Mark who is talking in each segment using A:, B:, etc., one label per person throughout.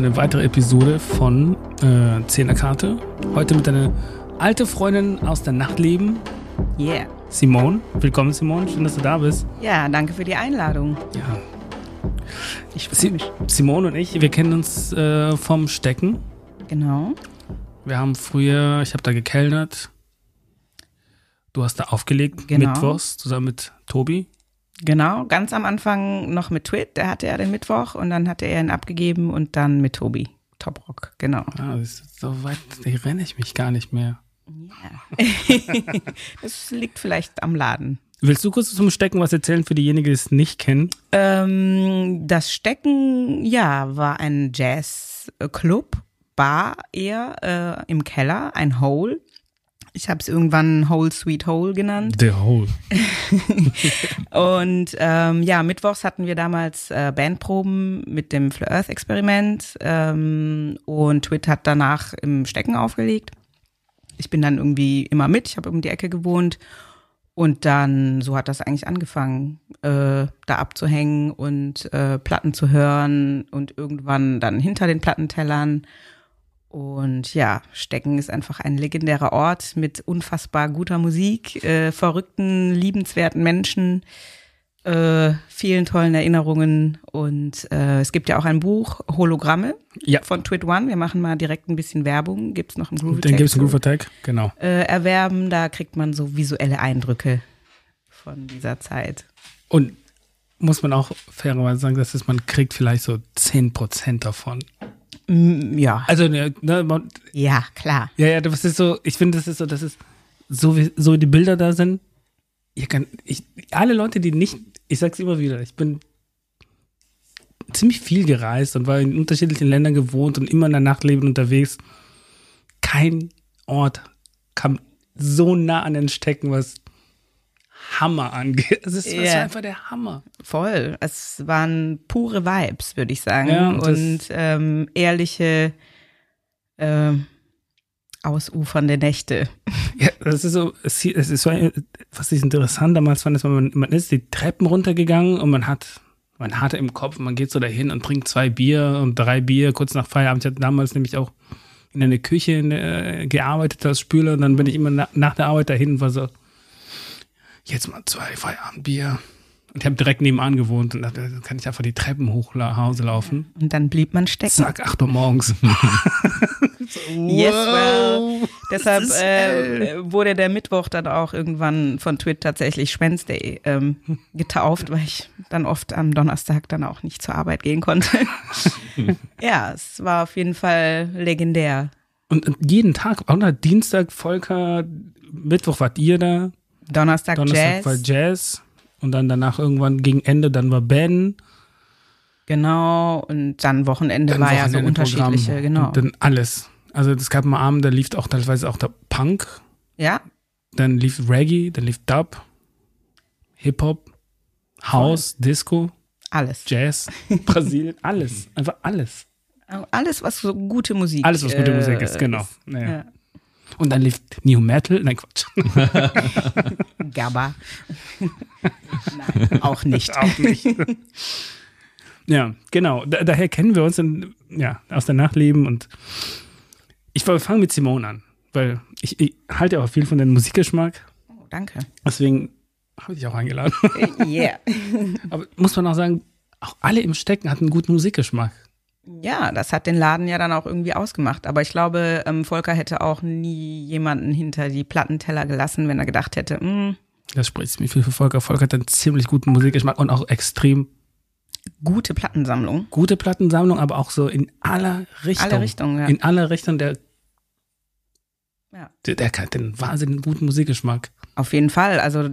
A: einer weiteren Episode von äh, Zehnerkarte. Heute mit einer alte Freundin aus der Nachtleben,
B: Yeah.
A: Simone. Willkommen, Simone. Schön, dass du da bist.
B: Ja, danke für die Einladung.
A: Ja.
B: Ich freue mich.
A: Simone und ich, wir kennen uns äh, vom Stecken.
B: Genau.
A: Wir haben früher, ich habe da gekellnert. Du hast da aufgelegt,
B: Genau.
A: mittwochs, zusammen mit Tobi.
B: Genau. Ganz am Anfang noch mit Twit, der hatte ja den Mittwoch und dann hatte er ihn abgegeben und dann mit Tobi. Top Rock, genau.
A: Ah, so weit, da renne ich mich gar nicht mehr.
B: Das liegt vielleicht am Laden.
A: Willst du kurz zum Stecken was erzählen für diejenigen, die es nicht kennen?
B: Ähm, das Stecken, ja, war ein Jazzclub, Bar eher äh, im Keller, ein Hole. Ich habe es irgendwann Hole Sweet Hole genannt.
A: The Hole.
B: Und ähm, ja, mittwochs hatten wir damals äh, Bandproben mit dem Fleur Earth Experiment ähm, und Twit hat danach im Stecken aufgelegt. Ich bin dann irgendwie immer mit, ich habe um die Ecke gewohnt und dann so hat das eigentlich angefangen, äh, da abzuhängen und äh, Platten zu hören und irgendwann dann hinter den Plattentellern. Und ja, Stecken ist einfach ein legendärer Ort mit unfassbar guter Musik, äh, verrückten, liebenswerten Menschen, äh, vielen tollen Erinnerungen. Und äh, es gibt ja auch ein Buch, Hologramme
A: Ja.
B: von Twit One. Wir machen mal direkt ein bisschen Werbung. Gibt's noch im Groovy
A: Dann gibt es einen
B: Text
A: Groove Attack, genau.
B: äh, erwerben. Da kriegt man so visuelle Eindrücke von dieser Zeit.
A: Und muss man auch fairerweise sagen, dass es, man kriegt vielleicht so 10% davon.
B: Ja,
A: Also, ne, ne, man,
B: ja, klar.
A: ja, ja, das ist so, ich finde, das ist so, das ist, so wie so die Bilder da sind, ihr kann, ich, alle Leute, die nicht, ich sag's immer wieder, ich bin ziemlich viel gereist und war in unterschiedlichen Ländern gewohnt und immer in der Nachtleben unterwegs. Kein Ort kam so nah an den Stecken, was Hammer angeht. Es ist, es war einfach der Hammer.
B: Voll. Es waren pure Vibes, würde ich sagen.
A: Ja, und
B: und ähm, ehrliche, ähm, ausufernde Nächte.
A: Ja, das ist so, es es ist so, ein- was ich interessant damals fand, ist, man, man ist die Treppen runtergegangen und man hat, man hatte im Kopf, man geht so dahin und trinkt zwei Bier und drei Bier kurz nach Feierabend. Ich hatte damals nämlich auch in einer Küche in, äh, gearbeitet als Spüler und dann bin ich immer na, nach der Arbeit dahin und war so, jetzt mal zwei Feierabendbier. Und ich habe direkt nebenan gewohnt und dachte, dann kann ich einfach die Treppen hoch nach Hause laufen.
B: Und dann blieb man stecken.
A: Zack, 8 Uhr morgens.
B: Yes, well. Deshalb äh, wurde der Mittwoch dann auch irgendwann von Twit tatsächlich Schwänzday ähm, getauft, weil ich dann oft am Donnerstag dann auch nicht zur Arbeit gehen konnte. ja, es war auf jeden Fall legendär.
A: Und, und jeden Tag, auch noch Dienstag, Volker, Mittwoch wart ihr da.
B: Donnerstag,
A: Donnerstag
B: Jazz.
A: war Jazz und dann danach irgendwann gegen Ende, dann war Ben.
B: Genau, und dann Wochenende
A: Dann
B: war ja so unterschiedliche, genau.
A: Und dann alles. Also es gab mal Abend, da lief auch teilweise auch der Punk,
B: ja,
A: dann lief Reggae, dann lief Dub, Hip-Hop, House, Disco,
B: alles.
A: Jazz, Brasilien, alles. Einfach alles.
B: Alles, was so gute Musik
A: Alles, was gute
B: äh,
A: Musik ist, genau. Naja.
B: Ja.
A: Und dann lief New Metal, nein Quatsch.
B: Gabba. Nein, auch nicht.
A: Auch nicht. ja, genau. Da, daher kennen wir uns in, ja, aus der Nachleben und ich fange mit Simone an, weil ich, ich halte auch viel von deinem Musikgeschmack.
B: Oh, danke.
A: Deswegen habe ich dich auch eingeladen.
B: Yeah.
A: Aber muss man auch sagen, auch alle im Stecken hatten guten Musikgeschmack.
B: Ja, das hat den Laden ja dann auch irgendwie ausgemacht. Aber ich glaube, ähm, Volker hätte auch nie jemanden hinter die Plattenteller gelassen, wenn er gedacht hätte, "Hm,
A: Das spricht ziemlich viel für Volker. Volker hat einen ziemlich guten Musikgeschmack und auch extrem
B: gute Plattensammlung.
A: gute Plattensammlung, aber auch so in aller Richtung.
B: Alle Richtungen, ja.
A: In aller Richtung. Der,
B: Ja.
A: der, der hat einen wahnsinnig guten Musikgeschmack.
B: Auf jeden Fall. Also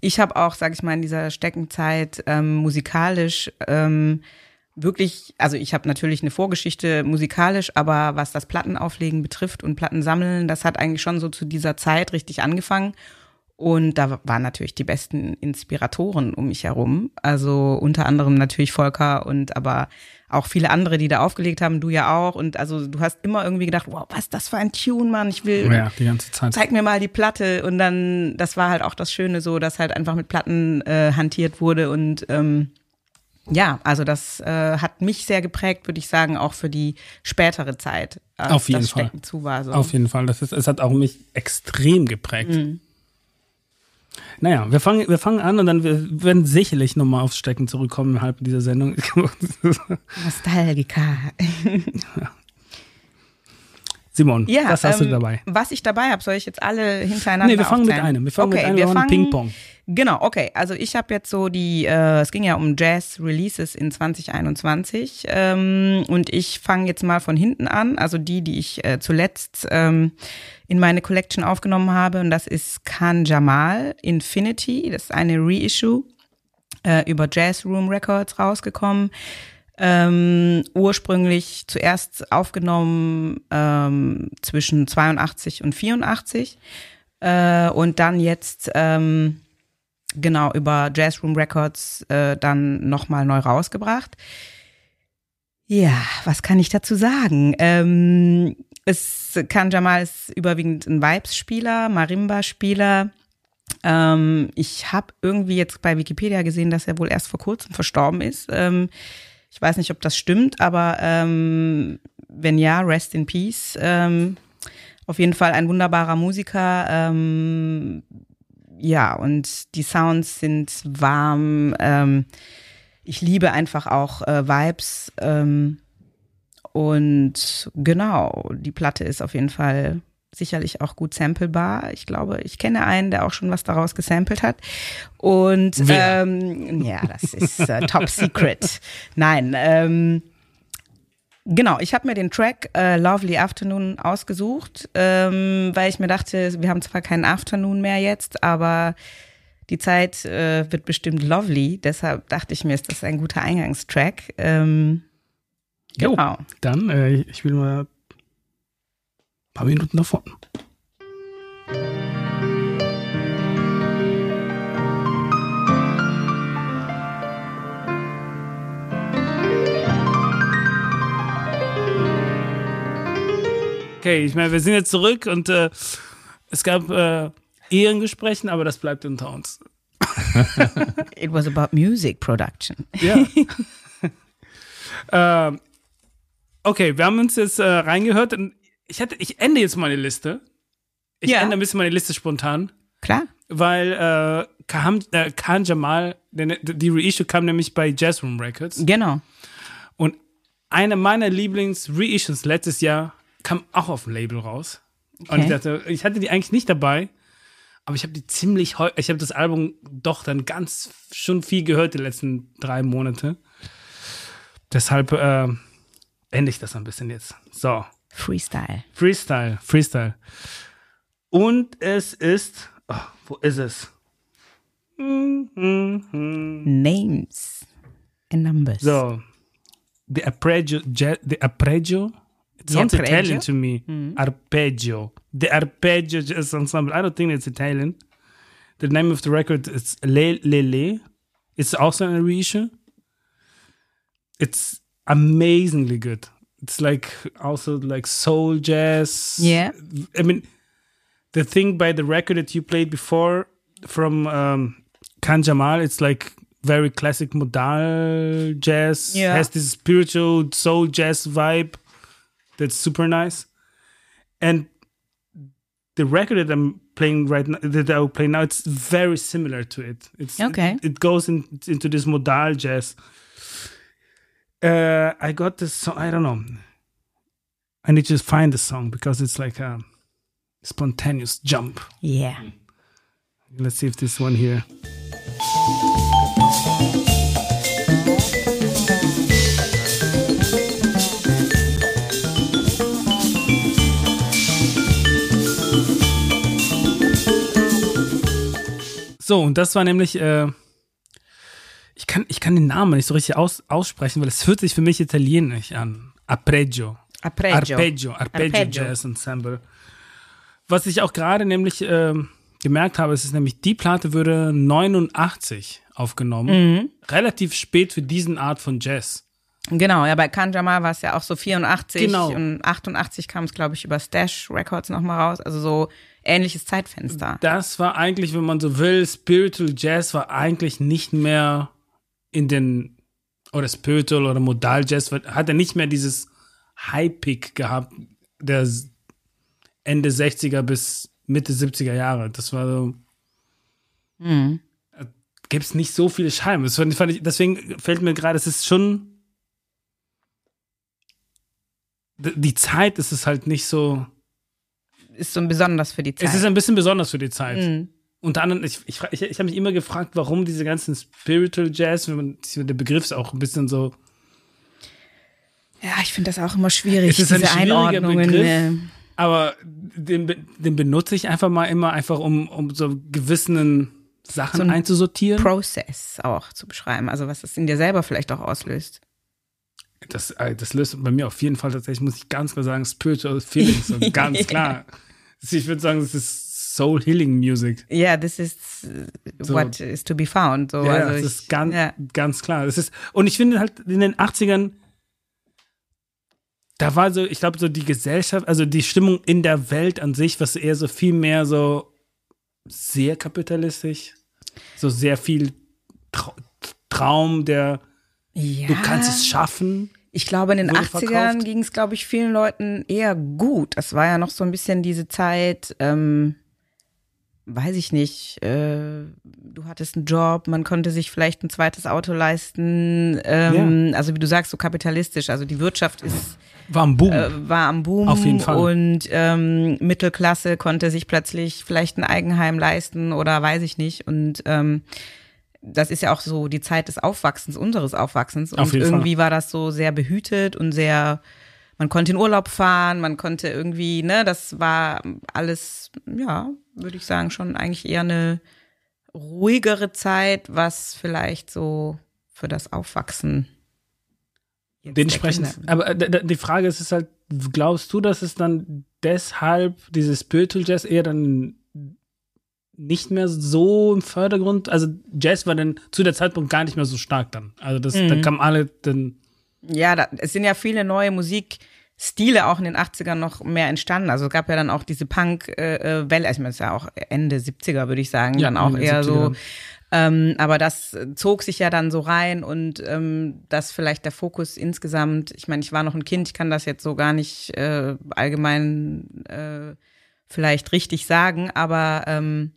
B: ich habe auch, sag ich mal, in dieser Steckenzeit ähm, musikalisch ähm, wirklich, also ich habe natürlich eine Vorgeschichte musikalisch, aber was das Plattenauflegen betrifft und Plattensammeln, das hat eigentlich schon so zu dieser Zeit richtig angefangen. Und da waren natürlich die besten Inspiratoren um mich herum. Also unter anderem natürlich Volker und aber auch viele andere, die da aufgelegt haben, du ja auch. Und also du hast immer irgendwie gedacht, wow, was ist das für ein Tune, Mann? Ich will,
A: Ja, die ganze Zeit.
B: zeig mir mal die Platte. Und dann, das war halt auch das Schöne so, dass halt einfach mit Platten äh, hantiert wurde und ähm, ja, also das äh, hat mich sehr geprägt, würde ich sagen, auch für die spätere Zeit.
A: Auf jeden Fall.
B: Stecken zu war. So.
A: Auf jeden Fall. Das ist, es hat auch mich extrem geprägt. Naja, wir fangen, wir fangen an und dann wir werden sicherlich nochmal aufs Stecken zurückkommen innerhalb dieser Sendung.
B: Nostalgica.
A: Simon,
B: Ja,
A: was hast
B: ähm,
A: du dabei?
B: Was ich dabei habe, soll ich jetzt alle hintereinander
A: Nee, wir fangen mit
B: aufzählen?
A: einem. Wir fangen
B: okay,
A: mit einem,
B: wir fangen,
A: Ping-Pong.
B: Genau, okay. Also ich habe jetzt so die, äh, es ging ja um Jazz-Releases in 2021 ähm, und ich fange jetzt mal von hinten an, also die, die ich äh, zuletzt ähm, in meine Collection aufgenommen habe und das ist Khan Jamal Infinity, das ist eine Reissue äh, über Jazz Room Records rausgekommen. Ähm, ursprünglich zuerst aufgenommen ähm, zwischen 82 und 84 äh, und dann jetzt ähm, genau über Jazz Room Records äh, dann nochmal neu rausgebracht. Ja, was kann ich dazu sagen? Ähm, es kann Jamal ist überwiegend ein Vibes-Spieler, Marimba-Spieler. Ähm, ich habe irgendwie jetzt bei Wikipedia gesehen, dass er wohl erst vor kurzem verstorben ist. Ähm, ich weiß nicht, ob das stimmt, aber ähm, wenn ja, rest in peace. Ähm, auf jeden Fall ein wunderbarer Musiker. Ähm, ja, und die Sounds sind warm. Ähm, ich liebe einfach auch äh, Vibes. Ähm, und genau, die Platte ist auf jeden Fall sicherlich auch gut samplebar. Ich glaube, ich kenne einen, der auch schon was daraus gesampelt hat. Und ähm, ja, das ist äh, top secret. Nein, ähm, Genau, ich habe mir den Track äh, Lovely Afternoon ausgesucht, ähm, weil ich mir dachte, wir haben zwar keinen Afternoon mehr jetzt, aber die Zeit äh, wird bestimmt lovely. Deshalb dachte ich mir, ist das ein guter Eingangstrack. Ähm,
A: Jo,
B: genau.
A: dann, äh, ich will mal ein paar Minuten davon. Okay, ich meine, wir sind jetzt zurück und äh, es gab äh, Ehrengesprächen, aber das bleibt unter uns.
B: It was about music production.
A: Ja. ähm, okay, wir haben uns jetzt äh, reingehört. Und ich, hätte, ich ende jetzt meine Liste. Ich
B: Ja.
A: ende ein bisschen meine Liste spontan,
B: Klar.
A: weil äh, Khan, äh, Khan Jamal, der, die Reissue kam nämlich bei Jazzroom Records.
B: Genau.
A: Und eine meiner Lieblings-Reissues letztes Jahr kam auch auf dem Label raus. Und
B: Okay.
A: ich dachte, ich hatte die eigentlich nicht dabei, aber ich habe die ziemlich ich habe das Album doch dann ganz schon viel gehört die letzten drei Monate. Deshalb äh, ende ich das ein bisschen jetzt. So,
B: Freestyle.
A: Freestyle, Freestyle. Und es ist, oh, wo ist es?
B: Names and numbers.
A: So, the arpeggio, the arpeggio. It sounds
B: arpeggio?
A: Italian to me. Arpeggio. The arpeggio jazz ensemble. I don't think it's Italian. The name of the record is Le Lele. It's also a reissue. It's amazingly good. It's like also like soul jazz.
B: Yeah.
A: I mean, the thing by the record that you played before from um, Khan Jamal, it's like very classic modal jazz.
B: Yeah.
A: Has this spiritual soul jazz vibe that's super nice. And the record that I'm playing right now, that I will play now, it's very similar to it. It's
B: Okay.
A: It, it goes in, into this modal jazz. Uh, I got this song. I don't know. I need to find the song because it's like a spontaneous jump.
B: Yeah.
A: Let's see if this one here. So, und das war nämlich, äh, ich, kann, ich kann den Namen nicht so richtig aus, aussprechen, weil es hört sich für mich italienisch an. Arpeggio.
B: Arpeggio.
A: Arpeggio, Arpeggio,
B: Arpeggio.
A: Jazz Ensemble. Was ich auch gerade nämlich ähm, gemerkt habe, ist, ist nämlich, die Platte würde 89 aufgenommen. Relativ spät für diesen Art von Jazz.
B: Genau, ja, bei Kanjamal war es ja auch so 84
A: Genau.
B: und 88 kam es, glaube ich, über Stash Records nochmal raus. Also so ähnliches Zeitfenster.
A: Das war eigentlich, wenn man so will, Spiritual Jazz war eigentlich nicht mehr in den oder Spiritual oder Modal Jazz, hat er nicht mehr dieses High-Pick gehabt, der Ende 60er bis Mitte 70er Jahre. Das war so. Mhm. Gibt es nicht so viele Scheiben. Das fand, fand ich, deswegen fällt mir gerade, es ist schon. Die Zeit ist es halt nicht so.
B: Ist so besonders für die Zeit.
A: Es ist ein bisschen besonders für die Zeit. Mhm. Unter anderem, ich, ich, ich, ich habe mich immer gefragt, warum diese ganzen Spiritual Jazz, wenn man, der Begriff ist auch ein bisschen so.
B: Ja, ich finde das auch immer schwierig,
A: es ist diese ein Einordnungen. Begriff, aber den, den benutze ich einfach mal immer, einfach um, um so gewissen Sachen so einzusortieren.
B: Prozess auch zu beschreiben, also was das in dir selber vielleicht auch auslöst.
A: Das, äh, das löst bei mir auf jeden Fall tatsächlich, muss ich ganz klar sagen, Spiritual Feelings, ganz klar. Ich würde sagen, das ist Soul Healing Music.
B: Ja, yeah, this is so. what is to be found. So,
A: ja, also das ich, ist ganz, ja. ganz klar. Das ist, und ich finde halt in den 80ern, da war so, ich glaube, so die Gesellschaft, also die Stimmung in der Welt an sich, was eher so viel mehr so sehr kapitalistisch, so sehr viel Traum, der ja. du kannst es schaffen.
B: Ich glaube, in den 80ern ging es, glaube ich, vielen Leuten eher gut. Das war ja noch so ein bisschen diese Zeit, ähm, weiß ich nicht, äh, du hattest einen Job, man konnte sich vielleicht ein zweites Auto leisten. Ähm, ja. Also wie du sagst, so kapitalistisch. Also die Wirtschaft ist
A: war am Boom.
B: Äh, war am Boom.
A: Auf jeden Fall.
B: Und ähm, Mittelklasse konnte sich plötzlich vielleicht ein Eigenheim leisten oder weiß ich nicht. Und ähm, das ist ja auch so die Zeit des Aufwachsens, unseres Aufwachsens. Und irgendwie Fall. war das so sehr behütet und sehr man konnte in Urlaub fahren, man konnte irgendwie, ne, das war alles, ja, würde ich sagen, schon eigentlich eher eine ruhigere Zeit, was vielleicht so für das Aufwachsen.
A: Dementsprechend, aber äh, die Frage ist, ist halt, glaubst du, dass es dann deshalb dieses Spiritual Jazz eher dann nicht mehr so im Vordergrund, also Jazz war dann zu der Zeitpunkt gar nicht mehr so stark dann. Also das, mhm. da kamen alle dann
B: ja, da, es sind ja viele neue Musikstile auch in den 80ern noch mehr entstanden. Also es gab ja dann auch diese Punk-Welle, äh, äh ich meine, es ist ja auch Ende 70er, würde ich sagen, ja, dann auch eher 70er. so. Ähm, aber das zog sich ja dann so rein und ähm, das vielleicht der Fokus insgesamt, ich meine, ich war noch ein Kind, ich kann das jetzt so gar nicht äh, allgemein äh, vielleicht richtig sagen, aber ähm,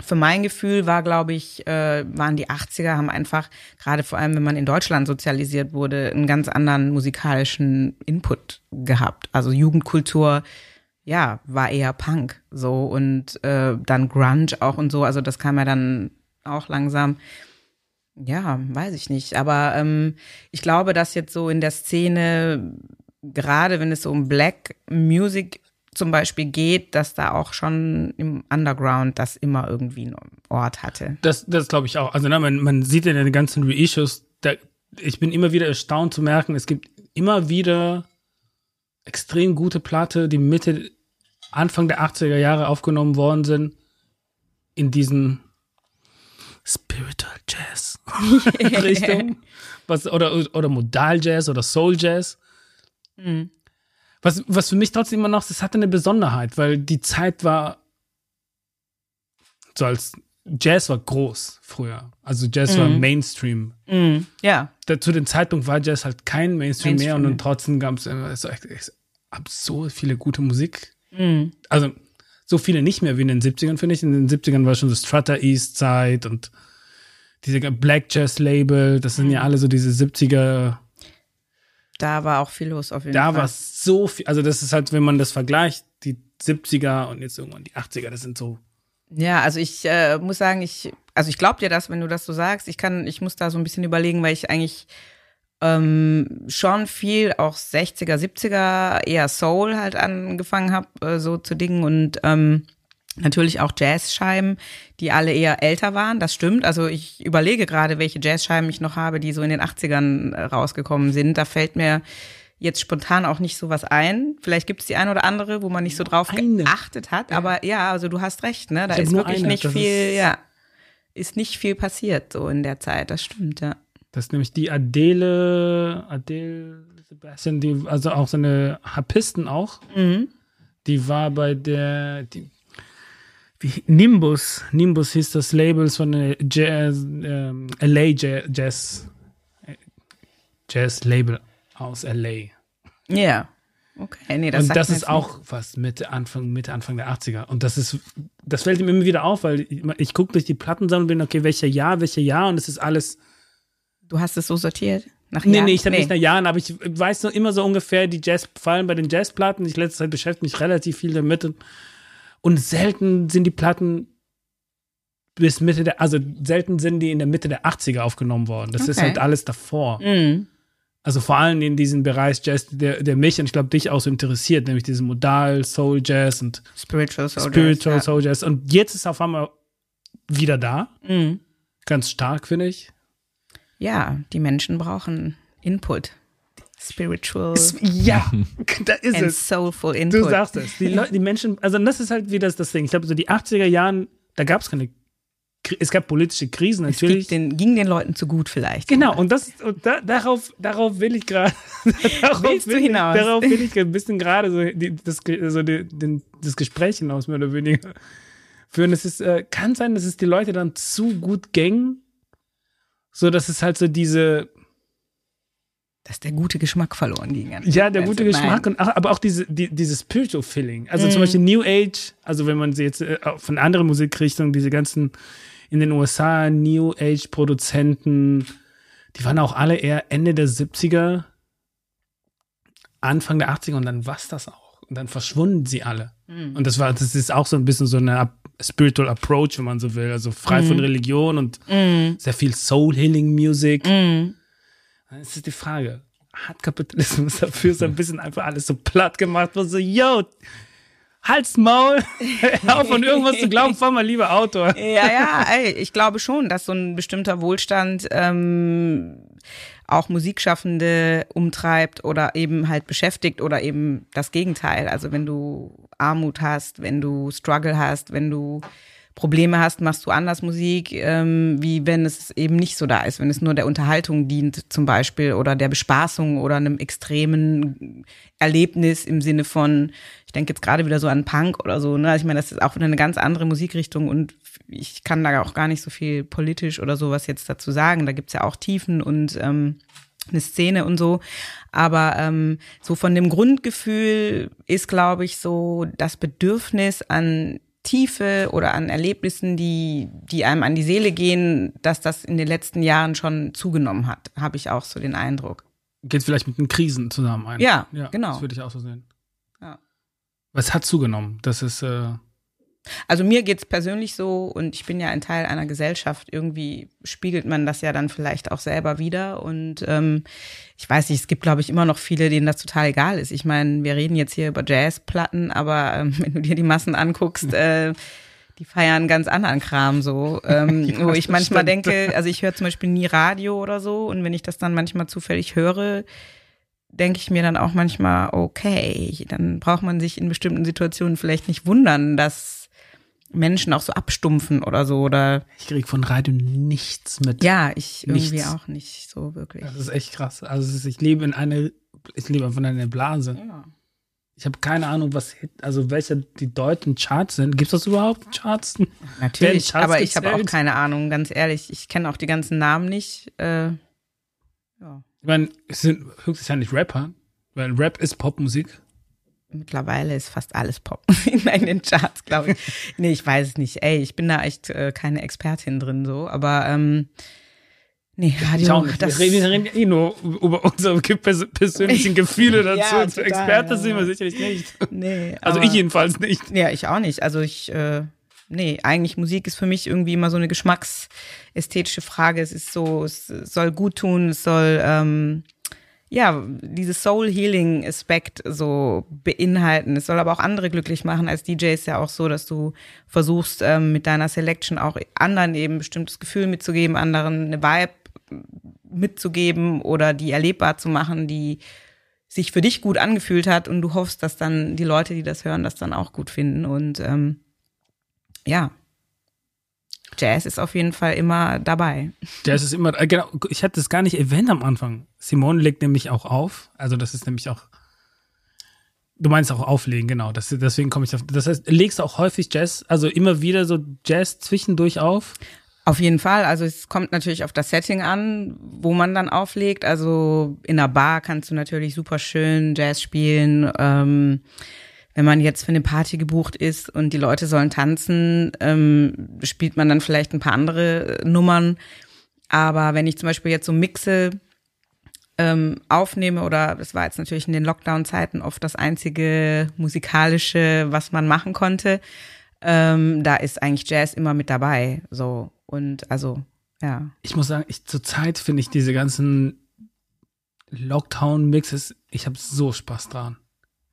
B: für mein Gefühl war, glaube ich, äh, waren die 80er, haben einfach, gerade vor allem, wenn man in Deutschland sozialisiert wurde, einen ganz anderen musikalischen Input gehabt. Also Jugendkultur, ja, war eher Punk so und äh, dann Grunge auch und so. Also das kam ja dann auch langsam. Ja, weiß ich nicht. Aber ähm, ich glaube, dass jetzt so in der Szene, gerade wenn es so um Black Music zum Beispiel geht, dass da auch schon im Underground das immer irgendwie einen Ort hatte.
A: Das, das glaube ich auch. Also na, man, man sieht in den ganzen Reissues, da, ich bin immer wieder erstaunt zu merken, es gibt immer wieder extrem gute Platte, die Mitte, Anfang der 80er Jahre aufgenommen worden sind, in diesen Spiritual Jazz Richtung. Was, oder, oder Modal Jazz oder Soul Jazz. Mhm. Was, was für mich trotzdem immer noch, das hatte eine Besonderheit, weil die Zeit war so als Jazz war groß früher. Also Jazz mm. war mhm. Mainstream.
B: Mm. Ja.
A: Da, zu dem Zeitpunkt war Jazz halt kein Mainstream, Mainstream mehr und, und trotzdem gab es immer so echt, echt absurd viele gute Musik. Mm. Also so viele nicht mehr wie in den 70ern, finde ich. In den 70ern war schon so Strutter East Side und diese Black Jazz Label, das sind ja alle so diese 70er
B: da war auch viel los auf jeden
A: da
B: Fall.
A: Da war so viel, also das ist halt, wenn man das vergleicht, die 70er und jetzt irgendwann die 80er, das sind so.
B: Ja, also ich äh, muss sagen, ich, also ich glaube dir das, wenn du das so sagst. Ich kann, ich muss da so ein bisschen überlegen, weil ich eigentlich ähm, schon viel auch 60er, 70er, eher Soul halt angefangen habe, äh, so zu dingen und ähm, Natürlich auch Jazzscheiben, die alle eher älter waren, das stimmt. Also ich überlege gerade, welche Jazzscheiben ich noch habe, die so in den 80ern äh, rausgekommen sind. Da fällt mir jetzt spontan auch nicht so was ein. Vielleicht gibt es die eine oder andere, wo man nicht so drauf eine. geachtet hat. Ja. Aber ja, also du hast recht, ne? Da ist wirklich eine. nicht das viel, ja, ist nicht viel passiert so in der Zeit. Das stimmt, ja.
A: Das ist nämlich die Adele, Adele Sebastian, die, also auch so eine Harpisten auch. Mhm. Die war bei der, die wie Nimbus, Nimbus hieß das Label von der Jazz, ähm, LA Jazz Jazz-Label aus LA.
B: Ja. Okay, nee, das
A: und das ist auch fast Mitte, Anfang, Mitte, Anfang der 80er. Und das ist, das fällt ihm immer wieder auf, weil ich, ich gucke durch die Plattensammlung und bin, okay, welcher Jahr, welcher Jahr und es ist alles.
B: nicht. Du hast es so sortiert? Nach
A: Nee,
B: Jahren?
A: nee, ich habe nicht nach Jahren, aber ich weiß so immer so ungefähr die Jazz, vor allem bei den Jazzplatten. Ich letzte Zeit beschäftige mich relativ viel damit. Und, und selten sind die Platten bis Mitte der, also selten sind die in der Mitte der 80er aufgenommen worden. Das ist
B: Okay.
A: halt alles davor.
B: Mhm.
A: Also vor allem in diesem Bereich Jazz, der, der mich und ich glaube dich auch so interessiert, nämlich diesen Modal, Soul Jazz und
B: Spiritual Soul
A: Spiritual
B: Jazz,
A: Soul Jazz. Und jetzt ist auf einmal wieder da.
B: Mhm.
A: Ganz stark, finde ich.
B: ja, die Menschen brauchen Input. Spiritual
A: Ja, da ist
B: and
A: es.
B: soulful Input.
A: Du sagst es. Die, Leute, die Menschen, also das ist halt wieder das Ding. Ich glaube, so die 80er Jahren, da gab es keine, es gab politische Krisen natürlich.
B: den, ging den Leuten zu gut vielleicht.
A: Genau, und das und da, darauf, darauf will ich gerade. darauf will ich-? Darauf will ich ein bisschen gerade so die, das, so die, den, das Gespräch hinaus, mehr oder weniger führen. Es ist, äh, kann sein, dass es die Leute dann zu gut gängen, so dass es halt so diese,
B: Dass der gute Geschmack verloren ging.
A: ja, der gute Geschmack und ach, aber auch diese, die, dieses Spiritual Feeling. Also zum
B: Mhm.
A: Beispiel New Age, also wenn man sie jetzt äh, auch von anderen Musikrichtungen, diese ganzen in den USA New Age Produzenten, die waren auch alle eher Ende der 70er, Anfang der 80er und dann war's das auch. Und dann verschwunden sie alle.
B: Mhm.
A: Und das war, das ist auch so ein bisschen so eine Spiritual Approach, wenn man so will. Also frei von Religion und
B: Mhm.
A: sehr viel Soul Healing Music.
B: Mhm.
A: Dann ist die Frage, hat Kapitalismus dafür so ein bisschen einfach alles so platt gemacht, wo so, yo, halt's Maul, auf an irgendwas zu glauben, fahr mal lieber Auto.
B: Ja, ja, ey, ich glaube schon, dass so ein bestimmter Wohlstand ähm, auch Musikschaffende umtreibt oder eben halt beschäftigt oder eben das Gegenteil. Also wenn du Armut hast, wenn du Struggle hast, wenn du Probleme hast, machst du anders Musik, ähm, wie wenn es eben nicht so da ist, wenn es nur der Unterhaltung dient zum Beispiel oder der Bespaßung oder einem extremen Erlebnis im Sinne von, ich denke jetzt gerade wieder so an Punk oder so, ne? Ich meine, das ist auch wieder eine ganz andere Musikrichtung und ich kann da auch gar nicht so viel politisch oder sowas jetzt dazu sagen. Da gibt's ja auch Tiefen und ähm, eine Szene und so. Aber ähm, so von dem Grundgefühl ist, glaube ich, so das Bedürfnis an Tiefe oder an Erlebnissen, die, die einem an die Seele gehen, dass das in den letzten Jahren schon zugenommen hat, habe ich auch so den Eindruck.
A: Geht vielleicht mit den Krisen zusammen ein.
B: Ja, genau.
A: Das würde ich auch so sehen.
B: Ja.
A: Was hat zugenommen? Das ist, äh,
B: Also mir geht's persönlich so und ich bin ja ein Teil einer Gesellschaft. Irgendwie spiegelt man das ja dann vielleicht auch selber wieder. Und ähm, ich weiß nicht, es gibt, glaube ich, immer noch viele, denen das total egal ist. Ich meine, wir reden jetzt hier über Jazzplatten, aber ähm, wenn du dir die Massen anguckst, äh, die feiern ganz anderen Kram so. Ähm,
A: Ja,
B: wo ich manchmal
A: stimmt.
B: denke, also ich höre zum Beispiel nie Radio oder so und wenn ich das dann manchmal zufällig höre, denke ich mir dann auch manchmal, okay, dann braucht man sich in bestimmten Situationen vielleicht nicht wundern, dass Menschen auch so abstumpfen oder so oder
A: ich krieg von Radio nichts mit.
B: ja, ich irgendwie
A: Nichts.
B: auch nicht so wirklich.
A: Das ist echt krass. Also ist, ich lebe in einer, ich lebe einfach in einer Blase.
B: Ja.
A: Ich habe keine Ahnung, was, also welche die deutschen Charts sind. Gibt es das überhaupt, Charts?
B: Natürlich,
A: Charts
B: aber ich habe auch keine Ahnung, ganz ehrlich. Ich kenne auch die ganzen Namen nicht. Äh, ja.
A: Ich meine, es sind höchstwahrscheinlich Rapper, weil Rap ist Popmusik.
B: Mittlerweile ist fast alles Pop in den Charts, glaube ich. nee, ich weiß es nicht. Ey, ich bin da echt äh, keine Expertin drin so, aber ähm, nee, Radio,
A: Ich
B: das
A: wir, reden, eh nur über unsere persönlichen Gefühle dazu.
B: Ja,
A: Zu Experte sind wir sicherlich nicht.
B: nee,
A: Also
B: aber-
A: ich jedenfalls nicht.
B: Ja, ich auch nicht. Also ich, äh, nee, eigentlich Musik ist für mich irgendwie immer so eine geschmacksästhetische Frage. Es ist so, es soll gut tun, es soll, ähm, ja, dieses Soul Healing Aspekt so beinhalten. Es soll aber auch andere glücklich machen. Als DJ ist ja auch so, dass du versuchst, ähm, mit deiner Selection auch anderen eben bestimmtes Gefühl mitzugeben, anderen eine Vibe mitzugeben oder die erlebbar zu machen, die sich für dich gut angefühlt hat und du hoffst, dass dann die Leute, die das hören, das dann auch gut finden. Und ähm, ja, Jazz ist auf jeden Fall immer dabei.
A: Das ist immer, äh, genau, ich hatte das gar nicht erwähnt am Anfang. Simone legt nämlich auch auf. Also das ist nämlich auch, du meinst auch auflegen, genau. Das, deswegen komme ich auf, das heißt, legst du auch häufig Jazz, also immer wieder so Jazz zwischendurch auf?
B: Auf jeden Fall. Also es kommt natürlich auf das Setting an, wo man dann auflegt. Also in einer Bar kannst du natürlich super schön Jazz spielen. Ähm, wenn man jetzt für eine Party gebucht ist und die Leute sollen tanzen, ähm, spielt man dann vielleicht ein paar andere Nummern. Aber wenn ich zum Beispiel jetzt so mixe, ähm, aufnehme oder das war jetzt natürlich in den Lockdown-Zeiten oft das einzige musikalische, was man machen konnte, ähm, da ist eigentlich Jazz immer mit dabei. So und also ja.
A: Ich muss sagen, ich zurzeit finde ich diese ganzen Lockdown-Mixes, ich habe so Spaß dran.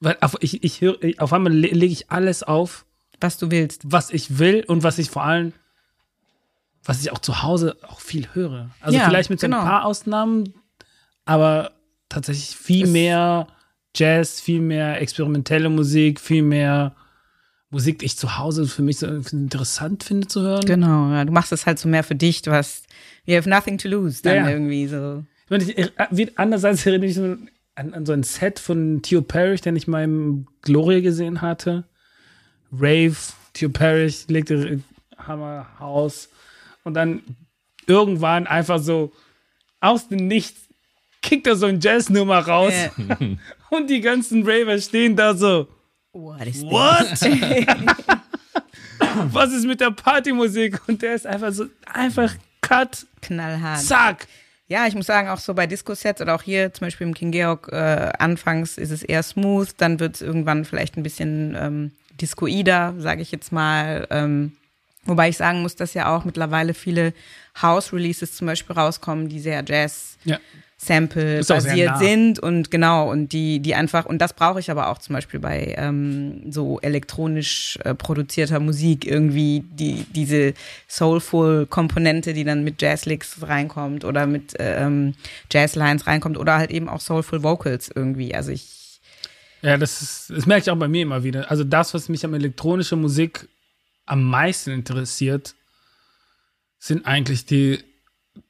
A: Weil auf, ich, ich höre, auf einmal le lege ich alles auf,
B: was du willst,
A: was ich will und was ich vor allem, was ich auch zu Hause auch viel höre. Also
B: Ja,
A: vielleicht mit so
B: genau.
A: ein paar Ausnahmen, aber tatsächlich viel
B: Es-
A: mehr Jazz, viel mehr experimentelle Musik, viel mehr Musik, die ich zu Hause für mich so interessant finde zu hören.
B: Genau, ja, du machst es halt so mehr für dich, du hast you have nothing to lose dann
A: Ja,
B: irgendwie so.
A: Ich meine, ich, äh, andererseits erinnere ich mich so an, an so ein Set von Theo Parrish, den ich mal im Gloria gesehen hatte. Rave, Theo Parrish legte äh, Hammer Haus und dann irgendwann einfach so aus dem Nichts kickt er so ein Jazznummer raus
B: Ja.
A: und die ganzen Raver stehen da so.
B: What is
A: What? Was ist mit der Partymusik? Und der ist einfach so, einfach Cut,
B: Knallhart.
A: zack.
B: Ja, ich muss sagen, auch so bei Disco-Sets oder auch hier zum Beispiel im King Georg, äh, anfangs ist es eher smooth, dann wird es irgendwann vielleicht ein bisschen ähm, discoider, sage ich jetzt mal. Ähm, wobei ich sagen muss, dass ja auch mittlerweile viele House-Releases zum Beispiel rauskommen, die sehr Jazz
A: Ja.
B: Sample basiert sind und genau und die die einfach und das brauche ich aber auch zum Beispiel bei ähm, so elektronisch äh, produzierter Musik irgendwie die diese soulful Komponente die dann mit Jazzlicks reinkommt oder mit ähm, Jazzlines reinkommt oder halt eben auch soulful Vocals irgendwie also ich
A: Ja, das ist, das merke ich auch bei mir immer wieder. Also das, was mich an elektronischer Musik am meisten interessiert, sind eigentlich die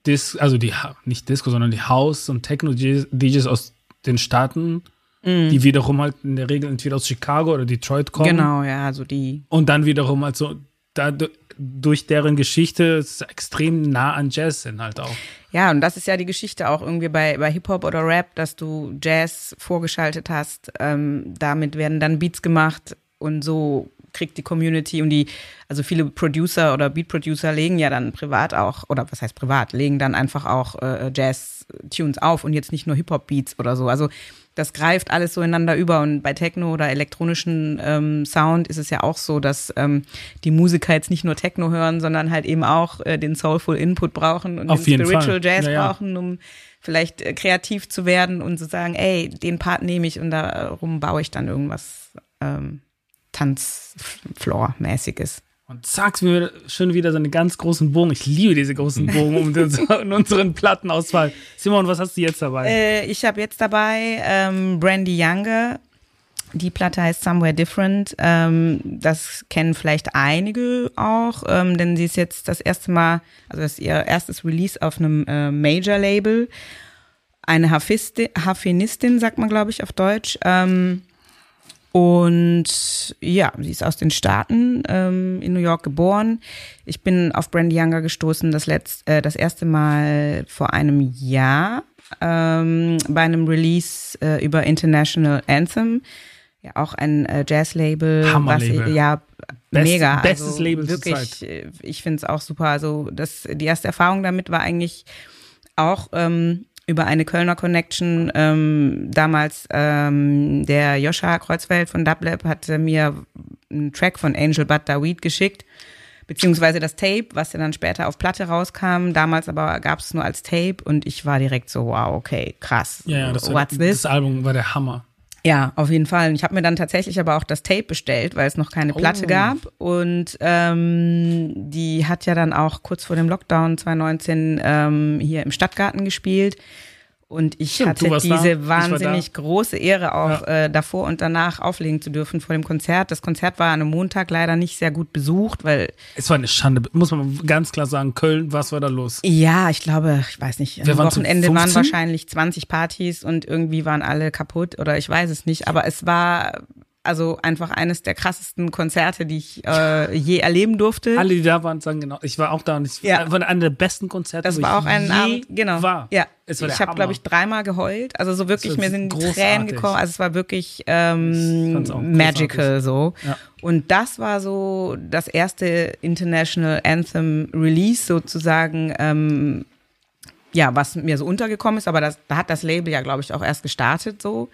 A: Dis, also die nicht Disco, sondern die House und Techno DJs aus den Staaten, die wiederum halt in der Regel entweder aus Chicago oder Detroit kommen.
B: genau ja also die
A: Und dann wiederum halt so da, durch deren Geschichte es extrem nah an Jazz sind halt auch.
B: Ja, und das ist ja die Geschichte auch irgendwie bei, bei Hip-Hop oder Rap, dass du Jazz vorgeschaltet hast. Ähm, damit werden dann Beats gemacht und so kriegt die Community und die, also viele Producer oder Beat-Producer legen ja dann privat auch, oder was heißt privat, legen dann einfach auch äh, Jazz-Tunes auf und jetzt nicht nur Hip-Hop-Beats oder so. Also das greift alles so ineinander über und bei Techno oder elektronischen ähm, Sound ist es ja auch so, dass ähm, die Musiker jetzt nicht nur Techno hören, sondern halt eben auch äh, den Soulful Input brauchen und
A: Auf
B: den Spiritual
A: Fall.
B: Jazz
A: Ja, ja.
B: brauchen, um vielleicht äh, kreativ zu werden und zu sagen, ey, den Part nehme ich und darum baue ich dann irgendwas ähm, Tanzfloor-mäßiges.
A: Und zack, schon wieder so einen ganz großen Bogen. Ich liebe diese großen Bogen um in unseren Plattenauswahl. Simon, was hast du jetzt dabei?
B: Äh, ich habe jetzt dabei ähm, Brandy Younger. Die Platte heißt Somewhere Different. Ähm, das kennen vielleicht einige auch, ähm, denn sie ist jetzt das erste Mal, also das ist ihr erstes Release auf einem äh, Major-Label. Eine Harfisti- Harfenistin, sagt man, glaube ich, auf Deutsch. Ähm, und ja, sie ist aus den Staaten, ähm, in New York geboren. Ich bin auf Brandy Younger gestoßen das, letzt, äh, das erste Mal vor einem Jahr ähm, bei einem Release äh, über International Anthem. Ja, auch ein äh, Jazz-Label. Was Ja,
A: Best-
B: mega.
A: bestes
B: also
A: Label
B: Wirklich, äh, ich finde es auch super. Also das, die erste Erfahrung damit war eigentlich auch ähm, über eine Kölner Connection. Ähm, damals ähm, der Joscha Kreuzfeld von Dublab hatte mir einen Track von Angel But Daweed geschickt, beziehungsweise das Tape, was ja dann später auf Platte rauskam. Damals aber gab es nur als Tape und ich war direkt so, wow, okay, krass.
A: ja, ja, das, war,
B: What's this?
A: das Album war der Hammer.
B: Ja, auf jeden Fall. Und Ich habe mir dann tatsächlich aber auch das Tape bestellt, weil es noch keine Platte
A: Oh.
B: gab. Und ähm, die hat ja dann auch kurz vor dem Lockdown 2019 ähm, hier im Stadtgarten gespielt. Und ich
A: Stimmt,
B: hatte
A: da.
B: diese
A: war
B: wahnsinnig große Ehre, auch
A: Ja.
B: äh, davor und danach auflegen zu dürfen vor dem Konzert. Das Konzert war an einem Montag leider nicht sehr gut besucht, weil
A: Es war eine Schande, muss man ganz klar sagen. Köln, was war da los?
B: Ja, ich glaube, ich weiß nicht,
A: Wir
B: am
A: waren
B: Wochenende waren
A: 15?
B: wahrscheinlich 20 Partys und irgendwie waren alle kaputt oder ich weiß es nicht, aber es war also einfach eines der krassesten Konzerte, die ich äh, je erleben durfte.
A: Alle, die da waren, sagen genau. Ich war auch da und ich
B: Ja.
A: war einer der besten Konzerte,
B: Das war
A: ich
B: auch ein Abend, genau.
A: war.
B: Ja,
A: Es
B: ich habe, glaube ich, dreimal geheult. Also so wirklich, mir sind
A: großartig.
B: Tränen gekommen. Also es war wirklich
A: Ich
B: ähm, magical so.
A: Ja.
B: Und das war so das erste International Anthem Release sozusagen, ähm, ja, was mir so untergekommen ist. Aber das, da hat das Label ja, glaube ich, auch erst gestartet so.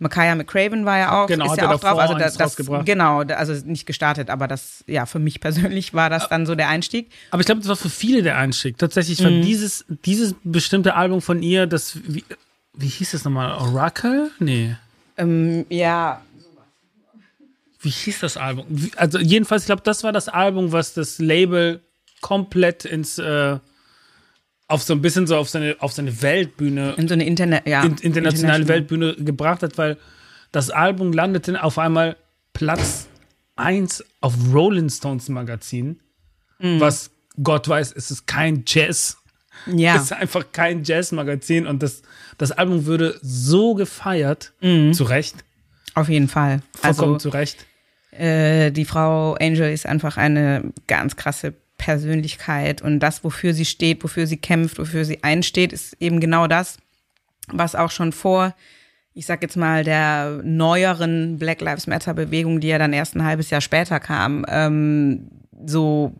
B: Makaya McCraven war ja auch,
A: Genau,
B: ist ja auch drauf. Also das, das genau, also nicht gestartet, aber das, ja, für mich persönlich war das dann so der Einstieg.
A: Aber ich glaube, das war für viele der Einstieg. Tatsächlich war
B: Mhm.
A: dieses, dieses bestimmte Album von ihr, das, wie, wie hieß das nochmal? Oracle? Nee.
B: Ähm, ja,
A: Wie hieß das Album? Also jedenfalls, ich glaube, das war das Album, was das Label komplett ins, äh, auf so ein bisschen so auf seine, auf seine Weltbühne
B: in so eine Internet, ja,
A: in, internationale
B: international.
A: Weltbühne gebracht hat, weil das Album landete auf einmal Platz 1 auf Rolling Stones Magazin,
B: Mhm.
A: was Gott weiß, es ist kein Jazz.
B: Ja.
A: Es ist einfach kein Jazz-Magazin und das, das Album würde so gefeiert, zu Recht,
B: Auf jeden Fall.
A: vollkommen
B: Mhm. Also
A: zu Recht.
B: äh, die Frau Angel ist einfach eine ganz krasse Persönlichkeit und das, wofür sie steht, wofür sie kämpft, wofür sie einsteht, ist eben genau das, was auch schon vor, ich sag jetzt mal, der neueren Black Lives Matter Bewegung, die ja dann erst ein halbes Jahr später kam, ähm, so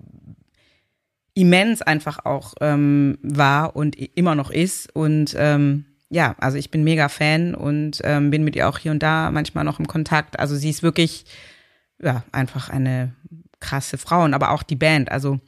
B: immens einfach auch ähm, war und immer noch ist. Und ähm, ja, also ich bin mega Fan und ähm, bin mit ihr auch hier und da manchmal noch im Kontakt. Also sie ist wirklich, ja, einfach eine krasse Frau und aber auch die Band. Also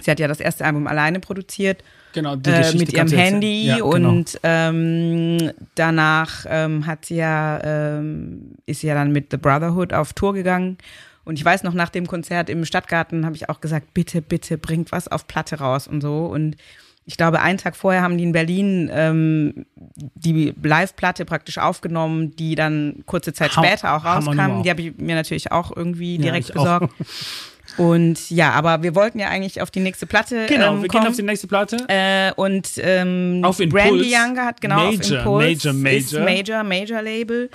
B: sie hat ja das erste Album alleine produziert
A: Genau, die
B: äh,
A: Geschichte
B: mit ihrem. Handy
A: Ja, genau.
B: und ähm, danach ähm, hat sie ja ähm, ist sie ja dann mit The Brotherhood auf Tour gegangen und ich weiß noch nach dem Konzert im Stadtgarten habe ich auch gesagt bitte bitte bringt was auf Platte raus und so und ich glaube, einen Tag vorher haben die in Berlin ähm, die Live-Platte praktisch aufgenommen, die dann kurze Zeit
A: Ham-
B: später auch rauskam. Die habe ich mir natürlich auch irgendwie
A: Ja,
B: direkt
A: ich auch.
B: Und ja, aber wir wollten ja eigentlich auf die nächste Platte
A: Genau,
B: ähm,
A: wir
B: kommen.
A: gehen auf die nächste Platte.
B: Äh, und ähm,
A: Auf Impuls.
B: Brandy Younger hat genau auf
A: Major,
B: Impuls
A: Major, Major.
B: Major, Major Label.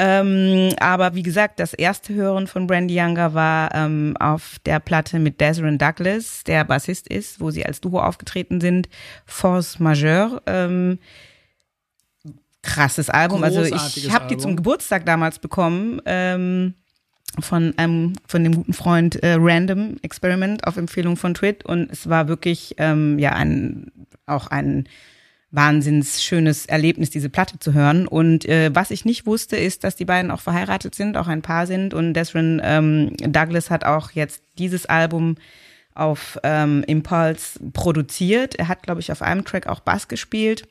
B: Ähm, aber wie gesagt, das erste Hören von Brandy Younger war ähm, auf der Platte mit Desiree Douglas, der Bassist ist, wo sie als Duo aufgetreten sind, Force Majeure. Ähm, krasses Album. Also ich
A: Großartiges
B: habe die zum Geburtstag damals bekommen. Ähm, von einem von dem guten Freund äh, Random Experiment auf Empfehlung von Twit und es war wirklich ähm, ja ein auch ein wahnsinns schönes Erlebnis, diese Platte zu hören. Und äh, was ich nicht wusste, ist, dass die beiden auch verheiratet sind, auch ein Paar sind. Und Desrin ähm, Douglas hat auch jetzt dieses Album auf ähm, Impulse produziert. Er hat, glaube ich, auf einem Track auch Bass gespielt.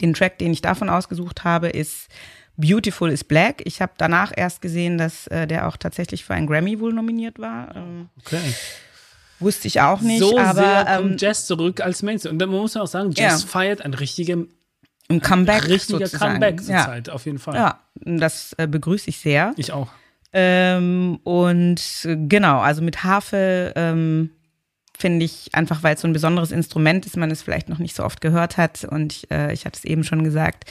B: Den Track, den ich davon ausgesucht habe, ist Beautiful is Black. Ich habe danach erst gesehen, dass äh, der auch tatsächlich für einen Grammy wohl nominiert war. Ähm,
A: Okay.
B: wusste ich auch nicht,
A: so
B: aber
A: sehr
B: ähm,
A: kommt Jazz zurück als Mainstream. Und dann muss man auch sagen, Jazz
B: Ja.
A: feiert ein richtiger,
B: ein Comeback
A: richtiger
B: sozusagen.
A: Comeback zur
B: ja.
A: Zeit, auf jeden Fall.
B: Ja, das äh, begrüße ich sehr.
A: Ich auch.
B: Ähm, und äh, genau, also mit Harfe ähm, finde ich einfach, weil es so ein besonderes Instrument ist, man es vielleicht noch nicht so oft gehört hat. Und ich, äh, ich hatte es eben schon gesagt,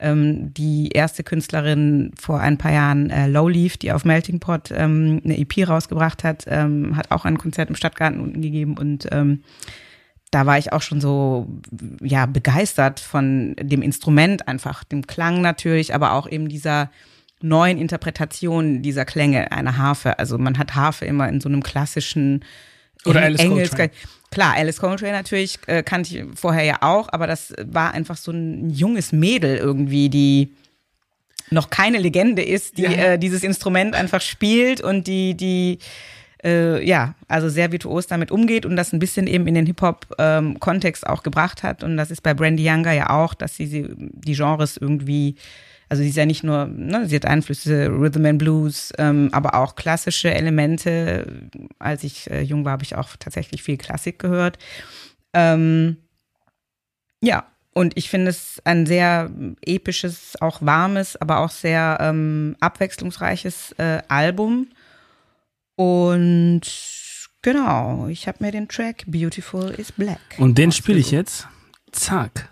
B: ähm, die erste Künstlerin vor ein paar Jahren, äh, Lowleaf, die auf Melting Pot ähm, eine EP rausgebracht hat, ähm, hat auch ein Konzert im Stadtgarten unten gegeben und ähm, da war ich auch schon so ja begeistert von dem Instrument einfach, dem Klang natürlich, aber auch eben dieser neuen Interpretation dieser Klänge einer Harfe. Also man hat Harfe immer in so einem klassischen
A: Oder Alice
B: Engels-
A: Coltrane.
B: Klar, Alice Coltrane natürlich äh, kannte ich vorher ja auch, aber das war einfach so ein junges Mädel irgendwie, die noch keine Legende ist, die
A: Ja.
B: äh, dieses Instrument einfach spielt und die, die äh, ja, also sehr virtuos damit umgeht und das ein bisschen eben in den Hip-Hop-Kontext auch gebracht hat. Und das ist bei Brandy Younger ja auch, dass sie, sie die Genres irgendwie, also sie ist ja nicht nur, ne, sie hat Einflüsse, Rhythm and Blues, ähm, aber auch klassische Elemente. Als ich äh, jung war, habe ich auch tatsächlich viel Klassik gehört. Ähm, ja, und ich finde es ein sehr episches, auch warmes, aber auch sehr ähm, abwechslungsreiches äh, Album. Und genau, ich habe mir den Track Beautiful is Black.
A: Und den spiele ich jetzt. Zack.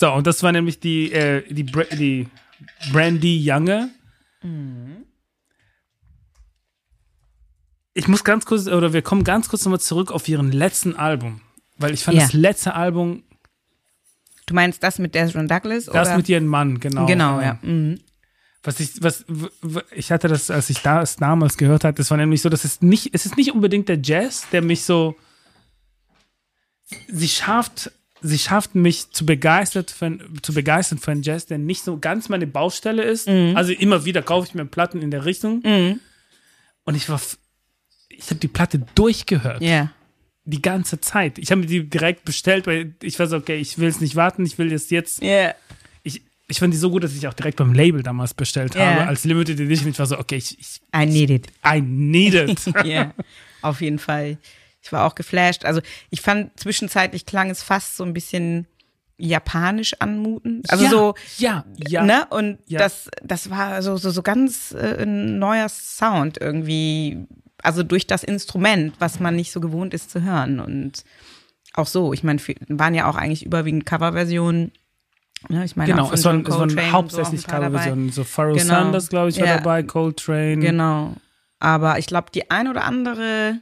A: So, und das war nämlich die, äh, die, Bra die Brandy Younge. Ich muss ganz kurz, oder wir kommen ganz kurz nochmal zurück auf ihren letzten Album. Weil ich fand
B: Ja.
A: das letzte Album,
B: Du meinst das mit Desmond Douglas?
A: das
B: oder?
A: mit ihrem Mann, genau.
B: Genau, ja. Mhm.
A: Was ich, was, ich hatte das, als ich das damals gehört hatte, das war nämlich so, dass es nicht, es ist nicht unbedingt der Jazz, der mich so, sie schafft, sie schafft mich zu begeistert für, zu begeistern für einen Jazz, der nicht so ganz meine Baustelle ist. Also immer wieder kaufe ich mir Platten in der Richtung. Und ich war, ich habe die Platte durchgehört.
B: Ja.
A: Die ganze Zeit. Ich habe mir die direkt bestellt, weil ich war so, okay, ich will es nicht warten, ich will das jetzt
B: Ja.
A: ich, ich fand die so gut, dass ich auch direkt beim Label damals bestellt
B: Ja.
A: habe, als Limited Edition. Ich war so, okay, ich, ich
B: I need it.
A: I need it.
B: Ja, auf jeden Fall. Ich war auch geflasht. Also ich fand zwischenzeitlich klang es fast so ein bisschen japanisch anmutend. Also
A: ja,
B: so,
A: ja, ja.
B: ne? Und
A: Ja.
B: das, das war so, so, so ganz äh, ein neuer Sound irgendwie. Also durch das Instrument, was man nicht so gewohnt ist zu hören. Und auch so, ich meine, waren ja auch eigentlich überwiegend Coverversionen. Ne? Ich meine,
A: Genau, es waren, es waren hauptsächlich
B: so.
A: Coverversionen. So Pharoah
B: Genau.
A: Sanders, glaube ich, war
B: Ja.
A: dabei, Coltrane.
B: Genau. Aber ich glaube, die ein oder andere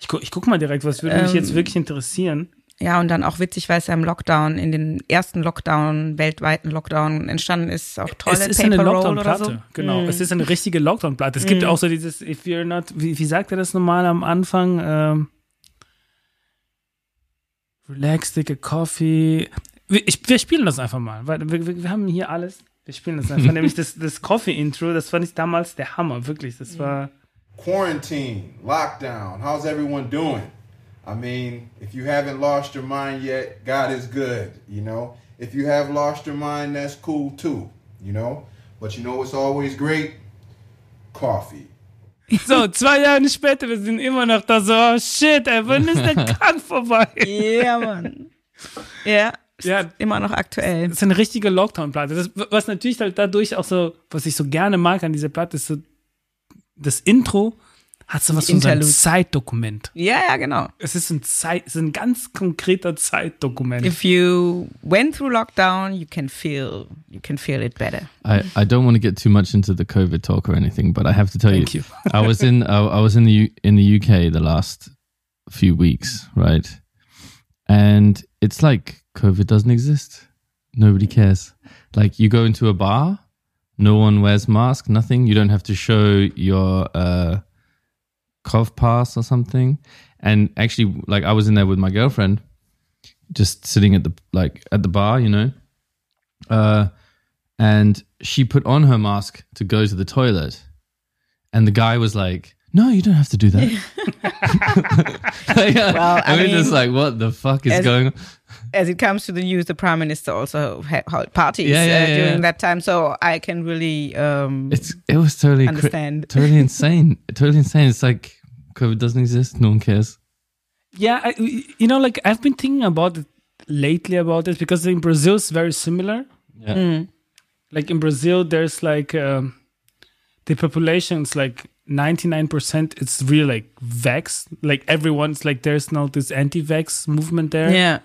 A: Ich, gu, ich guck mal direkt, was würde mich
B: Ähm,
A: jetzt wirklich interessieren.
B: Ja, und dann auch witzig, weil es ja im Lockdown, in den ersten Lockdown, weltweiten Lockdown entstanden ist, auch tolle
A: es ist
B: Paper
A: eine Lockdown-Platte,
B: so. Mhm.
A: genau. Es ist eine richtige Lockdown-Platte. Es gibt auch so dieses, if you're not, wie, wie sagt er das normal am Anfang? Ähm, relax, take a coffee. Wir, ich, wir spielen das einfach mal, weil wir, wir, wir haben hier alles. Wir spielen das einfach. Nämlich das, das Coffee-Intro, das fand ich damals der Hammer, wirklich. Das war.
C: Quarantine, lockdown. How's everyone doing? I mean, if you haven't lost your mind yet, God is good, you know. If you have lost your mind, that's cool too, you know. But you know what's always great? Coffee.
A: So, zwei Jahre später, wir sind immer noch da so, oh shit, ey, wann ist der Kampf vorbei?
B: Ja, Mann. Ja, ist
A: Ja.
B: immer noch aktuell.
A: Das ist eine richtige Lockdown-Platte. Was natürlich halt dadurch auch so, was ich so gerne mag an dieser Platte, ist so, das Intro hat so was von so einem
B: Interlude.
A: Zeitdokument.
B: Ja, ja, genau.
A: Es ist ein Zeit, es ist ein ganz konkreter Zeitdokument.
B: If you went through lockdown, you can feel, you can feel it better.
D: I, I don't want to get too much into the COVID talk or anything, but I have to tell
A: Thank
D: you,
A: you.
D: I was in I, I was in the U, in the UK the last few weeks, right? And it's like COVID doesn't exist. Nobody cares. Like you go into a bar, no one wears mask, nothing. You don't have to show your uh, cough pass or something. And actually, like I was in there with my girlfriend, just sitting at the like at the bar, you know. Uh, and she put on her mask to go to the toilet and the guy was like no you don't have to do that.
B: Well, I
D: and we're just like what the fuck is
B: as-
D: going on?
B: As it comes to the news, the prime minister also had held parties
D: Yeah, yeah,
B: uh,
D: yeah,
B: during
D: yeah.
B: that time, so I can really um,
D: it's it was totally cra-
B: understand.
D: totally insane. Totally insane. It's like covid doesn't exist. No one cares.
A: Yeah, I, you know, like I've been thinking about it lately about this because in Brazil it's very similar.
D: yeah.
A: Like in Brazil, there's like um, the population's like 99% it's really like vex Like everyone's like there's now this anti-vax movement there.
B: Yeah,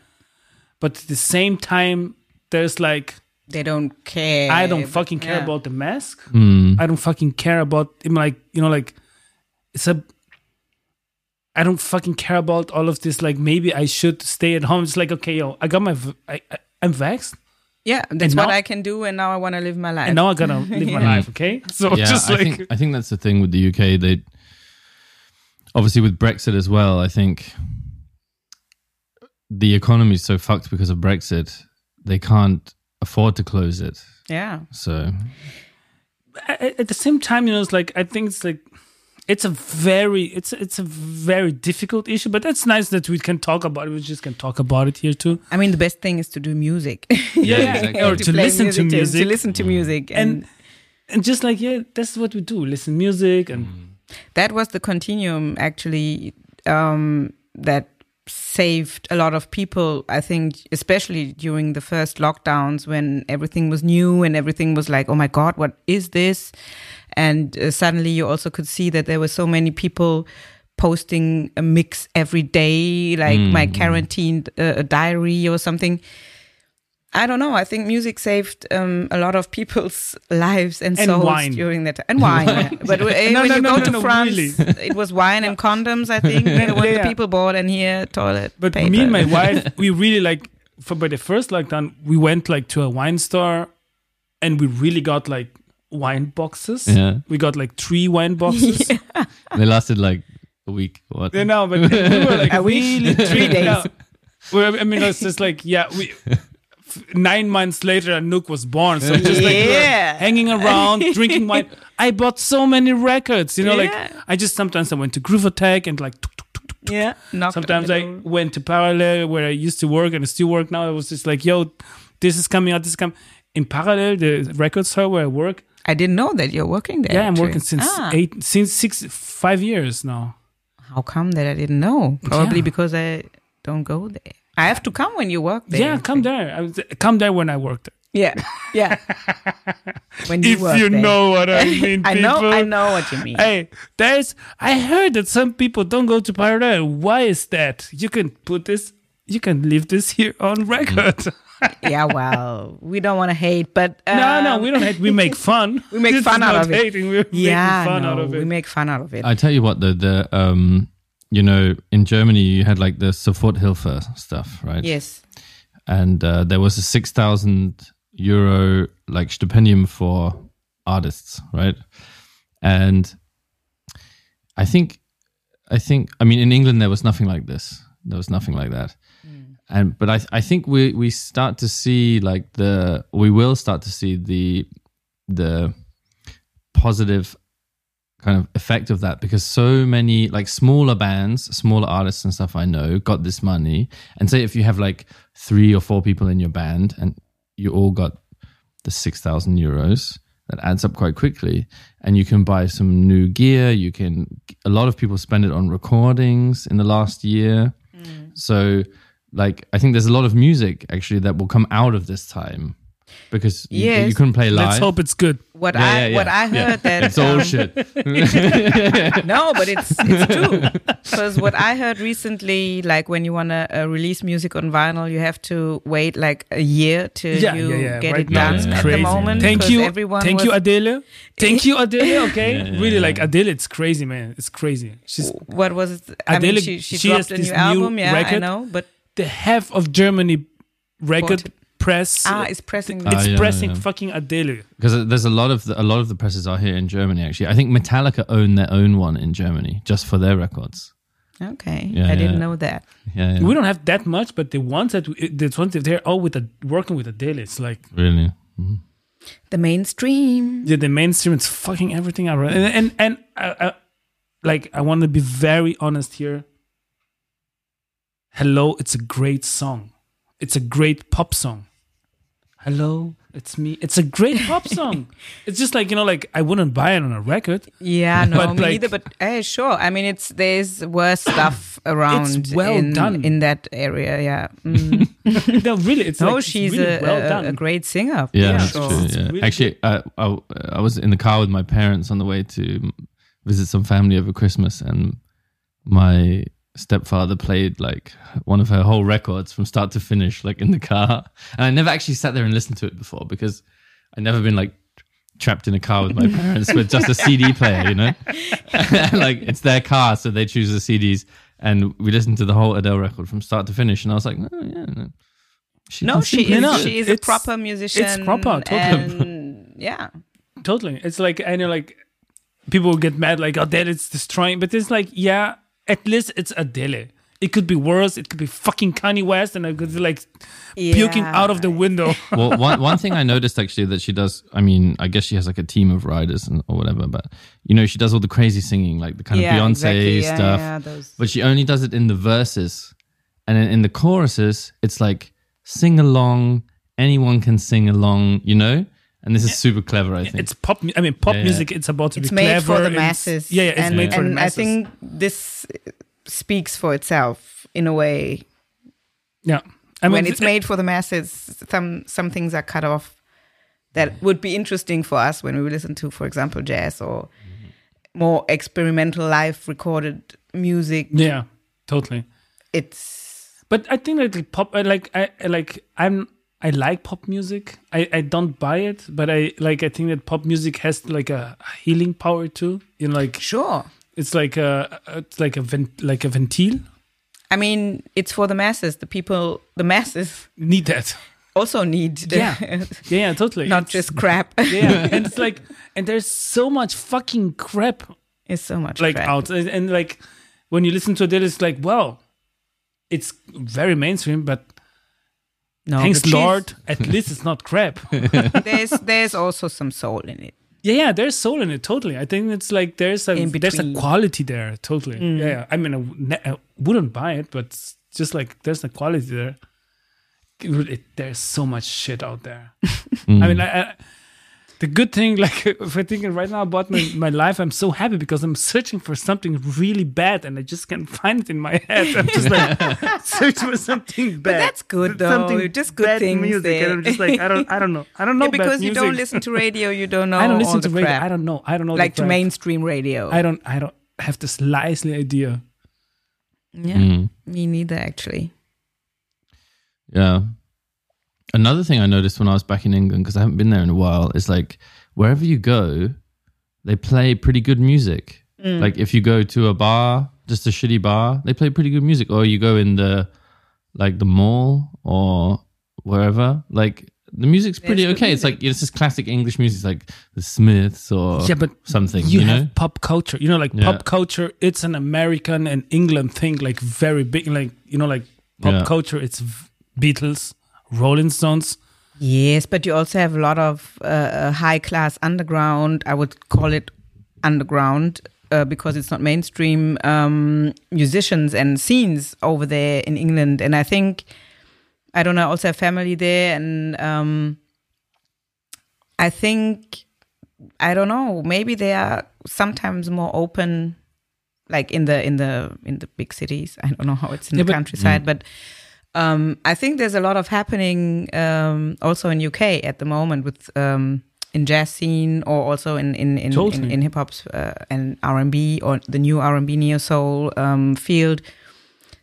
A: But at the same time, there's like
B: they don't care.
A: I don't fucking care
B: Yeah.
A: about the mask.
D: Hmm.
A: I don't fucking care about I'm like you know like it's a I don't fucking care about all of this. Like maybe I should stay at home. It's like okay, yo, I got my I'm vaxxed,
B: Yeah, that's
A: And
B: what I can do, and now I want to live my life.
A: and now I gotta live my life. Okay, so
D: yeah
A: just
D: I think I think that's the thing with the UK they obviously with Brexit as well I think the economy is so fucked because of Brexit they can't afford to close it
B: yeah,
D: so
A: at, uh, at the same time, you know, it's like I think it's like it's a very it's it's a very difficult issue, but it's nice that we can talk about it. We just can talk about it here too.
B: I mean, the best thing is to do music.
D: Yeah, exactly.
A: or to
B: play
A: listen to
B: to-
A: music.
B: to listen to music, and,
A: and and just like yeah, that's what we do. Listen music and
B: that was the continuum actually um, that saved a lot of people. I think, especially during the first lockdowns when everything was new and everything was like, "Oh my God, what is this?" And uh, suddenly you also could see that there were so many people posting a mix every day, like my quarantined uh, diary or something. I don't know. I think music saved um, a lot of people's lives and,
A: And
B: souls
A: wine.
B: during that time. And wine. yeah. But
A: No,
B: when
A: no,
B: you
A: no,
B: go to France,
A: really.
B: it was wine and condoms, I think, what
A: yeah.
B: the people bought, and here toilet
A: But
B: paper.
A: me and my wife, we really like for by the first lockdown, we went like to a wine store, and we really got like wine boxes.
D: Yeah.
A: We got like three wine boxes.
D: They lasted like a week. What?
A: You know, but we were like
B: A week,
A: really
B: three days.
A: No. Well, I mean, it's just like yeah, we. Nine months later, Anouk was born. So just like
B: Yeah.
A: hanging around, drinking wine. I bought so many records. You know, like I just sometimes I went to Groove Attack and like tuk, tuk, tuk,
B: yeah.
A: Sometimes I went to Parallel where I used to work and I still work now. I was just like, yo, this is coming out, this is coming. In Parallel, the record store where I work,
B: I didn't know that you're working there.
A: yeah, I'm working since
B: Ah,
A: eight, since six, five years now.
B: How come that I didn't know? Probably
A: Yeah.
B: because I don't go there. I have to come when you work there.
A: yeah, come there. I was, come there when I worked there.
B: Yeah, yeah. when you
A: If
B: work
A: you
B: there.
A: know what I mean,
B: I
A: people.
B: know, I know what you mean.
A: Hey, there's. I heard that some people don't go to Paradise. Why is that? You can put this. You can leave this here on record.
B: yeah, well, we don't want to hate, but um,
A: no, no, we don't hate. We make fun.
B: We make
A: This
B: fun out
A: not
B: of it.
A: hating. We're
B: Yeah,
A: fun
B: no,
A: out of it.
B: we make fun out of it.
D: I tell you what, the the um, you know, in Germany you had like the Soforthilfe stuff, right?
B: yes.
D: and uh, there was a six thousand euro like stipendium for artists, right? And I think, I think, I mean, in England there was nothing like this. There was nothing like that. And but I I think we we start to see like the we will start to see the the positive kind of effect of that because so many like smaller bands, smaller artists and stuff I know got this money. And say if you have like three or four people in your band and you all got the 6,000 euros, that adds up quite quickly. And you can buy some new gear. You can, a lot of people spend it on recordings in the last year. Mm. So, like, I think there's a lot of music actually that will come out of this time because you,
B: Yes.
D: you couldn't play live.
A: Let's hope it's good.
B: What
D: Yeah,
B: I
D: yeah, yeah.
B: what I
D: Yeah.
B: heard that
D: It's all
B: um,
D: shit.
B: no, but it's it's true because what I heard recently, like when you want to uh, release music on vinyl, you have to wait like a year till
A: Yeah,
B: you
A: yeah, yeah.
B: get
A: right
B: it
A: now
B: done
A: it's
D: Yeah.
B: at the moment.
A: Thank
B: 'cause
A: you,
B: everyone
A: thank
B: was,
A: you, Adele. Thank you, Adele. Okay,
D: Yeah, yeah,
A: really,
D: yeah.
A: like Adele. It's crazy, man. It's crazy. She's
B: What was it? I mean,
A: Adele,
B: she, she,
A: she
B: dropped
A: has
B: a
A: this
B: new
A: new
B: album. Yeah, I know, but
A: the half of Germany record
B: Bought
A: press.
B: ah, it's pressing.
D: Ah,
A: it's
D: yeah,
A: pressing
D: yeah.
A: fucking Adele.
D: Because there's a lot of the, a lot of the presses are here in Germany. Actually, I think Metallica own their own one in Germany just for their records.
B: okay,
D: Yeah,
B: I didn't know that.
D: Yeah, yeah.
A: We don't have that much, but the ones that we, the ones that they're all with the working with Adele. It's like
D: really. Mhm.
B: The mainstream.
A: yeah, the mainstream. It's fucking everything out. And and and uh, uh, like I want to be very honest here. Hello, it's a great song. It's a great pop song. Hello, it's me. It's a great pop song. it's just like you know, like I wouldn't buy it on a record.
B: Yeah, no,
A: But,
B: me
A: like-
B: neither. But eh, sure. I mean, it's there's worse stuff around.
A: it's well
B: in,
A: done.
B: in that area. Yeah. Mm.
A: no, really, it's
B: no,
A: like,
B: she's
A: really
B: a,
A: well
B: a-
A: done.
B: a great singer.
D: Yeah,
A: Yeah,
D: that's
B: sure.
D: true. Yeah.
A: really
D: Actually, I, I I was in the car with my parents on the way to visit some family over Christmas, and my stepfather played like one of her whole records from start to finish, like in the car. And I never actually sat there and listened to it before because I'd never been like trapped in a car with my parents with just a CD player, you know? like it's their car, so they choose the CDs. And we listened to the whole Adele record from start to finish. And I was like, oh, yeah. No, she
B: No,
D: can
B: she is.
A: no,
B: she is a
A: it's-
B: proper musician.
A: It's proper, totally.
B: And yeah,
A: Totally. It's like I know like people get mad like oh, Adele it's destroying, but it's like yeah, at least it's Adele. It could be worse. It could be fucking Kanye West, and I could be like puking out of the window.
D: well, one one thing I noticed actually that she does. I mean, I guess she has like a team of writers and, or whatever, but you know, she does all the crazy singing, like the kind
B: yeah,
D: of Beyonce
B: exactly. Yeah,
D: stuff.
B: Yeah, those.
D: But she only does it in the verses, and then in the choruses, it's like sing along. Anyone can sing along, you know. And this is super clever, I think.
A: It's pop. mu- I mean, pop
D: Yeah, yeah.
A: music. It's about to
B: It's
A: be
B: made
A: clever.
B: for the
A: and-
B: masses.
A: Yeah, yeah. It's
B: and,
A: made for the masses.
B: I think this speaks for itself in a way.
A: yeah. I mean,
B: when it's made for the masses, some some things are cut off that would be interesting for us when we listen to, for example, jazz or more experimental live recorded music.
A: Yeah, totally.
B: It's
A: But I think like the pop, like I I like I'm I like pop music. I, I don't buy it, but I like I think that pop music has like a healing power too. You know, like
B: Sure.
A: it's like a it's like a vent, like a ventil.
B: I mean, it's for the masses. The people, the masses
A: Need that.
B: also need
A: Yeah. Yeah, yeah, totally.
B: not
A: It's-
B: just crap.
A: yeah, and it's like and there's so much fucking crap
B: it's so much
A: like
B: crap.
A: out and, and like when you listen to it, it's like well, it's very mainstream, but
B: No,
A: thanks
B: but
A: Lord, at least it's not crap.
B: There's there's also some soul in it.
A: Yeah, yeah, there's soul in it. Totally. I think it's like there's a there's a quality there. Totally. Mm. Yeah, yeah. I mean, I, w- ne- I wouldn't buy it, but it's just like there's a quality there. It- it- there's so much shit out there. Mm. I mean, I, I, the good thing, like, if I'm thinking right now about my, my life, I'm so happy because I'm searching for something really bad and I just can't find it in my head. I'm just like searching for something bad.
B: But that's good, though.
A: Something
B: Just good
A: bad
B: things
A: music,
B: there.
A: and I'm just like, I don't, I don't know, I don't know
B: Yeah, because
A: bad
B: you don't listen to radio, you don't know.
A: I don't listen
B: the
A: to radio.
B: crap.
A: I don't know. I don't know.
B: like to mainstream radio.
A: I don't. I don't have the slightest idea.
B: yeah,
D: Mm.
B: me neither actually.
D: Yeah. Another thing I noticed when I was back in England, because I haven't been there in a while, is like wherever you go, they play pretty good music. Mm. Like if you go to a bar, just a shitty bar, they play pretty good music. Or you go in the like the mall or wherever, like the music's pretty
B: good
D: okay. It's like it's just classic English music, it's like the Smiths or
A: Yeah, but
D: something.
A: You,
D: You, know?
A: have pop culture. You know, like
D: Yeah.
A: pop culture. It's an American and England thing. Like very big. Like you know, like pop
D: Yeah.
A: culture. It's v- Beatles, Rolling Stones.
B: Yes, but you also have a lot of uh, high class underground. I would call it underground uh, because it's not mainstream um, musicians and scenes over there in England. And I think I don't know. I also have family there, and um, I think I don't know. Maybe they are sometimes more open, like in the in the in the big cities. I don't know how it's in
A: Yeah,
B: the
A: but-
B: countryside, but um, I think there's a lot of happening um, also in UK at the moment with um, in jazz scene or also in in in, in,
A: Totally.
B: in hip hop uh, and R and B or the new R and B neo soul um, field.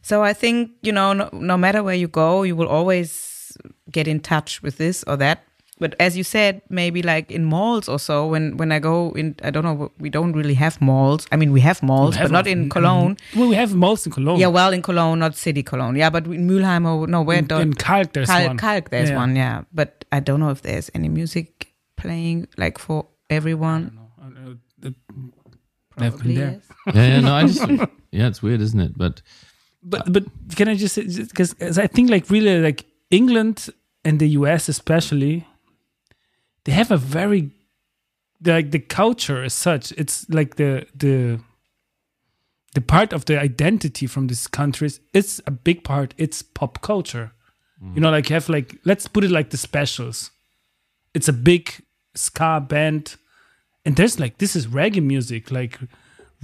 B: So I think you know no, no matter where you go, you will always get in touch with this or that. But as you said, maybe like in malls or so. When when I go in, I don't know. We don't really have malls. I mean, we have malls,
A: We have
B: but not in Cologne. Mm-hmm.
A: Well, we have malls in Cologne.
B: Yeah, well, in Cologne, not city Cologne. Yeah, but in Mülheim or no, where
A: in,
B: don't
A: in Kalk, there's
B: Kalk,
A: one.
B: Kalk, there's
A: Yeah.
B: one. Yeah, but I don't know if there's any music playing like for everyone.
A: The- Never been
B: Probably
A: there.
B: yes.
D: yeah, yeah, no, I just yeah, it's weird, isn't it? But
A: But but can I just say because I think like really like England and the US especially, they have a very like the culture as such. It's like the the the part of the identity from these countries. It's a big part. It's pop culture. You know, like you have like let's put it like the specials. It's a big ska band, and there's like this is reggae music like.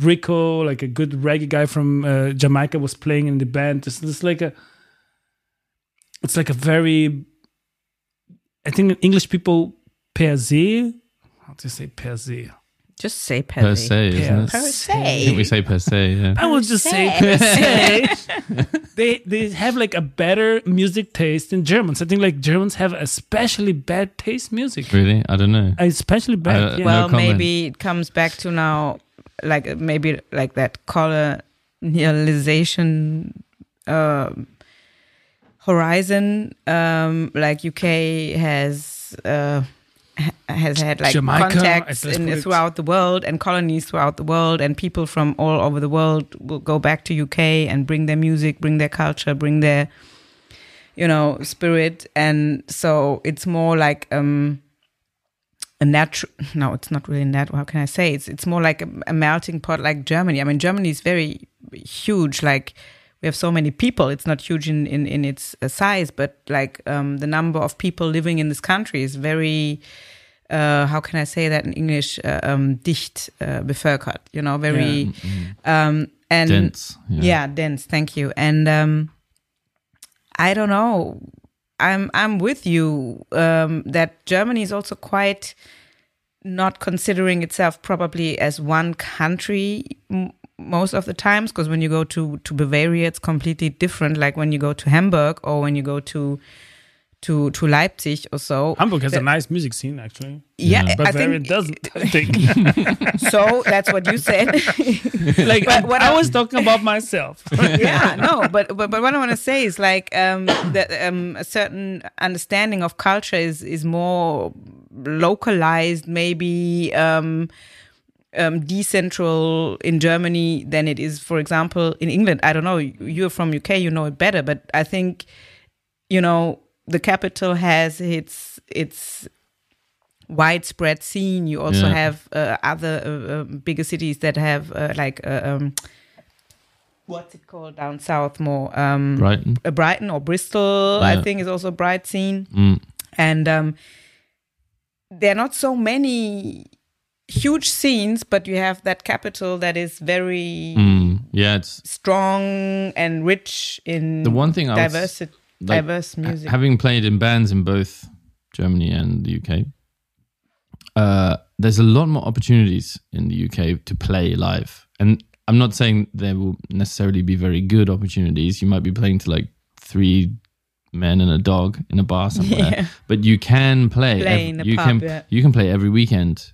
A: Rico, like a good reggae guy from uh, Jamaica, was playing in the band. It's, it's like a, it's like a very, I think English people per se, how to say per se?
B: Just say
D: per
B: per
D: se, isn't it?
B: Per
D: I
B: se.
D: think we say per se, yeah.
A: I will just say per se. they they have like a better music taste than Germans. I think like Germans have especially bad taste music.
D: Really? I don't know.
A: Especially bad.
D: Uh,
A: yeah.
D: well-
B: Well,
D: comment.
B: maybe it comes back to now, like uh, maybe like that colonialization um horizon. Um, like UK has uh, ha- has had like
A: Jamaica,
B: contacts in, throughout the world and colonies throughout the world, and people from all over the world will go back to UK and bring their music, bring their culture, bring their you know spirit, and so it's more like um a natural no it's not really natural how can i say? It's it's more like a, a melting pot like germany. I mean germany is very huge like we have so many people it's not huge in in, in its uh, size but like um the number of people living in this country is very uh how can i say that in english uh, um dicht uh, bevölkert you know very um and
D: Dense. Yeah.
B: yeah. dense thank you and um i don't know i'm i'm with you um that germany is also quite not considering itself probably as one country most of the times because when you go to to bavaria it's completely different like when you go to hamburg or when you go to to to Leipzig or so.
A: Hamburg has a nice music scene, actually.
B: yeah,
A: But
B: I think
A: it doesn't, I think.
B: so. That's what you said.
A: like,
B: But what
A: I,
B: I-
A: was talking about myself.
B: yeah, no, but, but but what I want to say is like um, that um, a certain understanding of culture is is more localized, maybe um, um, decentral in Germany than it is, for example, in England. I don't know. You're from UK, you know it better, but I think you know the capital has its its widespread scene. You also
D: Yeah.
B: have uh, other uh, uh, bigger cities that have uh, like uh, um, what's it called down south more um,
D: Brighton.
B: uh, Brighton or Bristol. I think is also a bright scene,
D: Mm.
B: and um, there are not so many huge scenes, but you have that capital that is very
D: Mm. Yeah, it's
B: strong and rich in
D: the one thing I was
B: diverse
D: like,
B: diverse music.
D: having played in bands in both Germany and the UK. Uh, there's a lot more opportunities in the UK to play live, and I'm not saying there will necessarily be very good opportunities. You might be playing to like three men and a dog in a bar somewhere,
B: Yeah.
D: but you can play.
B: Play
D: ev-
B: in a
D: you
B: pub,
D: can
B: yeah.
D: you can play every weekend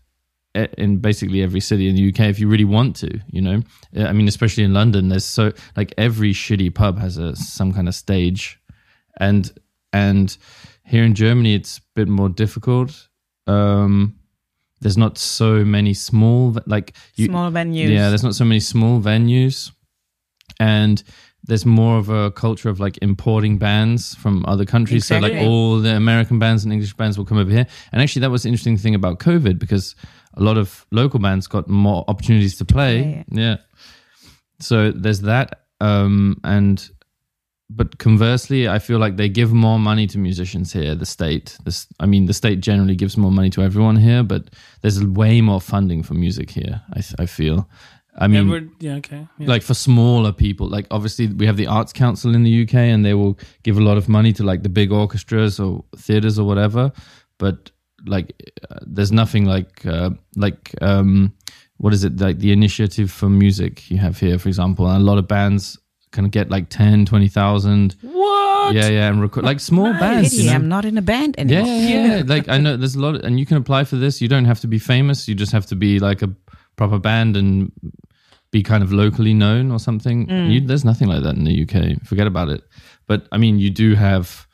D: in basically every city in the UK if you really want to. You know, Uh, I mean, especially in London, there's so like every shitty pub has a some kind of stage, and and here in Germany it's a bit more difficult. Um, there's not so many small like you,
B: Small venues.
D: yeah, there's not so many small venues, and there's more of a culture of like importing bands from other countries. So like all the American bands and English bands will come over here. And actually, that was the interesting thing about COVID because a lot of local bands got more opportunities to play.
B: play,
D: Yeah. So there's that, um, and but conversely, I feel like they give more money to musicians here. The state, this, I mean, the state generally gives more money to everyone here, but there's way more funding for music here. I, I feel. I
A: yeah,
D: mean,
A: we're, yeah, okay. Yeah.
D: like for smaller people like obviously we have the arts council in the uk and they will give a lot of money to like the big orchestras or theaters or whatever but like uh, there's nothing like uh, like um what is it like the initiative for music you have here for example and a lot of bands can get like 10 20,000
A: what?
D: yeah yeah and record like small bands you know?
B: I'm not in a band
D: Yeah,
B: anymore.
D: yeah, yeah, yeah. Like I know there's a lot, of, and you can apply for this. You don't have to be famous. You just have to be like a proper band and be kind of locally known or something. You, there's nothing like that in the UK. Forget about it. But I mean, you do have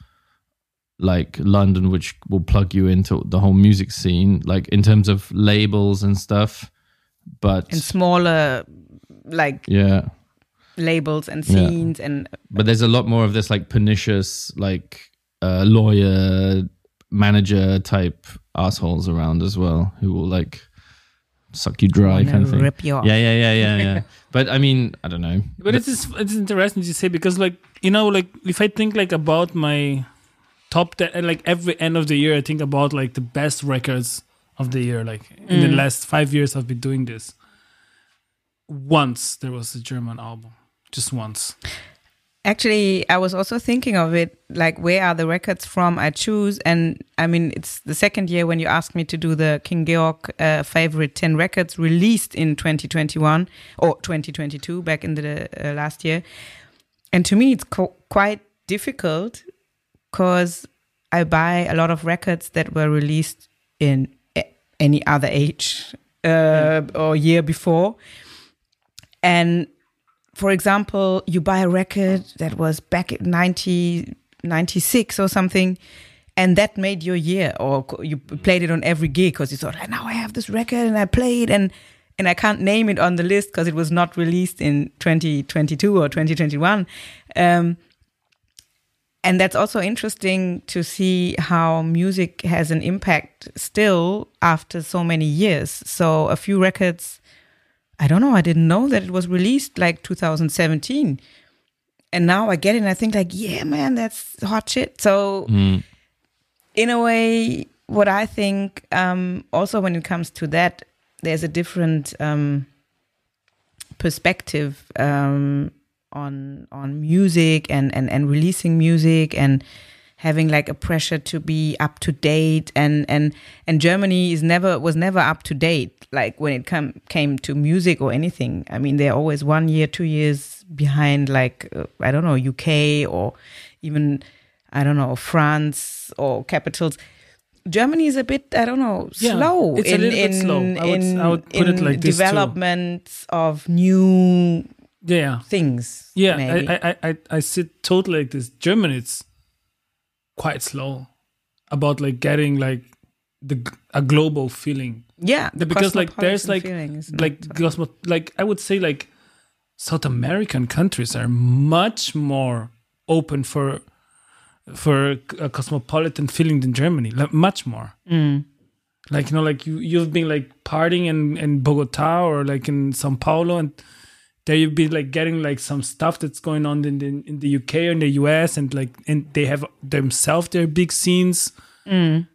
D: like London, which will plug you into the whole music scene, like in terms of labels and stuff. But
B: And smaller like
D: yeah,
B: labels and
D: Yeah.
B: scenes and
D: but there's a lot more of this like pernicious, like uh, lawyer, manager type assholes around as well, who will like suck you dry,
B: wanna
D: kind of thing.
B: rip you off.
D: Yeah, yeah, yeah, yeah, yeah. but I mean, I don't know.
A: But it's just, it's interesting to say because like you know like if I think like about my top ten, like every end of the year I think about like the best records of the year. Like in the last five years I've been doing this. Once there was a German album, just once.
B: Actually, I was also thinking of it, like where are the records from I choose? And I mean, it's the second year when you asked me to do the King Georg uh, favorite 10 records released in 2021 or 2022, back in the uh, last year. And to me, it's co- quite difficult because I buy a lot of records that were released in any other age uh, or year before. And for example, you buy a record that was back in 90, 96 or something, and that made your year, or you played it on every gig because you thought, "Ah, now I have this record and I played it, and and I can't name it on the list because it was not released in 2022 or 2021. Um, and that's also interesting to see how music has an impact still after so many years. So a few records I don't know. I didn't know that it was released like 2017. And now I get it and I think like, yeah, man, that's hot shit. So
D: Mm.
B: in a way, what I think um, also when it comes to that, there's a different um, perspective um, on on music and, and and releasing music and having like a pressure to be up to date and and and Germany is never was never up to date like when it come came to music or anything I mean they're always one year two years behind like uh, I don't know UK or even I don't know, France or capitals. Germany is a bit, I don't know,
A: Yeah,
B: slow
A: it's a
B: in in
A: slow. I would-
B: in,
A: I would put it like
B: development of new
A: Yeah.
B: things.
A: Yeah,
B: maybe.
A: I, I, I, I, sit totally like this. Germany, it's quite slow about like getting like the a global feeling.
B: yeah,
A: because like there's like
B: feeling is not-
A: like cosmo, like I would say like South American countries are much more open for for a cosmopolitan feeling than Germany, like much more.
B: Mm.
A: Like you know, like you you've been like partying in in Bogota or like in São Paulo, and there you've been like getting like some stuff that's going on in the in the UK or in the US, and like and they have themselves their big scenes.
B: Mm.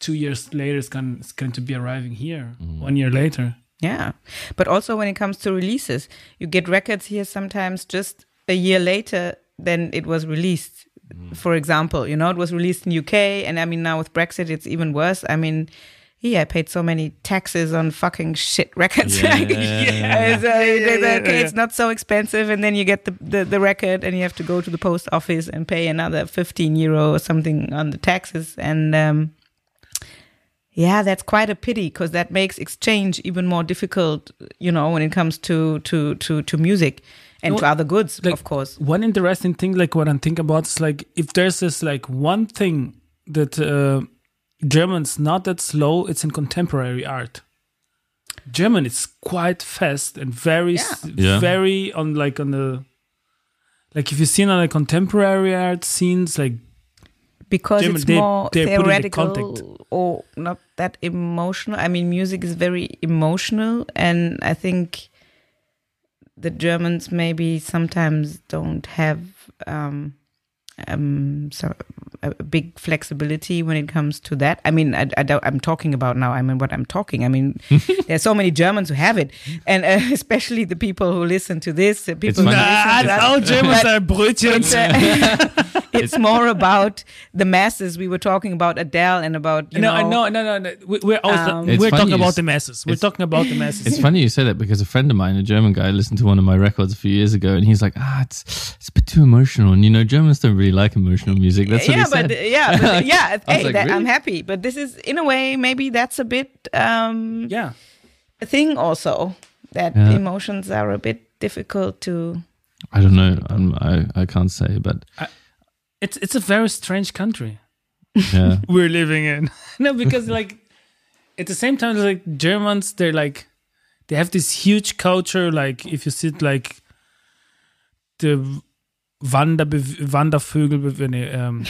A: Two years later, it's going it's going to be arriving here. One year later.
B: Yeah. But also when it comes to releases, you get records here sometimes just a year later than it was released. For example, you know, it was released in UK and I mean now with Brexit it's even worse. I mean, yeah, I paid so many taxes on fucking shit records.
D: Yeah, yeah, yeah, yeah.
B: it's, okay, it's not so expensive and then you get the, the, the record and you have to go to the post office and pay another 15 euro or something on the taxes and um yeah, that's quite a pity because that makes exchange even more difficult, you know, when it comes to to to to music and to other goods,
A: like-
B: of course.
A: One interesting thing, like what I'm thinking about, is like if there's this like one thing that uh, German's not that slow, it's in contemporary art. German is quite fast and very, s-
D: Yeah.
A: very on like on the like if you see on the contemporary art scenes, like
B: Because
A: German,
B: it's
A: they-
B: more
A: they're putting the
B: theoretical or not that emotional. I mean, music is very emotional, and I think the Germans maybe sometimes don't have um, um, so a a big flexibility when it comes to that. I mean, I, I don't, I'm talking about now. I mean, what I'm talking. I mean, there's so many Germans who have it, and uh, especially the people who listen to this. uh, People who
D: funny.
B: listen to us.
A: all Germans are Brötchen.
B: it's, uh, it's more about the masses. We were talking about Adele and about you
A: no,
B: know.
A: no, no, no, no. We- We're always
B: Um,
A: we're talking about the masses. We're talking about the masses.
D: It's funny you say that because a friend of mine, a German guy, listened to one of my records a few years ago, and he's like, "Ah, it's it's a bit too emotional." And you know, Germans don't really like emotional music. That's what
B: yeah,
D: he said.
B: but yeah, but yeah.
D: I was
B: hey,
D: like,
B: that, I'm happy. But this is, in a way, maybe that's a bit um,
A: yeah.
B: a thing also that
D: Yeah.
B: emotions are a bit difficult to.
D: I don't know. I'm, I I can't say, but
A: It's it's a very strange country.
D: yeah,
A: we're living in. no, because like at the same time, like Germans, they're like they have this huge culture. Like if you sit like the Wander Wandervögel, nee, ähm,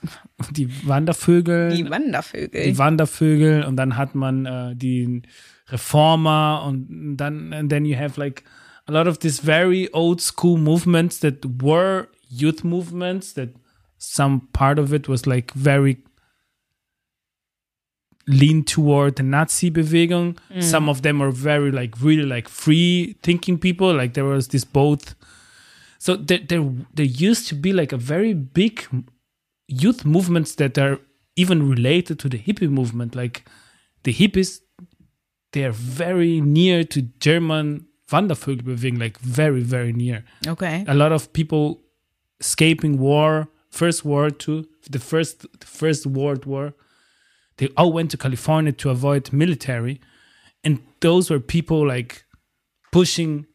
A: die Wandervögel,
B: Die Wandervögel.
A: die Wandervögel und dann hat man äh, die Reformer und dann and then you have like a lot of these very old school movements that were youth movements that some part of it was like very lean toward the Nazi Bewegung. Some of them are very like really like free thinking people. Like there was this both. So there, there, there used to be like a very big youth movements that are even related to the hippie movement. Like the hippies, they are very near to German Wandervögelbewegung, like very, very near.
B: Okay.
A: A lot of people escaping war, first war to the first the first world war. They all went to California to avoid military, and those were people like pushing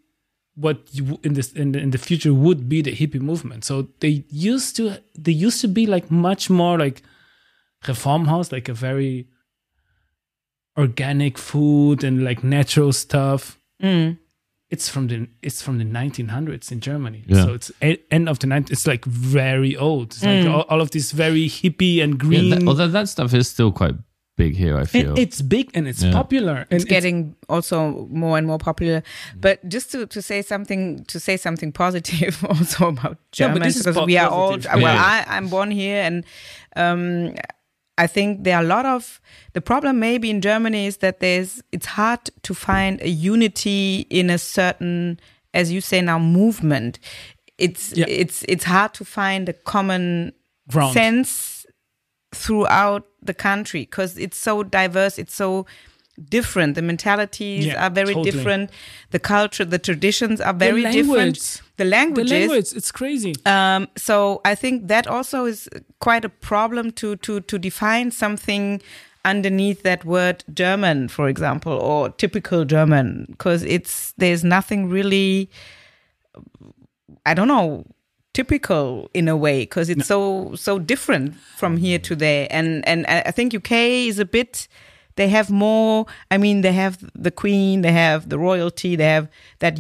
A: what you, in this in the, in the future would be the hippie movement. So they used to they used to be like much more like Reformhaus, like a very organic food and like natural stuff.
B: Mm.
A: It's from the it's from the 1900s in Germany.
D: Yeah.
A: So it's a, end of the 90s. It's like very old. It's like
B: Mm.
A: all, all of this very hippie and
D: yeah
A: green.
D: that, although that stuff is still quite big here, I feel.
A: and it's big and it's
D: Yeah.
A: popular. And
B: it's getting also more and more popular. But just to, to say something to say something positive also about
A: Yeah, but
B: Germans
A: this
B: because we are all
A: positive.
B: well. I, I'm born here and um, I think there are a lot of the problem maybe in Germany is that there's it's hard to find a unity in a certain as you say now movement. It's
A: Yeah.
B: it's it's hard to find a common
A: ground.
B: sense throughout the country because it's so diverse it's so different. The mentalities
A: Yeah,
B: are very
A: totally.
B: different. The culture, the traditions are very
A: language.
B: different. The languages.
A: The language, it's crazy.
B: Um, so I think that also is quite a problem to to to define something underneath that word German, for example, or typical German, because it's there's nothing really. I don't know typical in a way because it's so so different from here to there and and I think UK is a bit they have more I mean they have the queen they have the royalty they have that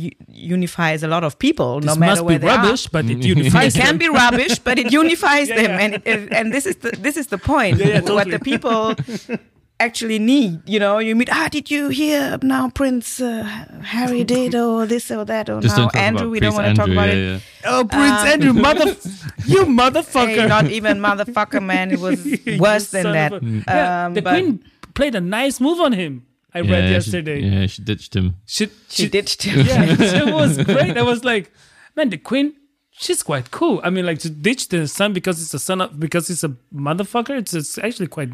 B: unifies a lot of people no
A: This
B: matter
A: must
B: where
A: be
B: they
A: rubbish,
B: are
A: but it unifies.
B: it
A: can
B: be rubbish, but it unifies them, and and this is the this is the point.
A: yeah,
B: What
A: totally.
B: the people actually need, you know. You meet, ah, did you hear now Prince uh, Harry did or this or that or
D: Just
B: now Andrew?
D: about
B: We don't want to talk about
D: yeah,
B: it.
D: yeah.
A: Oh, Prince Andrew, mother, you motherfucker!
B: Hey, not even motherfucker, man. It was worse than that.
A: of a- Yeah,
B: Um,
A: the
B: but
A: queen played a nice move on him. I read
D: Yeah,
A: yesterday.
D: She, yeah, she ditched him.
A: She,
B: she ditched him.
A: Yeah, it was great. I was like, man, the queen, she's quite cool. I mean, like to ditch the son because it's a son of because he's a motherfucker. It's, it's actually quite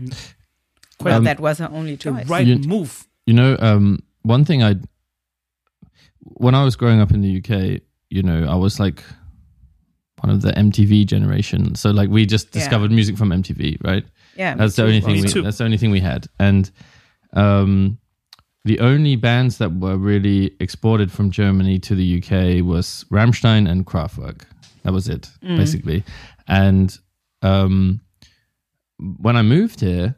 B: Well,
D: Um,
B: that was her only
A: the
B: choice.
A: right
D: You-
A: move.
D: You know, um, one thing I, when I was growing up in the UK, you know, I was like one of the MTV generation. So like we just
B: Yeah.
D: discovered music from MTV, right?
B: Yeah,
D: That's the
B: me
D: only thing. We, that's the only thing we had, and um, the only bands that were really exported from Germany to the UK was Rammstein and Kraftwerk. That was it,
B: Mm.
D: basically. And um, when I moved here,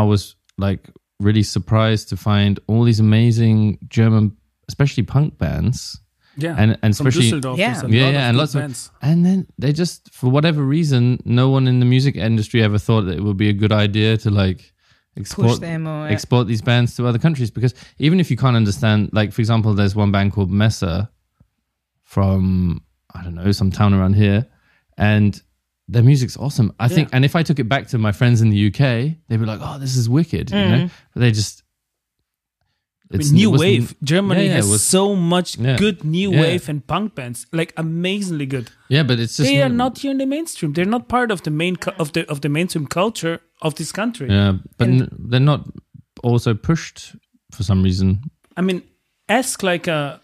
D: I was like really surprised to find all these amazing German, especially punk bands,
A: Yeah,
D: and and especially
B: Yeah.
D: yeah, yeah, and lots
A: bands.
D: of, and then they just, for whatever reason, no one in the music industry ever thought that it would be a good idea to like export
B: them or
D: export these bands to other countries because even if you can't understand, like for example, there's one band called Messer from I don't know some town around here, and their music's awesome. I think,
A: Yeah.
D: and if I took it back to my friends in the UK, they'd be like, "Oh, this is wicked," you know. But they just
A: I mean,
D: it's-
A: new
D: it wasn't-
A: wave. Germany
D: Yeah, yeah,
A: has
D: was-
A: so much
D: Yeah.
A: good new
D: Yeah.
A: wave and punk bands, like amazingly good.
D: Yeah, but it's just
A: they are not here in the mainstream. They're not part of the main cu- of the of the mainstream culture of this country.
D: Yeah, but n- they're not also pushed for some reason.
A: I mean, ask like a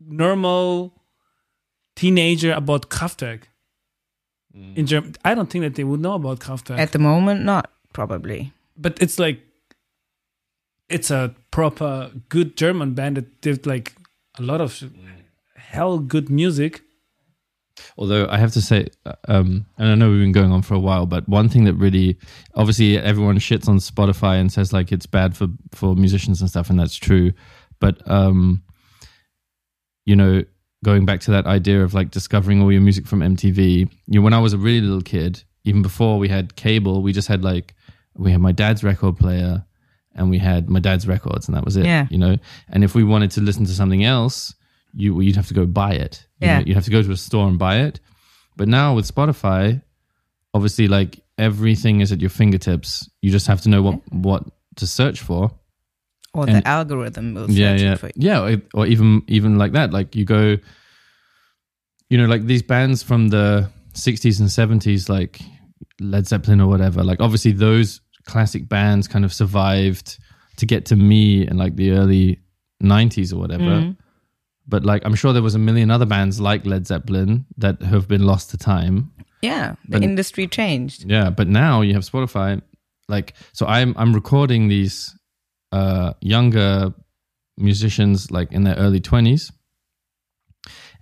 A: normal teenager about Kraftwerk
D: Mm.
A: in Germany. I don't think that they would know about Kraftwerk.
B: At the moment, not probably.
A: but it's like it's a proper good German band that did like a lot of hell good music.
D: Although I have to say, uh, um, and I know we've been going on for a while, but one thing that really, obviously, everyone shits on Spotify and says like it's bad for for musicians and stuff, and that's true. But um, you know, going back to that idea of like discovering all your music from MTV. You know, when I was a really little kid, even before we had cable, we just had like we had my dad's record player, and we had my dad's records, and that was it.
B: Yeah.
D: You know, and if we wanted to listen to something else, you you'd have to go buy it. You
B: Yeah.
D: know, you'd have to go to a store and buy it. But now with Spotify, obviously, like everything is at your fingertips. You just have to know what what to search for.
B: Or
D: And-
B: the algorithm will
D: Yeah,
B: search
D: yeah,
B: it for you.
D: yeah. Or, or even even like that. Like you go, you know, like these bands from the '60s and '70s, like Led Zeppelin or whatever. Like obviously those classic bands kind of survived to get to me in like the early '90s or whatever.
B: Mm-hmm.
D: But like I'm sure there was a million other bands like Led Zeppelin that have been lost to time.
B: Yeah, the
D: But-
B: industry changed.
D: Yeah, but now you have Spotify. Like, so I'm I'm recording these uh, younger musicians, like in their early twenties,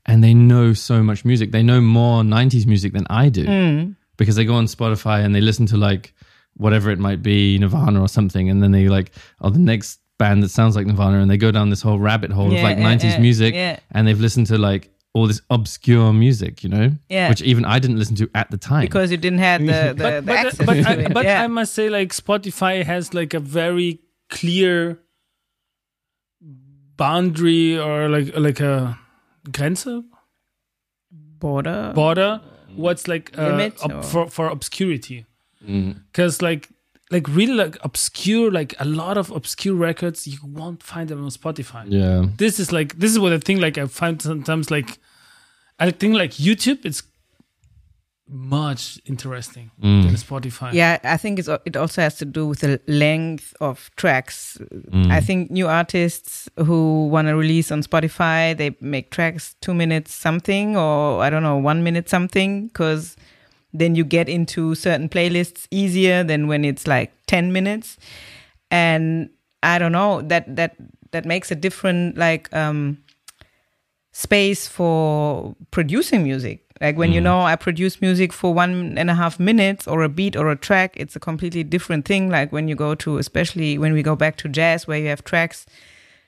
D: and they know so much music. They know more '90s music than I do
B: Mm.
D: because they go on Spotify and they listen to like whatever it might be, Nirvana or something, and then they like, oh, the next band that sounds like Nirvana, and they go down this whole rabbit hole of like
B: yeah,
D: '90s
B: yeah,
D: music,
B: yeah.
D: and they've listened to like all this obscure music, you know,
B: Yeah.
D: which even I didn't listen to at the time
B: Because you didn't have the, the,
A: but
B: the
A: but,
B: access
A: but,
B: to
A: I, but
B: yeah.
A: I must say, like Spotify has like a very clear boundary or like like a Grenze
B: border.
A: border. What's like uh,
B: Limit
A: ob- for for obscurity?
D: Mm.
A: Because like like really like obscure like a lot of obscure records you won't find them on Spotify.
D: Yeah.
A: This is like this is what I think like I find sometimes like I think like YouTube it's much interesting
D: Mm.
A: than Spotify.
B: Yeah, I think it's, it also has to do with the length of tracks.
D: Mm.
B: I think new artists who want to release on Spotify, they make tracks two minutes something, or I don't know, one minute something, because then you get into certain playlists easier than when it's like 10 minutes. And I don't know, that, that, that makes a different, like, um, space for producing music. Like when you know I produce music for one and a half minutes or a beat or a track, it's a completely different thing. Like when you go to, especially when we go back to jazz, where you have tracks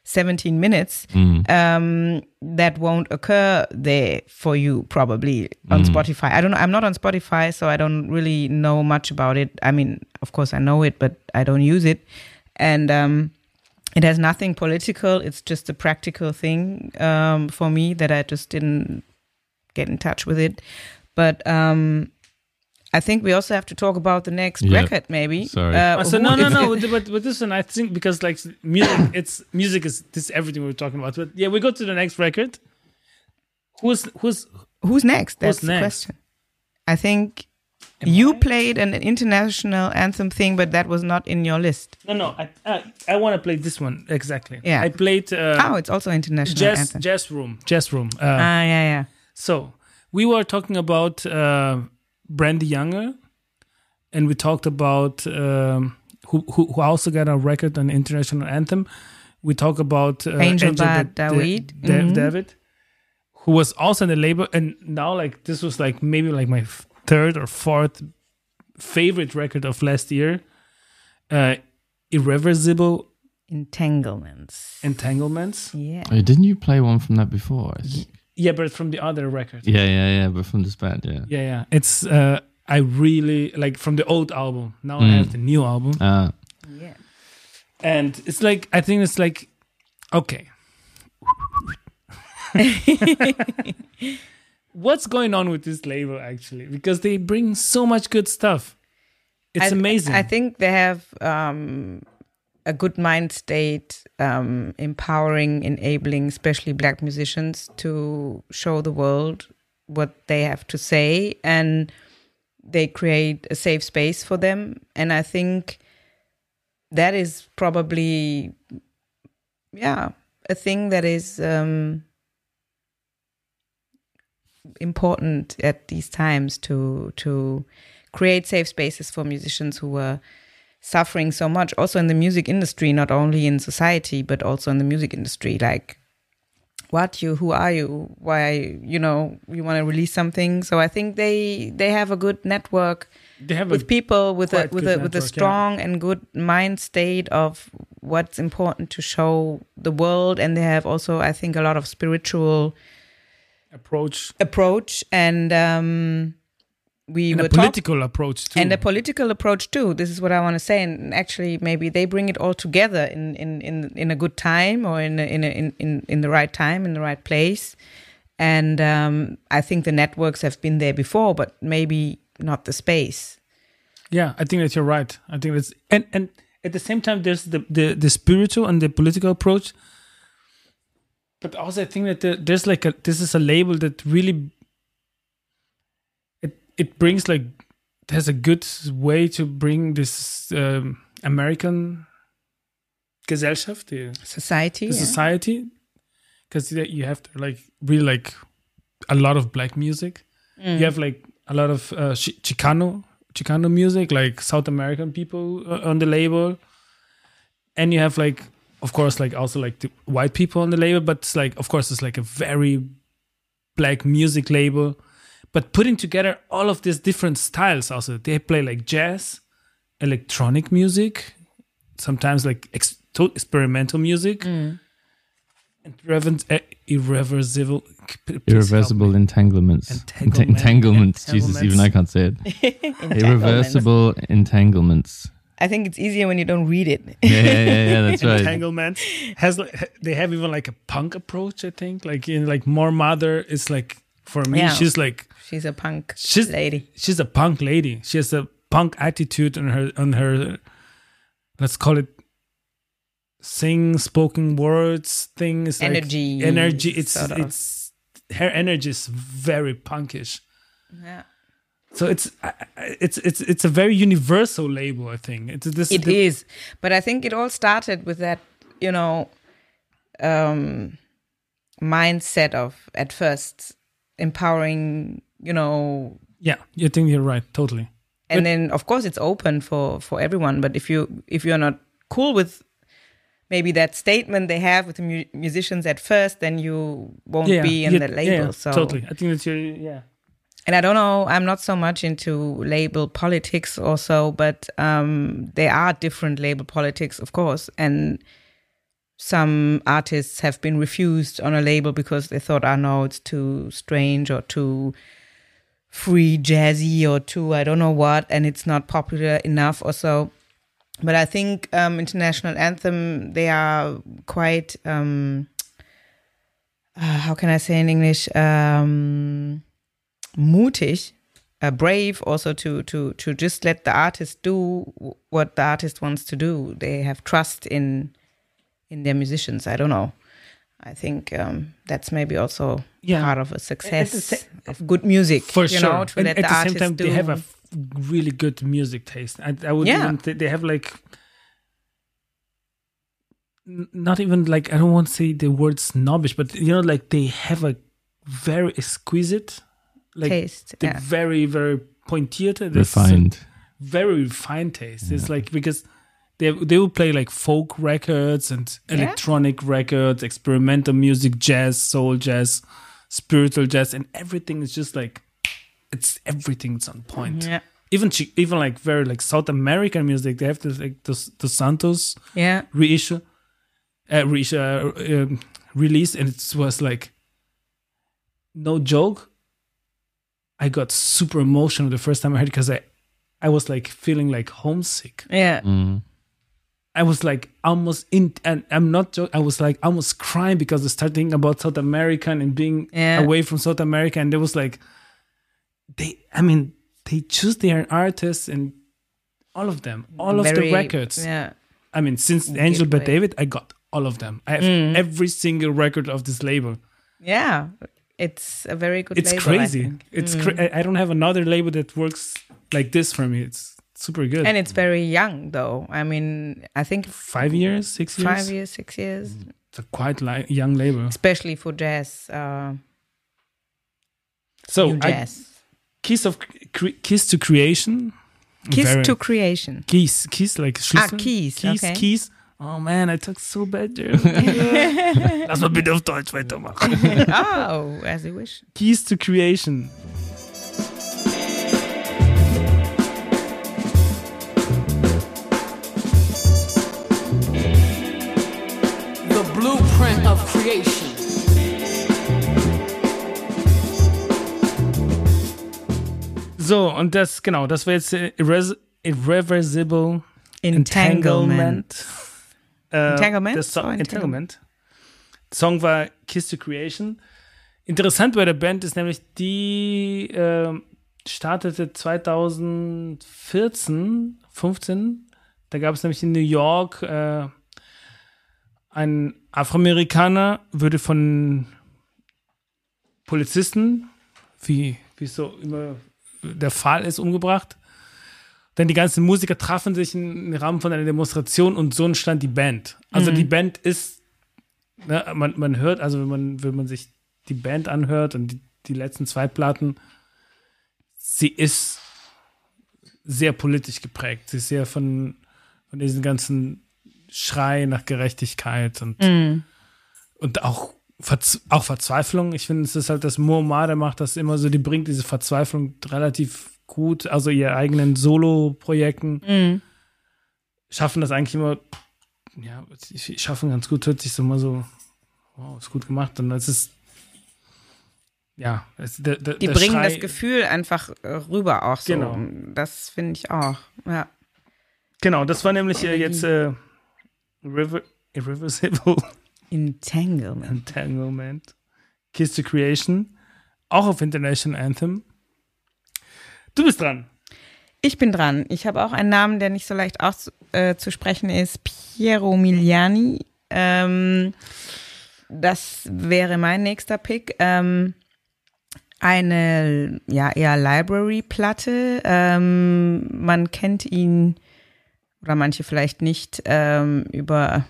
B: 17 minutes,
D: Mm.
B: um, that won't occur there for you probably on Spotify. I don't know. I'm not on Spotify, so I don't really know much about it. I mean, of course I know it, but I don't use it. And, um, it has nothing political. It's just a practical thing um, for me that I just didn't get in touch with it. But um, I think we also have to talk about the next
D: Yeah.
B: record, maybe.
D: Sorry.
B: Uh,
A: Uh, so no, no, no. but, with, with this one, I think because like music, it's music is this is everything we're talking about. But yeah, we go to the next record. Who's who's
B: Who's next? That's
A: Who's
B: the question. I think you played an international anthem thing, but that was not in your list.
A: no no. I I, I want to play this one exactly.
B: Yeah.
A: I played uh,
B: oh, it's also international
A: jazz
B: anthem.
A: jazz room jazz room. Uh,
B: ah, yeah, yeah.
A: So we were talking about uh, Brandee Younger, and we talked about um, who, who who also got a record on international anthem. We talk about uh,
B: Angel
A: Da-
B: Bad
A: Da-
B: Dawid.
A: Da-
B: Mhm.
A: Dawid, who was also in the label, and now like this was like maybe like my f- third or fourth favorite record of last year. Uh, Irreversible
B: Entanglements.
A: entanglements.
B: yeah.
D: Oh, didn't you play one from that before? I think.
A: Yeah, but from the other record.
D: Yeah, yeah, yeah. But from this band, yeah.
A: Yeah, yeah. It's uh I really like from the old album. Now I
D: Mm.
A: have the new album.
D: Uh,
B: Yeah.
A: And it's like I think it's like okay. What's going on with this label actually? Because they bring so much good stuff. It's
B: I,
A: amazing.
B: I think they have um, a good mind state, um, empowering, enabling, especially black musicians to show the world what they have to say, and they create a safe space for them. And I think that is probably, yeah, a thing that is um, important at these times to to create safe spaces for musicians who were suffering so much also in the music industry not only in society but also in the music industry. Like what you who are you why you know you want to release something? So i think they they have a good network
A: they have
B: with people with a with a with a
A: network, yeah.
B: strong and good mind state of what's important to show the world. And they have also i think a lot of spiritual
A: approach.
B: approach. And um we
A: and a
B: talk-
A: political approach too.
B: and a political approach too. This is what I want to say, and actually, maybe they bring it all together in in in, in a good time or in a, in, a, in in in the right time in the right place. And um, I think the networks have been there before, but maybe not the space.
A: Yeah, I think that you're right. I think that's and and at the same time there's the the, the spiritual and the political approach. But also I think that the, there's like a this is a label that really it brings like has a good way to bring this um, American Gesellschaft, the,
B: Society,
A: the
B: yeah.
A: society, because you have to like really like a lot of black music.
B: Mm.
A: You have like a lot of uh, Chi- Chicano Chicano music, like South American people uh, on the label, and you have like, of course, like also like the white people on the label. But it's like, of course, it's like a very black music label. But putting together all of these different styles, also they play like jazz, electronic music, sometimes like ex- to- experimental music,
B: Mm.
A: and reverent, uh, irreversible, please
D: irreversible
A: me.
D: entanglements.
A: Entanglement.
D: entanglements. Jesus, even I can't say it. Irreversible entanglements.
B: I think it's easier when you don't read it.
D: Yeah, yeah, yeah, yeah that's right.
A: entanglement has they have even like a punk approach i think like in like Moor Mother is like for me
B: Yeah.
A: she's like
B: She's a punk
A: She's-
B: lady.
A: she's a punk lady she has a punk attitude on her on her let's call it sing spoken words things is like
B: Energy,
A: energy it's
B: sort of.
A: it's her energy is very punkish
B: Yeah.
A: So it's it's it's it's a very universal label, I think. It's this
B: It
A: the-
B: is, but I think it all started with that, you know, um, mindset of at first empowering, you know,
A: Yeah, you think you're right, totally.
B: and
A: But-
B: then of course it's open for for everyone. But if you if you're not cool with maybe that statement they have with the mu- musicians at first, then you won't
A: Yeah,
B: be in
A: yeah,
B: the label.
A: yeah,
B: so
A: totally. I think that's your yeah.
B: and I don't know, I'm not so much into label politics or so, but um, there are different label politics, of course. And some artists have been refused on a label because they thought, oh no, it's too strange or too free jazzy or too, I don't know what, and it's not popular enough or so. But I think um, International Anthem, they are quite, um, uh, how can I say in English? Um, mutig, uh, brave also to to to just let the artist do what the artist wants to do. They have trust in in their musicians. I don't know. I think um, that's maybe also
A: Yeah.
B: part of a success
A: sa-
B: of good music.
A: For
B: you
A: sure.
B: know, to
A: And
B: let
A: at
B: the,
A: the same time,
B: do.
A: they have a f- really good music taste. I, I would
B: Yeah.
A: even th- they have like not even like I don't want to say the word snobbish, but you know, like they have a very exquisite, like
B: taste.
A: the
B: Yeah.
A: very very pointed,
D: Refined.
A: very refined taste. It's like because they they will play like folk records and electronic records, experimental music, jazz, soul jazz, spiritual jazz, and everything is just like it's everything's on point.
B: Yeah.
A: Even even like very like South American music, they have this like the the Santos
B: Yeah.
A: reissue, uh, reissue uh, um, release, and it was like no joke. I got super emotional the first time I heard because I, I was like feeling like homesick.
B: Yeah.
D: Mm.
A: I was like almost in, and I'm not joking. I was like almost crying because I started thinking about South America and being
B: Yeah.
A: away from South America, and there was like, they. I mean, they choose their artists and all of them, all of
B: Very-
A: the records.
B: Yeah.
A: I mean, since Angel
B: but.
A: Dawid, I got all of them. I have
B: Mm.
A: every single record of this label.
B: Yeah. It's a very good
A: It's
B: label, I
A: crazy.
B: think.
A: It's
B: Mm.
A: cra- I I don't have another label that works like this for me. It's super good.
B: And it's very young, though. I mean, I think
A: five years, six years.
B: five years, six years,
A: It's a quite li- young label.
B: especially for jazz, uh,
A: So
B: new
A: I,
B: jazz.
A: Kiss of cre- Kiss to Creation.
B: Kiss
A: Very-
B: to Creation.
A: Keys, Keys like Schlüssel.
B: Keys,
A: Keys,
B: okay.
A: Keys. Oh man, I talk so bad, German. Lass mal bitte auf Deutsch weitermachen.
B: oh, as you wish.
A: Keys to Creation.
E: Creation.
A: So, und das, genau, das war jetzt äh, Irres Irreversible
B: Entanglement.
A: Äh,
B: Entanglement?
A: Song,
B: Oh,
A: Entanglement. Song war Kiss to Creation. Interessant bei der Band ist nämlich, die ähm, startete 2014, 15. Da gab es nämlich in New York äh, ein Afroamerikaner, würde von Polizisten, wie es so immer der Fall ist, umgebracht. Denn die ganzen Musiker trafen sich im Rahmen von einer Demonstration und so entstand die Band. Also die Band ist, ne, man, man hört, also wenn man, wenn man sich die Band anhört und die, die letzten zwei Platten, sie ist sehr politisch geprägt. Sie ist sehr von, von diesen ganzen Schrei nach Gerechtigkeit und, und auch, Verz auch Verzweiflung. Ich finde, es ist halt das Moamade macht das immer so, die bringt diese Verzweiflung relativ gut, also ihre eigenen Solo-Projekten schaffen das eigentlich immer, ja, schaffen ganz gut, hört sich so mal so, wow, ist gut gemacht. Und es ist, ja, es, der, der,
B: Die bringen
A: Schrei,
B: das Gefühl einfach äh, rüber auch so.
A: Genau.
B: Das finde ich auch. Ja.
A: Genau, das war nämlich äh, jetzt äh, River, Irreversible
B: Entanglement.
A: Entanglement, Kiss to Creation, auch auf International Anthem. Du bist dran.
B: Ich bin dran. Ich habe auch einen Namen, der nicht so leicht aus, äh, ist. Piero Miliani. Ähm, das wäre mein nächster Pick. Ähm, Eine ja eher Library-Platte. Ähm, man kennt ihn oder manche vielleicht nicht ähm, über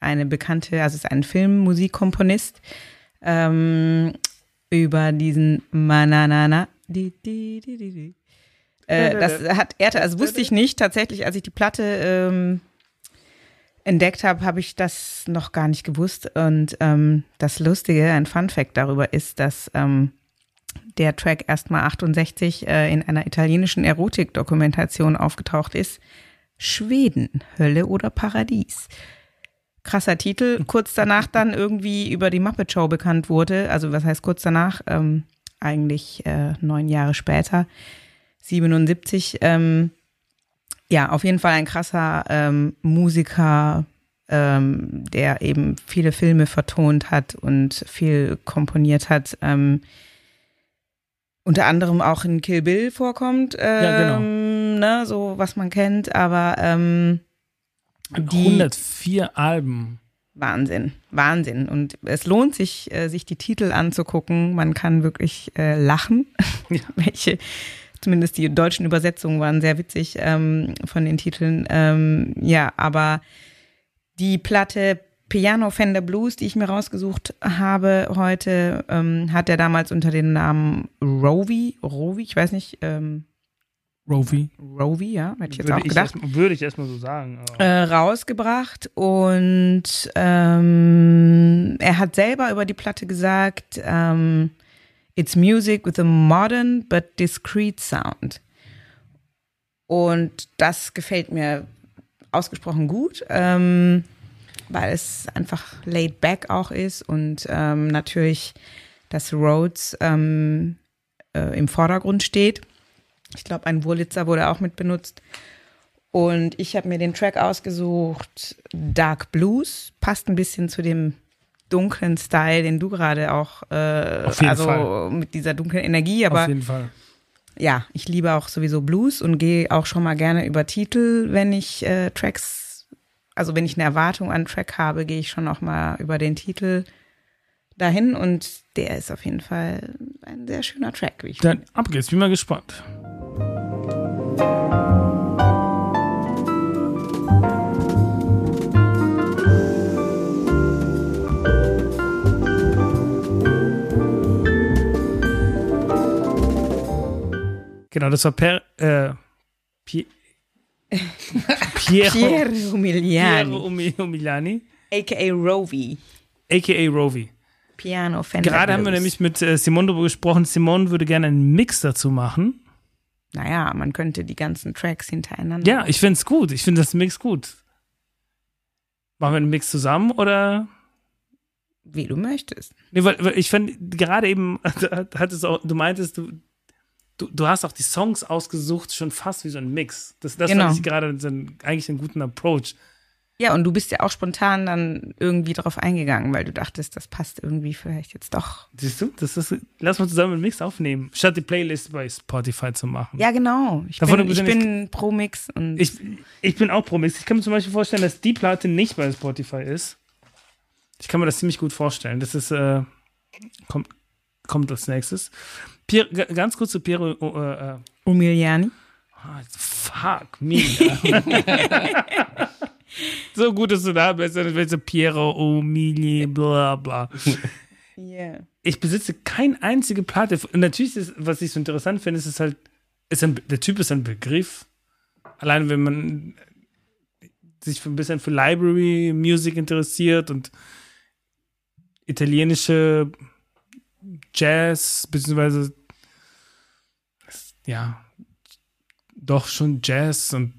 B: eine bekannte, also es ist ein Filmmusikkomponist ähm, über diesen Mananana. Di, di, di, di, di. Äh, das hat er, also wusste ich nicht tatsächlich, als ich die Platte ähm, entdeckt habe, habe ich das noch gar nicht gewusst. Und ähm, das Lustige, ein Fun Fact darüber ist, dass ähm, der Track erstmal 68 äh, in einer italienischen Erotikdokumentation aufgetaucht ist. Schweden, Hölle oder Paradies. Krasser Titel. Kurz danach dann irgendwie über die Muppet Show bekannt wurde. Also was heißt kurz danach? Ähm, eigentlich äh, neun Jahre später. 77. Ähm, ja, auf jeden Fall ein krasser ähm, Musiker, ähm, der eben viele Filme vertont hat und viel komponiert hat. Ähm, unter anderem auch in Kill Bill vorkommt, ähm,
A: Ja, genau.
B: ne, so was man kennt, aber ähm, die
A: 104 Alben.
B: Wahnsinn, Wahnsinn. Und es lohnt sich, äh, sich die Titel anzugucken. Man kann wirklich äh, lachen. Welche, zumindest die deutschen Übersetzungen waren sehr witzig ähm, von den Titeln. Ähm, ja, aber die Platte Piano Fender Blues, die ich mir rausgesucht habe heute, ähm, hat er damals unter dem Namen Rovi, Rovi, ich weiß nicht, ähm,
A: Rovi.
B: Rovi, ja, hätte ich jetzt
A: Würde
B: auch
A: ich,
B: gedacht
A: erst, würde ich erstmal so sagen.
B: äh, rausgebracht und ähm, er hat selber über die Platte gesagt, ähm, it's music with a modern but discreet sound. Und das gefällt mir ausgesprochen gut, ähm, weil es einfach laid back auch ist und ähm, natürlich dass Rhodes ähm, äh, im Vordergrund steht. Ich glaube, ein Wurlitzer wurde auch mit benutzt. Und ich habe mir den Track ausgesucht, Dark Blues, passt ein bisschen zu dem dunklen Style, den du gerade auch, äh, also
A: Fall.
B: mit dieser dunklen Energie, aber
A: Auf jeden Fall.
B: ja, ich liebe auch sowieso Blues und gehe auch schon mal gerne über Titel, wenn ich äh, Tracks, also wenn ich eine Erwartung an Track habe, gehe ich schon auch mal über den Titel dahin und der ist auf jeden Fall ein sehr schöner Track, wie ich
A: Dann ab geht's, bin mal gespannt. Genau, das war per, äh, Piero,
B: Piero
A: Piero
B: Umiliani,
A: Umi- Umiliani,
B: a.k.a. Rovi,
A: a.k.a. Rovi.
B: Piano Fender
A: Gerade haben wir nämlich mit äh, Simone darüber gesprochen. Simone würde gerne einen Mix dazu machen.
B: Naja, man könnte die ganzen Tracks hintereinander.
A: Ja, ich finde es gut. Ich finde das Mix gut. Machen wir einen Mix zusammen oder?
B: Wie du möchtest.
A: Nee, weil, weil ich fand gerade eben, hattest auch, du meintest, du, du, du hast auch die Songs ausgesucht, schon fast wie so ein Mix. Das, das
B: Genau.
A: fand ich gerade so ein, eigentlich einen guten Approach.
B: Ja, und du bist ja auch spontan dann irgendwie drauf eingegangen, weil du dachtest, das passt irgendwie vielleicht jetzt doch.
A: Siehst du? Das ist, lass mal zusammen einen Mix aufnehmen, statt die Playlist bei Spotify zu machen.
B: Ja, genau. Ich
A: Davon
B: bin, ich
A: bin ich-
B: bin pro Mix und
A: Ich, ich bin auch pro Mix. Ich kann mir zum Beispiel vorstellen, dass die Platte nicht bei Spotify ist. Ich kann mir das ziemlich gut vorstellen. Das ist, äh, kommt, kommt als nächstes. Pier, ganz kurz zu Piero, äh, äh,
B: Umiliani.
A: ah, fuck me. so gut, dass du da bist. Dann willst du Piero, Umili, bla, bla.
B: Yeah.
A: Ich besitze keine einzige Platte. Und natürlich ist, was ich so interessant finde, ist es halt, ist ein, der Typ ist ein Begriff. Allein wenn man sich ein bisschen für Library Music interessiert und italienische Jazz, beziehungsweise ja, doch schon Jazz und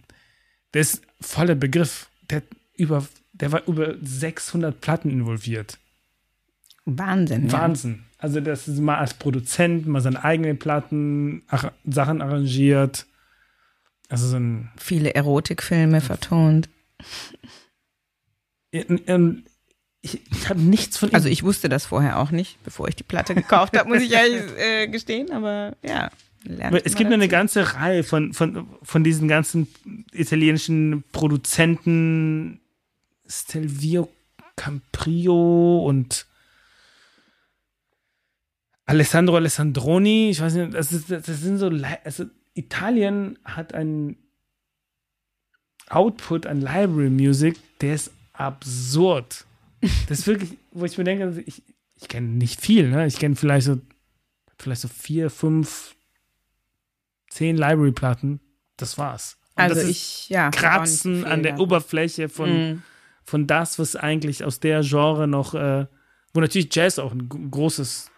A: der ist voller Begriff. Der, über, der war über 600 Platten involviert.
B: Wahnsinn. Ja.
A: Wahnsinn. Also das ist mal als Produzent, mal seine eigenen Platten, ar Sachen arrangiert. Also so ein
B: Viele Erotikfilme vertont.
A: ähm, ich, ich habe nichts von ihm.
B: Also ich wusste das vorher auch nicht, bevor ich die Platte gekauft habe, muss ich ehrlich äh, gestehen, aber ja.
A: es gibt eine ganze Reihe von, von, von diesen ganzen italienischen Produzenten, Stelvio Camprio und Alessandro Alessandroni, ich weiß nicht, das, ist, das sind so, also Italien hat einen Output an Library Music, der ist absurd. Das ist wirklich, wo ich mir denke, also ich, ich kenne nicht viel, ne? Ich kenne vielleicht so, vielleicht so vier, fünf, zehn Library-Platten. Das war's. Und
B: Also
A: das
B: ich, ja.
A: Kratzen
B: viel
A: an der
B: davon.
A: Oberfläche von,
B: Mhm.
A: von das, was eigentlich aus der Genre noch, äh, wo natürlich Jazz auch ein großes,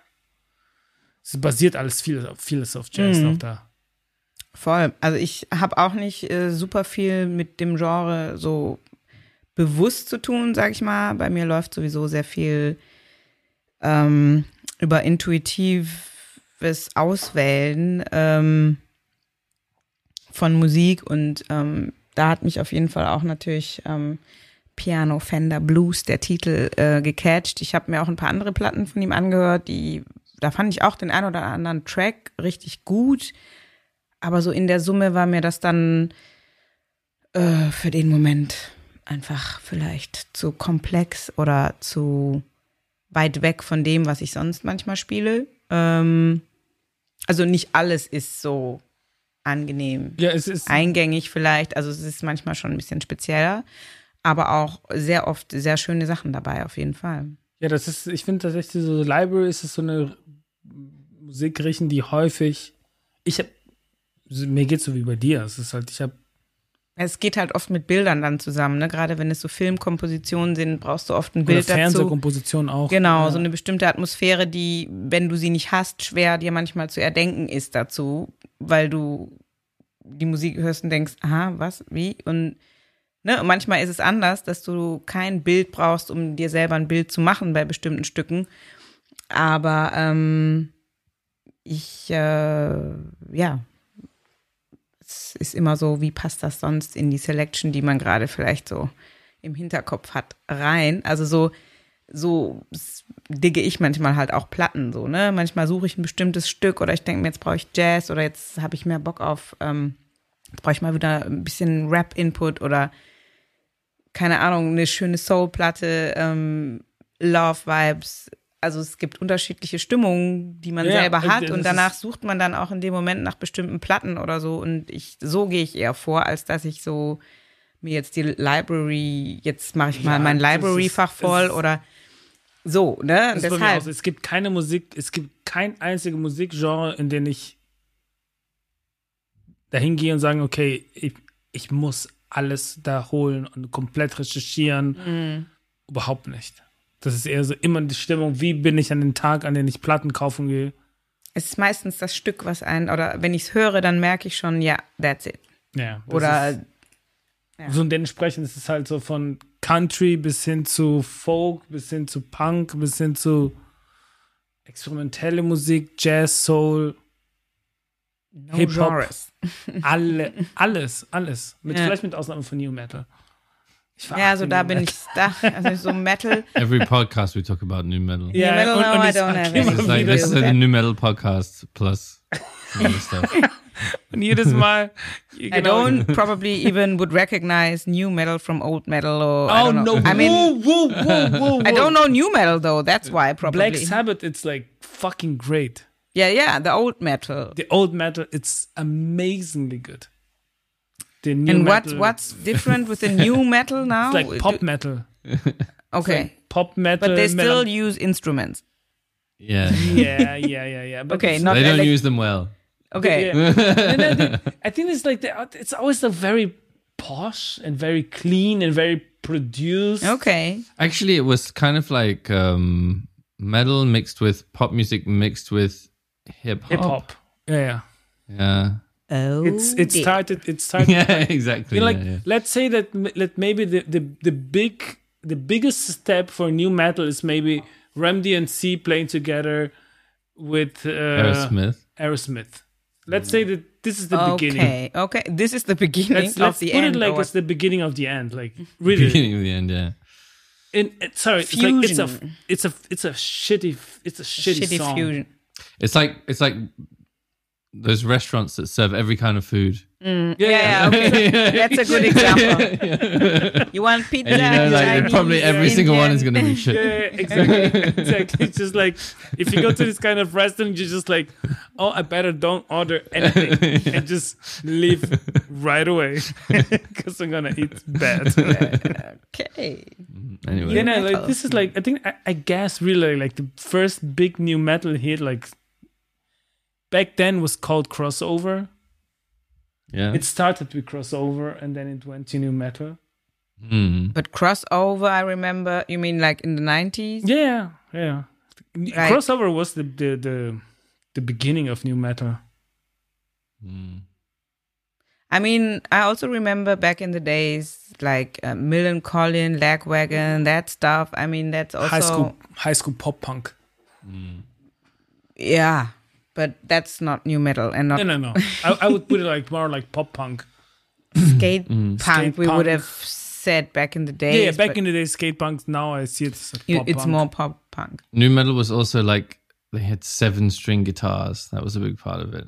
A: es basiert alles viel, vieles auf Jazz
B: Mhm.
A: auch da.
B: Voll. Also ich habe auch nicht äh, super viel mit dem Genre so bewusst zu tun, sag ich mal. Bei mir läuft sowieso sehr viel ähm, über intuitives Auswählen ähm, von Musik und ähm, da hat mich auf jeden Fall auch natürlich ähm, Piano Fender Blues, der Titel, äh, gecatcht. Ich habe mir auch ein paar andere Platten von ihm angehört, die, da fand ich auch den ein oder anderen Track richtig gut. Aber so in der Summe war mir das dann äh, für den Moment einfach vielleicht zu komplex oder zu weit weg von dem, was ich sonst manchmal spiele. Ähm, also nicht alles ist so angenehm.
A: Ja, es ist,
B: Eingängig vielleicht, also es ist manchmal schon ein bisschen spezieller, aber auch sehr oft sehr schöne Sachen dabei, auf jeden Fall.
A: ja, das ist, ich finde tatsächlich so, Library ist es so eine Musikrichtung, die häufig, ich habe, mir geht's so wie bei dir, es ist halt, ich habe
B: Es geht halt oft mit Bildern dann zusammen, ne? Gerade wenn es so Filmkompositionen sind, brauchst du oft ein
A: Oder
B: Bild dazu.
A: Auch.
B: Genau,
A: ja.
B: so eine bestimmte Atmosphäre, die, wenn du sie nicht hast, schwer dir manchmal zu erdenken ist dazu, weil du die Musik hörst und denkst, aha, was, wie? Und, ne, und manchmal ist es anders, dass du kein Bild brauchst, um dir selber ein Bild zu machen bei bestimmten Stücken. Aber ähm, ich, äh, ja, ist immer so, wie passt das sonst in die Selection, die man gerade vielleicht so im Hinterkopf hat, rein. Also so, so digge ich manchmal halt auch Platten so, ne? Manchmal suche ich ein bestimmtes Stück oder ich denke mir, jetzt brauche ich Jazz oder jetzt habe ich mehr Bock auf, ähm, brauche ich mal wieder ein bisschen Rap-Input oder keine Ahnung, eine schöne Soul-Platte, ähm, Love-Vibes. Also es gibt unterschiedliche Stimmungen, die man
A: Ja,
B: selber hat und danach sucht man dann auch in dem Moment nach bestimmten Platten oder so und ich so gehe ich eher vor, als dass ich so mir jetzt die Library, jetzt mache ich mal
A: Ja,
B: mein Library-Fach
A: es
B: voll
A: ist-
B: oder so, ne? Deshalb.
A: Es gibt keine Musik, es gibt kein einziges Musikgenre, in dem ich dahin gehe und sage, okay, ich, ich muss alles da holen und komplett recherchieren.
B: Mhm.
A: Überhaupt nicht. Das ist eher so immer die Stimmung, wie bin ich an den Tag, an den ich Platten kaufen gehe.
B: Es ist meistens das Stück, was ein, oder wenn ich es höre, dann merke ich schon, ja, that's it.
A: Ja,
B: Oder
A: ist, so und dementsprechend ist es halt so von Country bis hin zu Folk, bis hin zu Punk, bis hin zu experimentelle Musik, Jazz, Soul,
B: no
A: Hip-Hop. alle, alles, alles. Mit,
B: Ja.
A: Vielleicht mit Ausnahme von New Metal. Ich
B: Ja, also
A: verachte
B: da
A: New
B: bin
A: Metal.
B: ich da. Also so Metal.
D: Every podcast we talk about new metal.
A: Ja,
B: Metal,
A: und,
B: no,
A: und
B: I don't
A: sag
B: have
A: immer
B: any.
D: It's like this is a new metal podcast plus some other stuff.
A: und jedes Mal,
B: I
A: genau.
B: don't probably even would recognize new metal from old metal or I
A: Oh
B: don't know.
A: no!
B: I mean,
A: whoa, whoa, whoa, whoa,
B: I don't know new metal though. That's why probably.
A: Black Sabbath, it's like fucking great.
B: Yeah, yeah, the old metal.
A: The old metal, it's amazingly good. The new
B: And what
A: metal,
B: what's different with the new metal now?
A: it's like pop metal.
B: Okay,
A: Pop metal.
B: but they still
A: metal-
B: use instruments.
D: Yeah.
A: yeah, yeah, yeah, yeah. But
B: Okay, not
D: They don't
B: elec-
D: use them well.
B: Okay,
A: Yeah. No, no, I think it's like the, it's always a very posh and very clean and very produced.
B: okay.
D: Actually, it was kind of like um, metal mixed with pop music mixed with hip hop.
A: Hip hop. Yeah, yeah.
D: Yeah.
B: Oh,
A: It's it
B: dear.
A: started. It started.
D: Yeah, exactly.
A: You know, like
D: yeah, yeah.
A: let's say that m- let maybe the, the the big the biggest step for new metal is maybe Run-DMC playing together with uh,
D: Aerosmith.
A: Aerosmith. Let's say that this is the beginning.
B: Okay, okay. This is the beginning
A: Let's, let's
B: the
A: put
B: end.
A: it like it's the beginning of the end. Like really,
D: Beginning of the end, yeah.
A: in, it- sorry, it's like it's a it's a it's a shitty it's a shitty,
B: shitty
A: song.
B: fusion.
D: It's like it's like those restaurants that serve every kind of food. Mm.
B: Yeah, yeah, okay. That's a good example. You want pizza?
D: And you know, like
B: Chinese,
D: probably every single one is going to be shit.
A: Yeah, exactly. exactly. It's just like if you go to this kind of restaurant, you're just like, oh, I better don't order anything and just leave right away because I'm gonna eat bad.
B: Okay. Mm-hmm.
D: Anyway,
A: you know, like this is like I think I, I guess really like the first big new metal hit like back then was called crossover.
D: yeah.
A: It started with crossover and then it went to new metal.
D: Hmm.
B: But crossover, I remember. You mean like in the nineties?
A: Yeah, yeah.
B: Right.
A: Crossover was the the the, the beginning of new metal.
D: Hmm.
B: I mean, I also remember back in the days, like uh, Millencolin, Lagwagon, that stuff. I mean, that's also
A: high school high school pop punk.
B: yeah, but that's not new metal and not
A: No, no, no. I, I would put it like more like pop punk.
B: skate punk.
A: Skate
B: we
A: punk.
B: would have said back in the day.
A: Yeah, yeah back in the day, skate punk. Now I see it's like pop
B: it's
A: punk.
B: more pop punk.
D: New metal was also like they had seven string guitars. That was a big part of it.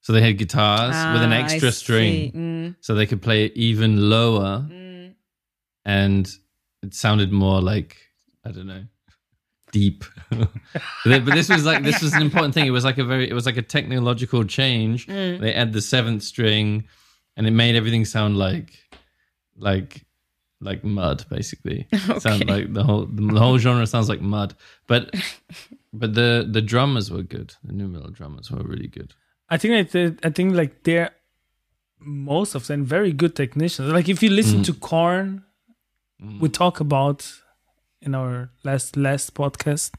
D: So they had guitars with an
B: Ah, I
D: extra string.
B: Mm.
D: so they could play it even lower, and it sounded more like I don't know, deep. but, this was like this was an important thing. It was like a very it was like a technological change. They add the seventh string, and it made everything sound like like like mud basically sound like the whole the whole genre sounds like mud but but the the drummers were good the new metal drummers were really good
A: I think that the, I think like they're most of them very good technicians. Like if you listen
D: Mm.
A: to Korn, we talk about in our last last podcast.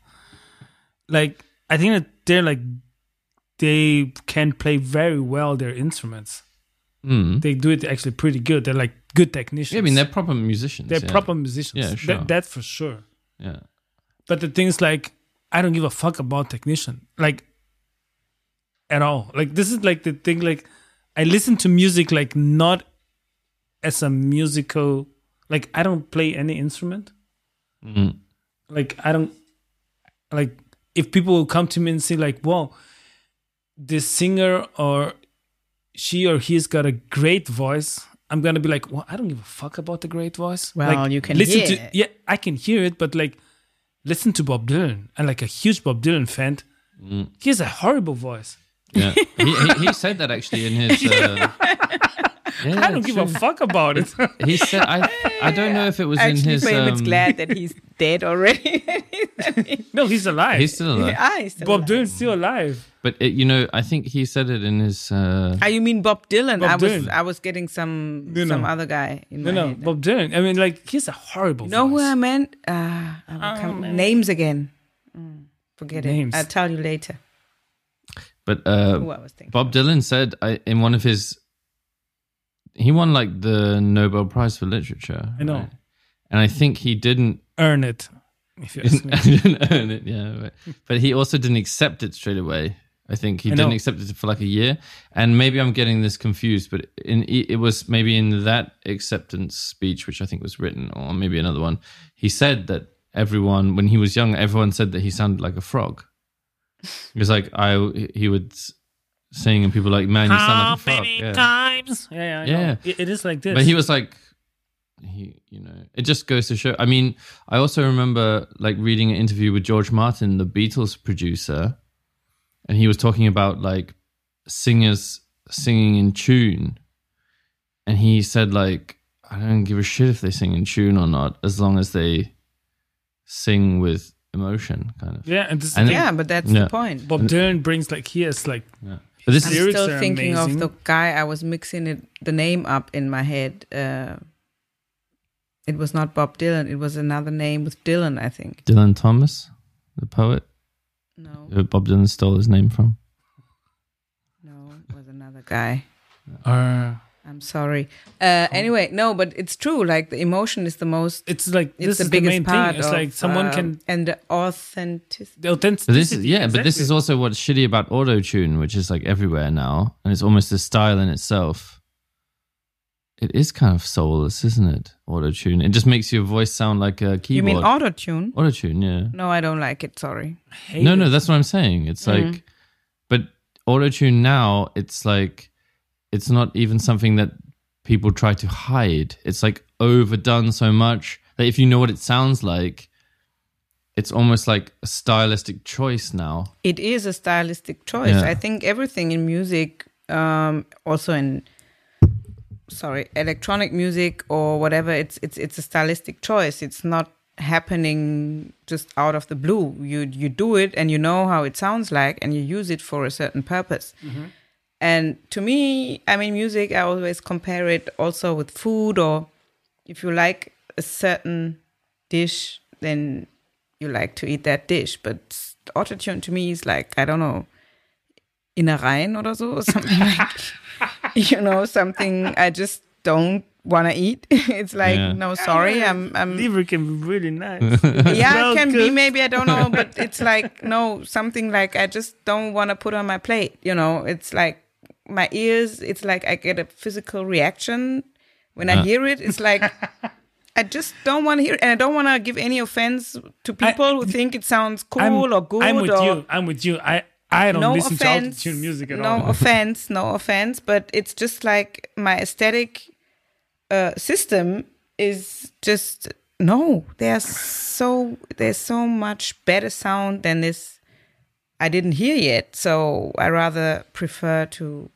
A: Like I think that they're like they can play very well their instruments.
D: mm.
A: They do it actually pretty good. They're like good technicians.
D: yeah, i mean they're proper musicians
A: they're
D: yeah.
A: proper musicians.
D: Yeah,
A: That-
D: sure.
A: that's for sure.
D: yeah
A: But the thing is, like, I don't give a fuck about technician, like, at all. Like, this is like the thing. Like, I listen to music like not as a musical. Like, I don't play any instrument.
D: Mm.
A: Like, I don't. Like, if people will come to me and say, like, "Whoa, this singer or she or he's got a great voice," I'm gonna be like, "Well, I don't give a fuck about the great voice."
B: Well,
A: like,
B: you can
A: listen
B: hear
A: to.
B: it.
A: Yeah, I can hear it, but like listen to Bob Dylan. I'm like a huge Bob Dylan fan.
D: Mm.
A: He has a horrible voice.
D: yeah he, he, he said that actually in his uh, yeah,
A: I don't give a fuck about it.
D: he said i i don't know if it was in
B: Actually,
D: his
B: Frame, it's
D: um,
B: glad that he's dead already.
A: no, he's alive.
D: he's still alive
B: ah, he's still
A: Bob
B: alive.
A: Dylan's still alive.
D: but it, you know i think he said it in his uh
B: Ah, you mean Bob Dylan?
A: Bob
B: I was
A: Dylan.
B: I was getting some
A: No,
B: some
A: no.
B: other guy in
A: No,
B: my
A: no,
B: head.
A: Bob Dylan. I mean, like he's a horrible.
B: You know who. I meant? Uh, I will come- names again. Mm, forget
A: Names.
B: it. I'll tell you later.
D: but uh
B: Who I was thinking.
D: Bob Dylan said I, in one of his, he won like the Nobel Prize for Literature.
A: I know.
D: right? And I think he didn't,
A: Earn it. If you ask me.
D: didn't earn it, yeah. But, but he also didn't accept it straight away. I think he
A: I
D: didn't accept it for like a year. And maybe I'm getting this confused, but in it was maybe in that acceptance speech, which I think was written, or maybe another one, he said that everyone, when he was young, everyone said that he sounded like a frog. It was like I, he would s- sing, and people were like, man, you sound like a frog. Yeah.
A: times? Yeah, yeah, I
D: Yeah.
A: know. It, it is like this.
D: But he was like, he, you know, it just goes to show. I mean, I also remember like reading an interview with George Martin, the Beatles producer, and he was talking about like singers singing in tune. And he said, like, I don't give a shit if they sing in tune or not, as long as they sing with emotion, kind of.
A: yeah, and this
D: And-
A: the thing.
B: Yeah, but that's
D: Yeah.
B: the point.
A: Bob Dylan brings like he has like
D: Yeah. But this
B: I'm
A: lyrics
B: still thinking
A: amazing.
B: of the guy. I was mixing it, the name up in my head. Uh, it was not Bob Dylan. It was another name with Dylan, I think.
D: Dylan Thomas, the poet,
B: No,
D: who Bob Dylan stole his name from.
B: no, it was another guy.
A: uh,
B: I'm sorry. Uh, anyway, no, but it's true. Like the emotion is the most.
A: it's like
B: It's
A: this
B: the
A: is the
B: biggest
A: main
B: part.
A: thing. It's
B: of,
A: like someone
B: uh,
A: can
B: and the authenticity.
A: the authenticity.
D: This is yeah, but this is also what's shitty about auto tune, which is like everywhere now, and it's almost a style in itself. It is kind of soulless, isn't it? Auto tune. It just makes your voice sound like a keyboard.
B: You mean auto tune?
D: auto tune? Yeah.
B: No, I don't like it. Sorry.
D: No,
A: it.
D: no, that's what I'm saying. It's
B: Mm.
D: like, but auto tune now, it's like it's not even something that people try to hide. It's like overdone so much that if you know what it sounds like, it's almost like a stylistic choice now.
B: It is a stylistic choice.
D: Yeah.
B: I think everything in music, um, also in sorry, electronic music or whatever, it's it's it's a stylistic choice. It's not happening just out of the blue. You you do it and you know how it sounds like and you use it for a certain purpose. And to me, I mean, music. I always compare it also with food, or if you like a certain dish, then you like to eat that dish. But autotune to me is like I don't know, Innereien oder so, or something like you know, something I just don't want to eat. it's like
D: Yeah.
B: no, sorry, I'm I'm
A: Liver can be really nice.
B: yeah,
A: Well
B: it can be maybe I don't know, but it's like no something like I just don't want to put on my plate. You know, it's like my ears. It's like I get a physical reaction when I
D: Uh.
B: hear it. It's like I just don't want to hear, it. and I don't want to give any offense to people who think it sounds cool
A: I'm,
B: or good.
A: I'm with
B: or,
A: you. I'm with you. I I don't
B: no
A: listen
B: offense,
A: to autotune music at
B: no
A: all.
B: offense, no offense, but it's just like my aesthetic uh, system is just no. There's so there's so much better sound than this. I didn't hear yet, so I rather prefer to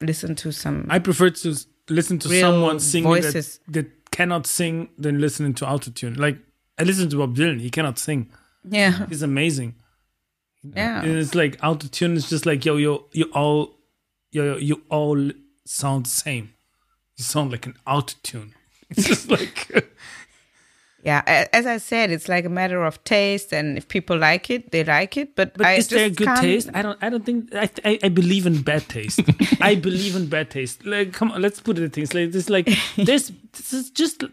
B: listen to some.
A: I prefer to listen to someone singing
B: voices.
A: that, that cannot sing than listening to autotune. Like I listen to Bob Dylan. He cannot sing.
B: yeah,
A: He's amazing.
B: yeah.
A: And it's like autotune is just like yo yo you all yo yo you all sound the same. You sound like an autotune. It's just like
B: Yeah, as I said, it's like a matter of taste, and if people like it, they like it. But,
A: But
B: I
A: is there
B: just
A: good
B: can't-
A: taste? I don't. I don't think. I, I. I believe in bad taste. I believe in bad taste. Like, come on, let's put it in things like this. Like, this. This is just.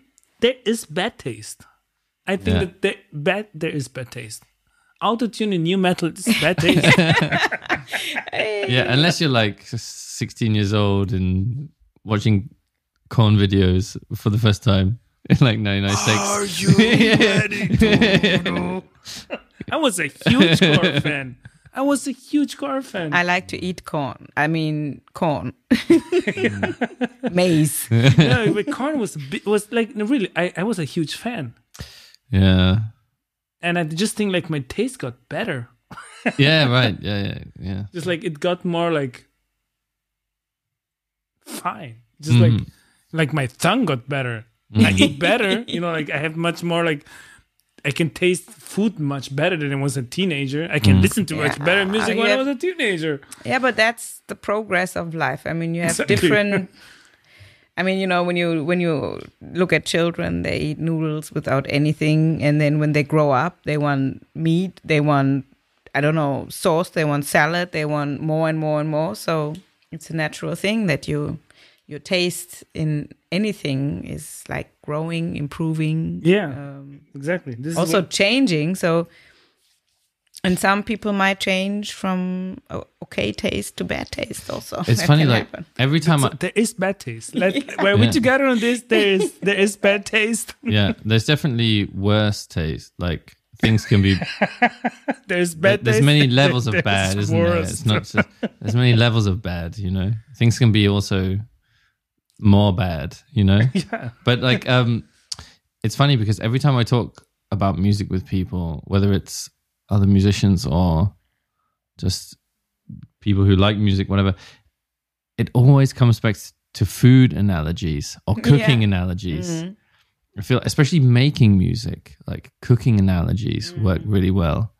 A: There is bad taste. I think
D: Yeah.
A: that there, bad. There is bad taste. Autotune in new metal is bad taste.
D: Yeah, unless you're like 16 years old and watching Korn videos for the first time in like 1996.
A: you ready? I was a huge core fan. I was a huge car fan.
B: I like to eat corn. I mean, corn. Maize.
A: no, but Korn was was like really. I, I was a huge fan,
D: Yeah.
A: and I just think like my taste got better.
D: Yeah, right. Yeah, yeah, yeah.
A: Just like it got more like fine. Just like
D: Mhm.
A: like my tongue got better. I eat better. You know, like I have much more like. I can taste food much better than I was a teenager. I can mm. listen to much better music
B: Yeah,
A: when
B: you
A: I was a teenager.
B: Yeah, but that's the progress of life. I mean, you have
A: Exactly.
B: different. I mean, you know, when you when you look at children, they eat noodles without anything, and then when they grow up, they want meat, they want I don't know sauce, they want salad, they want more and more and more. So it's a natural thing that you your taste in anything is like growing, improving.
A: Yeah,
B: Um,
A: exactly. This is
B: also
A: what-
B: changing. So, and some people might change from okay taste to bad taste. Also,
D: It's
B: That
D: funny, like
B: happen.
D: every time I...
A: there is bad taste. Let, Were we
D: Yeah.
A: together on this? There is there is bad taste.
D: yeah, there's definitely worse taste. Like things can be
A: There's bad
D: there's
A: taste.
D: many levels of bad, isn't there? It's not just there's many levels of bad, you know. Things can be also more bad, you know.
A: Yeah.
D: But like um it's funny because every time I talk about music with people, whether it's other musicians or just people who like music, whatever, it always comes back to food analogies or cooking
B: Yeah.
D: analogies.
B: Mhm.
D: I feel, especially making music, like cooking analogies
B: Mm.
D: work really well.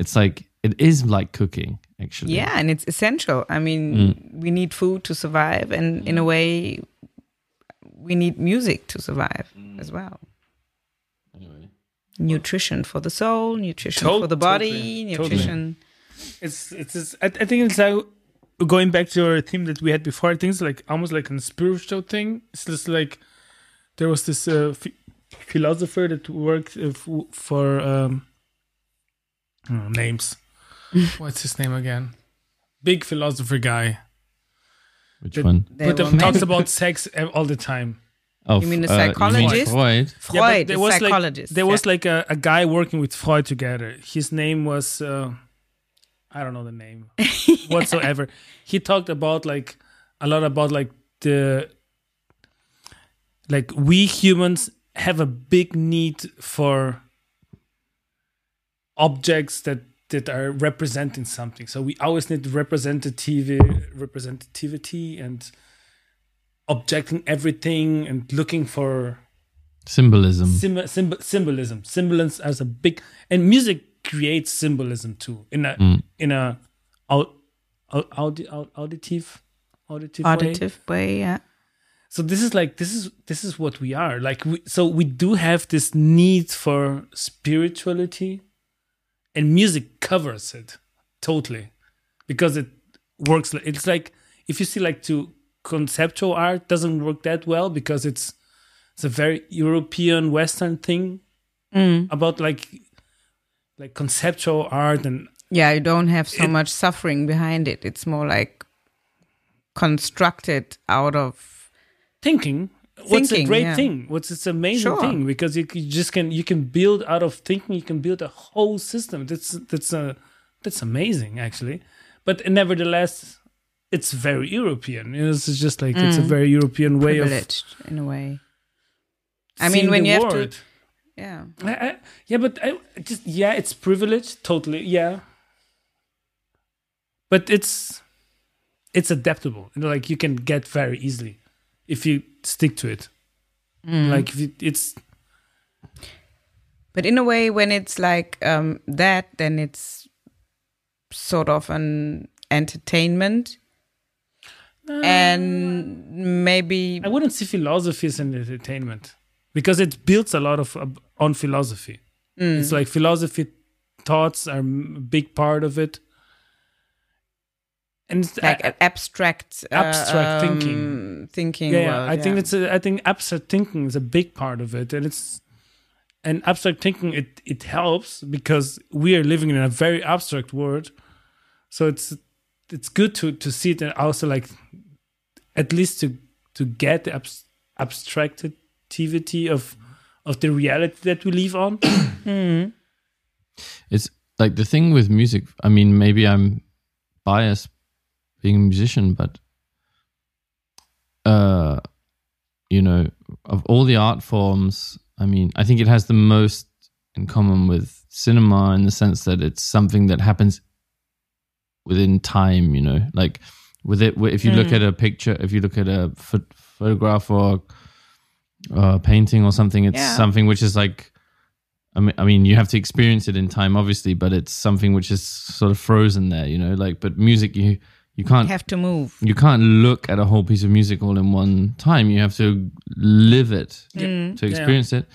D: It's like it is like cooking, actually.
B: Yeah, and it's essential. I mean,
D: Mm.
B: we need food to survive, and in a way, we need music to survive
A: Mm.
B: as well. Nutrition for the soul, nutrition
A: To-
B: for the body,
A: totally, totally.
B: nutrition.
A: It's it's. it's I, I think it's like going back to our theme that we had before. I think it's like almost like a spiritual thing. It's just like there was this uh, ph- philosopher that worked uh, f- for um, oh, names. What's his name again? Big philosopher guy.
D: Which
A: That-
D: one?
B: There
A: but
B: were
A: uh, talks about sex uh, all the time.
D: Oh,
B: You mean the
D: uh,
B: psychologist?
D: Freud?
B: Freud,
A: Yeah, but
B: the
A: was
B: psychologist.
A: Like, there was
B: yeah.
A: like a, a guy working with Freud together. His name was uh, I don't know the name whatsoever. he talked about like a lot about like the like we humans have a big need for objects that that are representing something. So we always need representative representativity and objecting everything and looking for
D: Symbolism.
A: Sym- symbol- symbolism. Symbolism as a big and music creates symbolism too in a mm. in a au- au- audi- au- auditive auditive, way.
B: Way, yeah.
A: So this is like this is this is what we are like. We, so we do have this need for spirituality, and music covers it totally because it works. It's like if you see like to conceptual art doesn't work that well because it's it's a very European Western thing mm. about like like conceptual art and
B: Yeah, you don't have so
A: It-
B: much suffering behind it. It's more like constructed out of
A: thinking. What's a great
B: yeah.
A: thing? What's it's amazing
B: Sure.
A: thing because you, you just can you can build out of thinking. You can build a whole system. That's that's a that's amazing actually. But nevertheless, it's very European. You know, It's just like it's a mm. very European way of
B: privileged in a way. I mean, when you have to- Yeah.
A: I, I, yeah, but I just yeah, it's privilege totally. Yeah, but it's it's adaptable. You know, like you can get very easily if you stick to it. Like if you, it's
B: But in a way, when it's like um, that, then it's sort of an entertainment. and maybe
A: I wouldn't see philosophy as an entertainment because it builds a lot of uh, on philosophy. It's like philosophy thoughts are a big part of it. And it's,
B: like
A: I-
B: an abstract, uh,
A: Abstract
B: um,
A: thinking.
B: thinking.
A: yeah, yeah.
B: world,
A: I think it's a, I think abstract thinking is a big part of it, and it's and abstract thinking it it helps because we are living in a very abstract world, so it's it's good to to see it and also like at least to to get the abs- abstractivity of of the reality that we live on.
D: It's like the thing with music. I mean, maybe I'm biased being a musician, but uh, you know, of all the art forms, I mean, I think it has the most in common with cinema in the sense that it's something that happens within time. You know, like with it, if you look at a picture, if you look at a pho- photograph or uh, painting or something, it's
B: Yeah.
D: something which is like I mean, I mean, you have to experience it in time, obviously, but it's something which is sort of frozen there, you know. Like, but music, you you can't
B: have to move.
D: you can't look at a whole piece of music all in one time. You have to live it to experience it,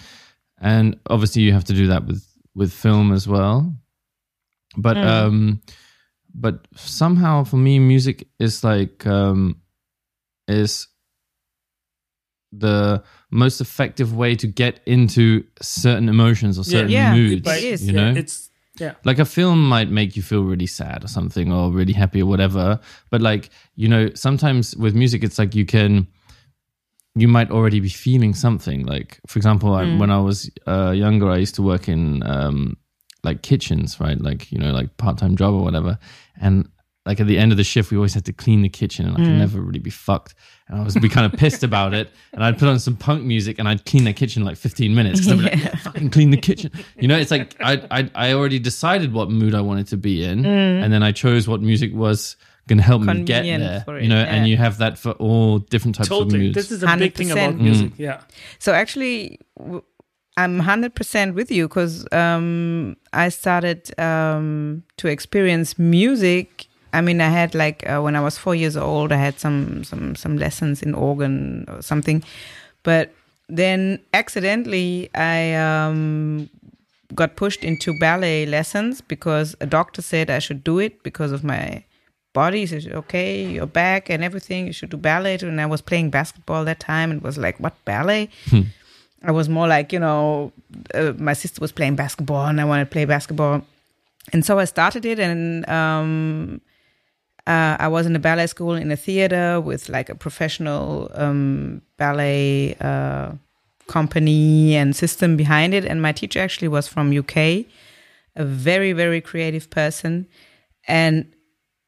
D: and obviously, you have to do that with with film as well. But um, but somehow for me, music is like um, is the most effective way to get into certain emotions or certain
B: Yeah,
D: moods.
B: it is.
D: You know,
A: it's yeah.
D: like a film might make you feel really sad or something or really happy or whatever but like you know sometimes with music it's like you can you might already be feeling something. Like for example I, when i was uh, younger i used to work in um, like kitchens right? Like you know like part-time job or whatever. And like at the end of the shift we always had to clean the kitchen and i could never really be fucked and i was be kind of pissed about it and i'd put on some punk music and i'd clean the kitchen in like 15 minutes 'cause I'd be like, "Yeah, fucking clean the kitchen you know it's like I, I i already decided what mood i wanted to be in and then i chose what music was going to help me get there
B: for
D: you know
B: it,
D: and you have that for all different types of
A: Totally.
D: moods
A: This is a big thing about
B: 100%.
A: music. Yeah.
B: So actually, I'm 100% with you because um, I started um, to experience music. I mean, I had like uh, when I was four years old, I had some some some lessons in organ or something, but then accidentally I um, got pushed into ballet lessons because a doctor said I should do it because of my body. He said, okay, your back and everything, you should do ballet. And I was playing basketball that time and was like, what, ballet? I was more like, you know, uh, my sister was playing basketball and I wanted to play basketball. And so I started it and um, uh, I was in a ballet school in a theater with like a professional um, ballet uh, company and system behind it. And my teacher actually was from UK, a very, very creative person. And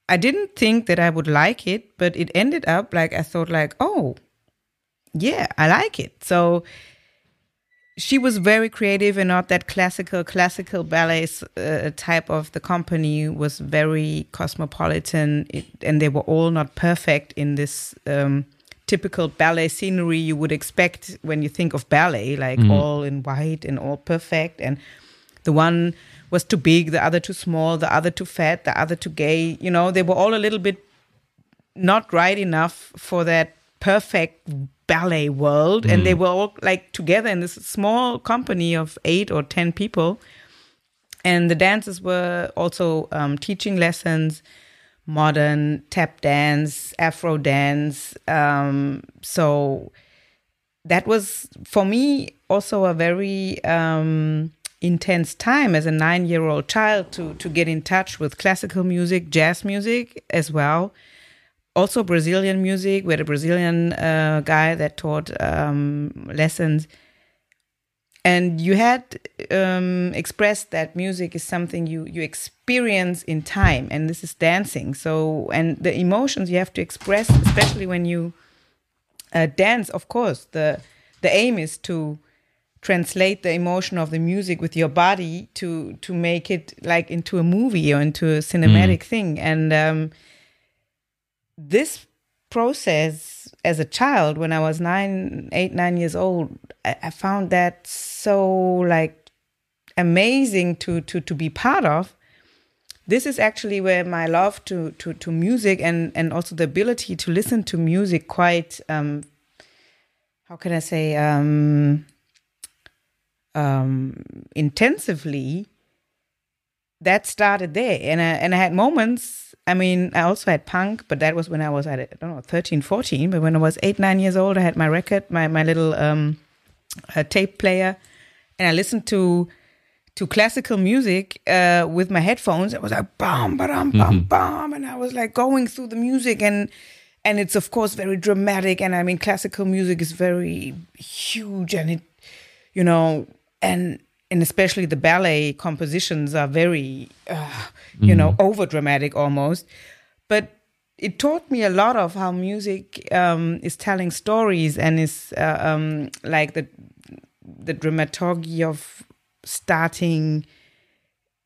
B: I didn't think that I would like it, but it ended up like I thought like, oh, yeah, I like it. So she was very creative and not that classical. Classical ballet uh, type of the company was very cosmopolitan. It, and they were all not perfect in this um, typical ballet scenery you would expect when you think of ballet like all in white and all perfect. And the one was too big the other too small the other too fat the other too gay. You know they were all a little bit not right enough for that perfect ballet world and they were all like together in this small company of eight or ten people. And the dancers were also um, teaching lessons modern tap dance afro dance um, so that was for me also a very um, intense time as a nine year old child to to get in touch with classical music jazz music as well also Brazilian music. We had a Brazilian uh, guy that taught um, lessons, and you had um, expressed that music is something you you experience in time, and this is dancing. So, and the emotions you have to express, especially when you uh, dance. Of course, the the aim is to translate the emotion of the music with your body to to make it like into a movie or into a cinematic thing, and um, this process as a child when i was nine eight nine years old i, I found that so like amazing to to to be part of. This is actually where my love to to to music and and also the ability to listen to music quite um how can i say um um intensively that started there and I, and I had moments I mean, I also had punk, but that was when I was, at, I don't know, 13, 14. But when I was eight, nine years old, I had my record, my, my little um, tape player, and I listened to to classical music uh, with my headphones. It was like bam, bam, bam, bam, and I was like going through the music, and and it's of course very dramatic. And I mean, classical music is very huge, and it, you know, and and especially the ballet compositions are very, uh, you know, over dramatic almost. But it taught me a lot of how music um, is telling stories and is uh, um, like the the dramaturgy of starting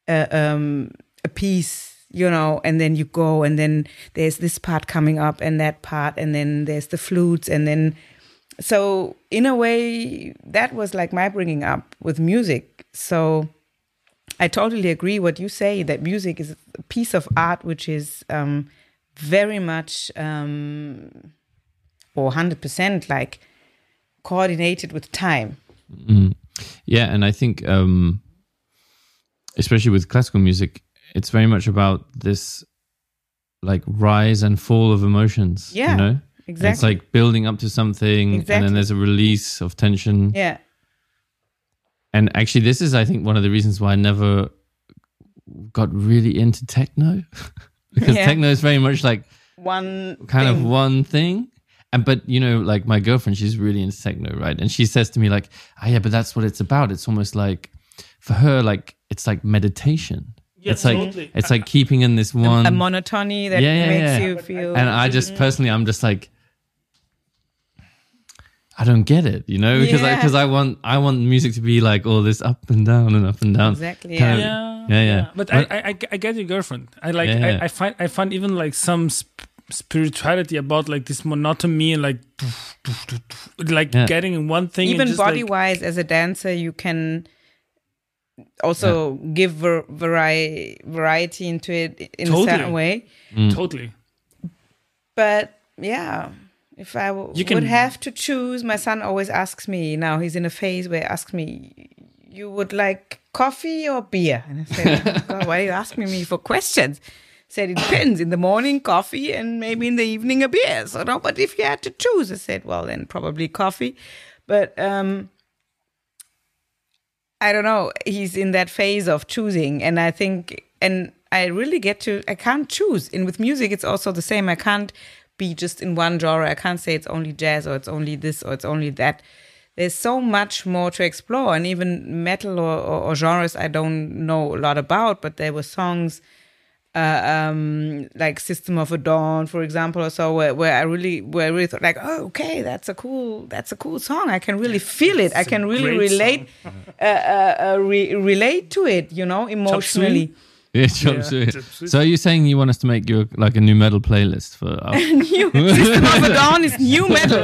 B: uh, um, a piece, you know, and then you go, and then there's this part coming up, and that part, and then there's the flutes, and then so in a way that was like my bringing up with music so i totally agree what you say that music is a piece of art which is um, very much um, or 100% like coordinated with time
D: Yeah, and I think um especially with classical music, it's very much about this like rise and fall of emotions.
B: Yeah,
D: You know? And It's like building up to something and then there's a release of tension.
B: yeah
D: And actually this is I think one of the reasons why I never got really into techno. because
B: Yeah.
D: techno is very much like
B: one
D: kind
B: thing.
D: of one thing. And but you know, like my girlfriend, she's really into techno, right? And she says to me, like, ah yeah, but that's what it's about. It's almost like for her, like it's like meditation.
A: Yeah,
D: it's like
A: totally.
D: it's like keeping in this one
B: a monotony that
D: Yeah, yeah,
B: makes
D: yeah.
B: you feel
D: and I just personally I'm just like I don't get it, you know, because I because I want I want music to be like all this up and down and up and down.
B: Exactly,
D: kind
B: yeah.
D: of- yeah, yeah.
A: But
D: But-
A: I, I, I, I get your girlfriend. I like.
D: Yeah, yeah.
A: I, I find. I find even like some sp- spirituality about like this monotony and like, like
D: Yeah.
A: getting in one thing.
B: even
A: just,
B: body
A: like,
B: wise as a dancer you can also give var- vari- variety into it in a certain way mm.
A: Totally.
B: but yeah if i w-
A: You can-
B: would have to choose my son always asks me now he's in a phase where he asks me you would like coffee or beer and i said oh why are you asking me for questions said it depends in the morning coffee and maybe in the evening a beer so no but if you had to choose i said well then probably coffee but um I don't know. He's in that phase of choosing, and I think, and I really get to. I can't choose. And with music, it's also the same. I can't be just in one genre. I can't say it's only jazz or it's only this or it's only that. There's so much more to explore, and even metal or, or, or genres I don't know a lot about. But there were songs uh, um, like System of a Down, for example, or so, where, where I really, where I really thought like, oh, okay, that's a cool, that's a cool song. I can really feel it. I
A: It's a
B: can really relate, uh, uh, uh, re- relate to it. You know, emotionally.
D: Yeah, chop
A: Yeah,
D: suey.
A: chop suey.
D: So are you saying you want us to make you like a nu metal playlist for? Our,
B: new System of a Down is nu metal.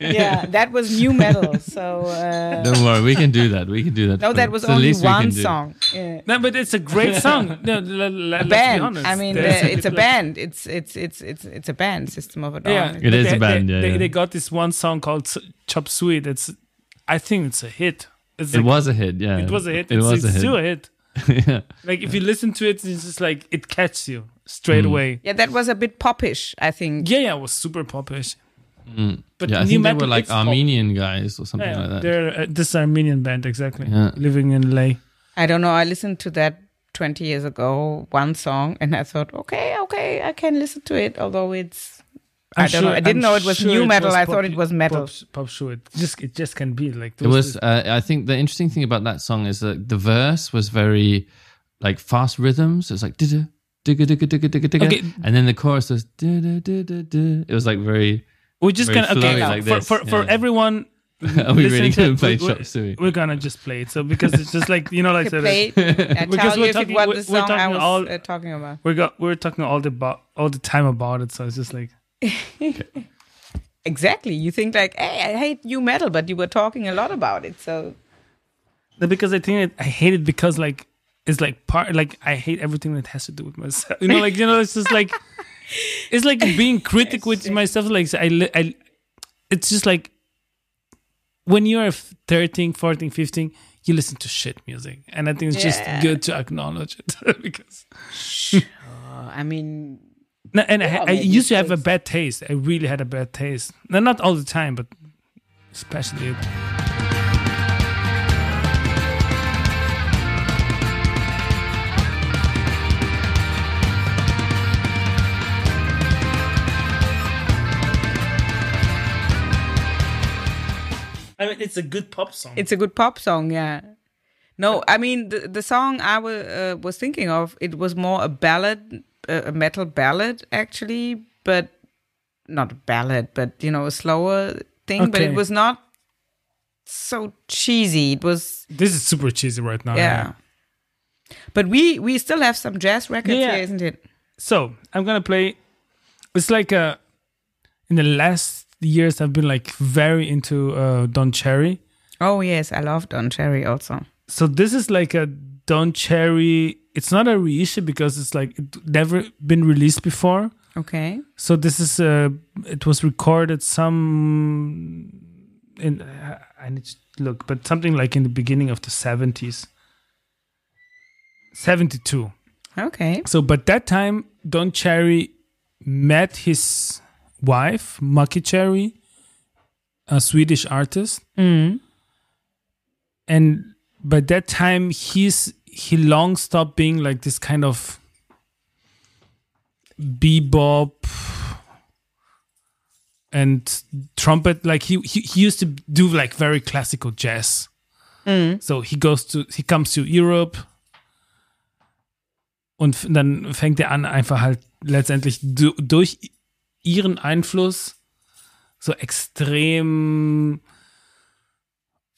B: yeah, that was nu metal. So uh,
D: don't worry, we can do that. We can do that.
B: no, that was
D: It's
B: only
D: least
B: one song. Yeah.
A: No, but it's a great song. No, l- l-
B: A
A: let's be
B: band.
A: honest.
B: I mean, uh, it's a band. It's it's it's it's it's a band. System of a Down.
A: Yeah,
D: It
A: but
D: is
A: they-
D: a band,
A: They,
D: yeah,
A: they,
D: yeah.
A: they got this one song called Chop Suey. That's, I think it's a hit. It's
D: It
A: like-
D: was a hit. Yeah,
A: It was a hit.
D: It
A: it's,
D: was
A: it's
D: a
A: still a
D: hit.
A: Hit.
D: yeah.
A: Like if you listen to it, it's just like it catches you straight
D: Mm.
A: away.
B: Yeah, that was a bit popish, I think.
A: Yeah, yeah, it was super popish.
D: Mm.
A: But
D: yeah, I
A: new
D: think they were like
A: it's pop.
D: Armenian guys or something
A: Yeah,
D: like that.
A: they're uh, this Armenian band exactly.
D: Yeah.
A: Living in LA.
B: I don't know. I listened to that 20 years ago, one song, and I thought, okay, okay, I can listen to it, although it's. I don't know. I didn't know it was nu metal. I thought it was metal.
A: Pop, pop show. It just it just can be like
D: It was. Uh, I think the interesting thing about that song is that the verse was very like fast rhythms. It's like digga digga digga digga digga digga,
A: Okay.
D: and then the chorus was da da da da da. It was like very.
A: We're just
D: very
A: gonna okay
D: flowy
A: now,
D: like
A: for
D: this,
A: for, for everyone.
D: Are we really going
A: to
D: play
A: we're,
D: Chop Suey?
A: We're gonna just play it. So because it's just like you know, like I said,
B: play. I
A: Because we're talking- we're- we're talking all-
B: uh, talking about.
A: we got we're talking all the about all the time about it. So it's just like
B: Exactly. You think like, hey, I hate nu metal, but you were talking a lot about it. So
A: No, because I think it, I hate it because like it's like part like I hate everything that has to do with myself. You know, like you know, it's just like it's like being critic with myself. Like I, I, it's just like when you're 13, 14, 15, you listen to shit music, and I think it's just good to acknowledge it because.
B: uh, I mean,
A: No, and
B: Yeah,
A: I, I
B: maybe
A: used to have a bad taste. I really had a bad taste. No, not all the time, but especially. I mean, it's a good pop song.
B: it's a good pop song. Yeah. No, I mean the the song I uh, was thinking of. It was more a ballad, a metal ballad actually, but not a ballad, but you know a slower thing. But it was not so cheesy. It was
A: this is super cheesy right now.
B: yeah. But we we still have some jazz records
A: Yeah.
B: here, isn't it?
A: So I'm gonna play. It's like a. In the last years, I've been like very into uh, Don Cherry.
B: Oh yes, I love Don Cherry also.
A: So this is like a Don Cherry. It's not a reissue because it's like it never been released before.
B: Okay.
A: So this is uh it was recorded some in I need to look, but something like in the beginning of the 70s. 72.
B: Okay.
A: So, but that time, Don Cherry met his wife, Moki Cherry, a Swedish artist,
B: Mm.
A: and by that time, he's he long stopped being like this kind of bebop and trumpet. Like he he, he used to do like very classical jazz. So he goes to he comes to Europe und dann fängt er an, einfach halt letztendlich du, durch ihren Einfluss so extrem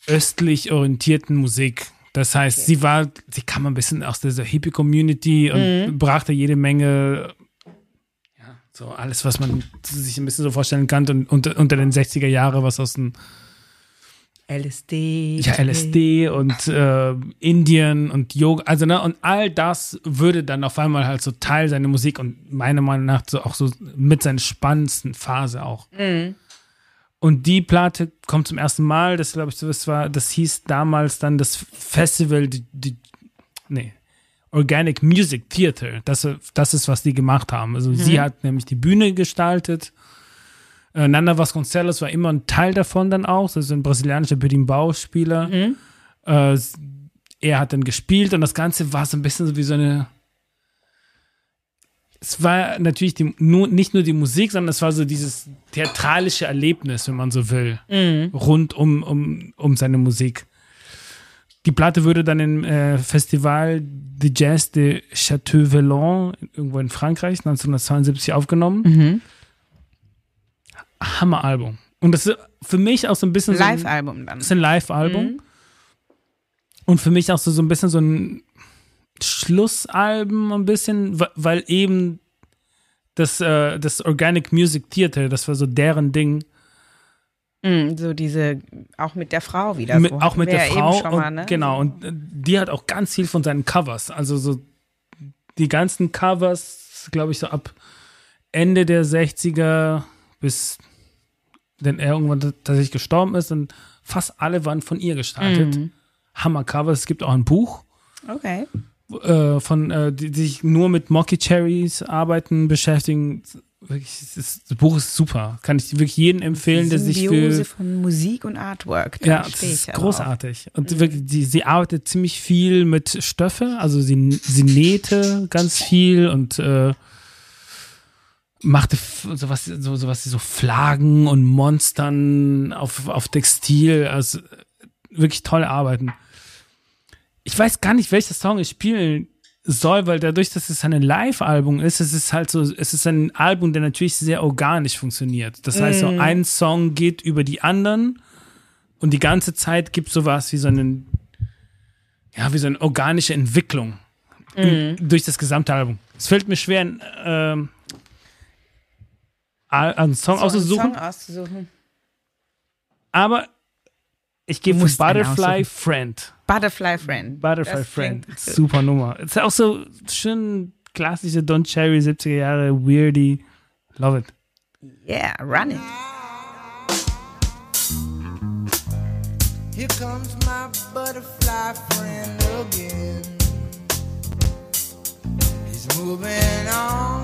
A: östlich orientierten Musik. Das heißt, sie war, sie kam ein bisschen aus dieser Hippie-Community und brachte jede Menge, ja, so alles, was man sich ein bisschen so vorstellen kann und unter, unter den 60er Jahre, was aus den
B: LSD.
A: ja, LSD und äh, Indien und Yoga, also ne, und all das würde dann auf einmal halt so Teil seiner Musik und meiner Meinung nach so auch so mit seiner spannendsten Phase auch. Und die Platte kommt zum ersten Mal, das glaube ich, das war, das hieß damals dann das Festival, die, die nee, Organic Music Theater. Das, das ist, was die gemacht haben. Also sie hat nämlich die Bühne gestaltet. Äh, Nanda Vasconcelos war immer ein Teil davon dann auch. Das ist ein brasilianischer Berimbau-Spieler. Äh, s- er hat dann gespielt und das Ganze war so ein bisschen so wie so eine. Es war natürlich die, nur, nicht nur die Musik, sondern es war so dieses theatralische Erlebnis, wenn man so will, rund um, um, um seine Musik. Die Platte würde dann im äh, Festival de Jazz de Château-Vallon irgendwo in Frankreich 1972 aufgenommen.
B: Mhm.
A: Hammeralbum. Und das ist für mich auch so ein bisschen so ein,
B: Live-Album dann.
A: das ist ein Live-Album.
B: Mhm.
A: Und für mich auch so, so ein bisschen so ein Schlussalbum, ein bisschen, weil eben das, äh, das Organic Music Theater, das war so deren Ding.
B: Mhm, so diese, auch mit der Frau wieder.
A: mit,
B: so.
A: auch mit der
B: ja
A: Frau. Und,
B: mal, ne?
A: Genau, und äh, die hat auch ganz viel von seinen Covers. Also so die ganzen Covers, glaube ich, so ab Ende der 60er bis denn er irgendwann tatsächlich gestorben ist und fast alle waren von ihr gestaltet.
B: Mhm.
A: Hammer-Covers. Es gibt auch ein Buch
B: Okay.
A: Äh, von, äh, die, die sich nur mit Mocky Cherries arbeiten beschäftigen. Wirklich, ist, das Buch ist super. Kann ich wirklich jedem empfehlen, der sich für
B: von Musik und Artwork. Da
A: ja, das ist großartig. Und wirklich, die, sie arbeitet ziemlich viel mit Stöffe, also sie, sie nähte ganz viel und äh, machte sowas, so, sowas wie so Flaggen und Monstern auf, auf Textil. Also äh, wirklich tolle Arbeiten. Ich weiß gar nicht, welcher Song ich spielen soll, weil dadurch, dass es ein Live-Album ist, es ist halt so, es ist ein Album, der natürlich sehr organisch funktioniert. Das heißt, so ein Song geht über die anderen und die ganze Zeit gibt sowas wie so einen, ja, wie so eine organische Entwicklung in, durch das gesamte Album. Es fällt mir schwer, einen, ähm, einen Song
B: So einen
A: auszusuchen,
B: Song auszusuchen.
A: aber ich gehe
B: Du
A: für
B: einen
A: Butterfly
B: aussuchen.
A: Friend.
B: Butterfly Friend.
A: Butterfly
B: Das
A: Friend. Super Nummer. Ist auch so schön klassische Don Cherry 70er Jahre, weirdy. Love it.
B: Yeah, run it.
F: Here comes my butterfly friend again. He's moving on.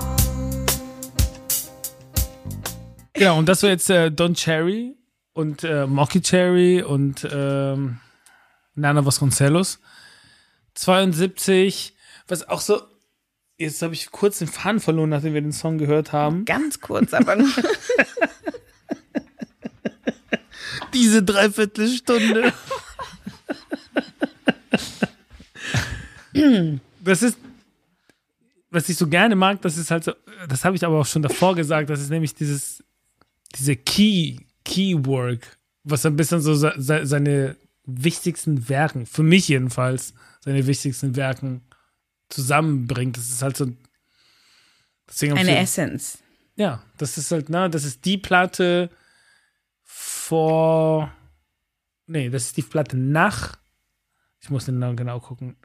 A: Genau, und das war jetzt äh, Don Cherry und äh, Mocky Cherry und ähm, Nana Vasconcelos. 72, was auch so, jetzt habe ich kurz den Faden verloren, nachdem wir den Song gehört haben.
B: Ganz kurz, aber nur.
A: Diese Dreiviertelstunde. das ist, was ich so gerne mag, das ist halt so, das habe ich aber auch schon davor gesagt, das ist nämlich dieses, diese Key, Keywork, was ein bisschen so se, se, seine wichtigsten Werken, für mich jedenfalls, seine wichtigsten Werken zusammenbringt. Das ist halt so, deswegen
B: Eine Essence.
A: ja, das ist halt, na, das ist die Platte vor. Nee, das ist die Platte nach. Ich muss den Namen genau gucken,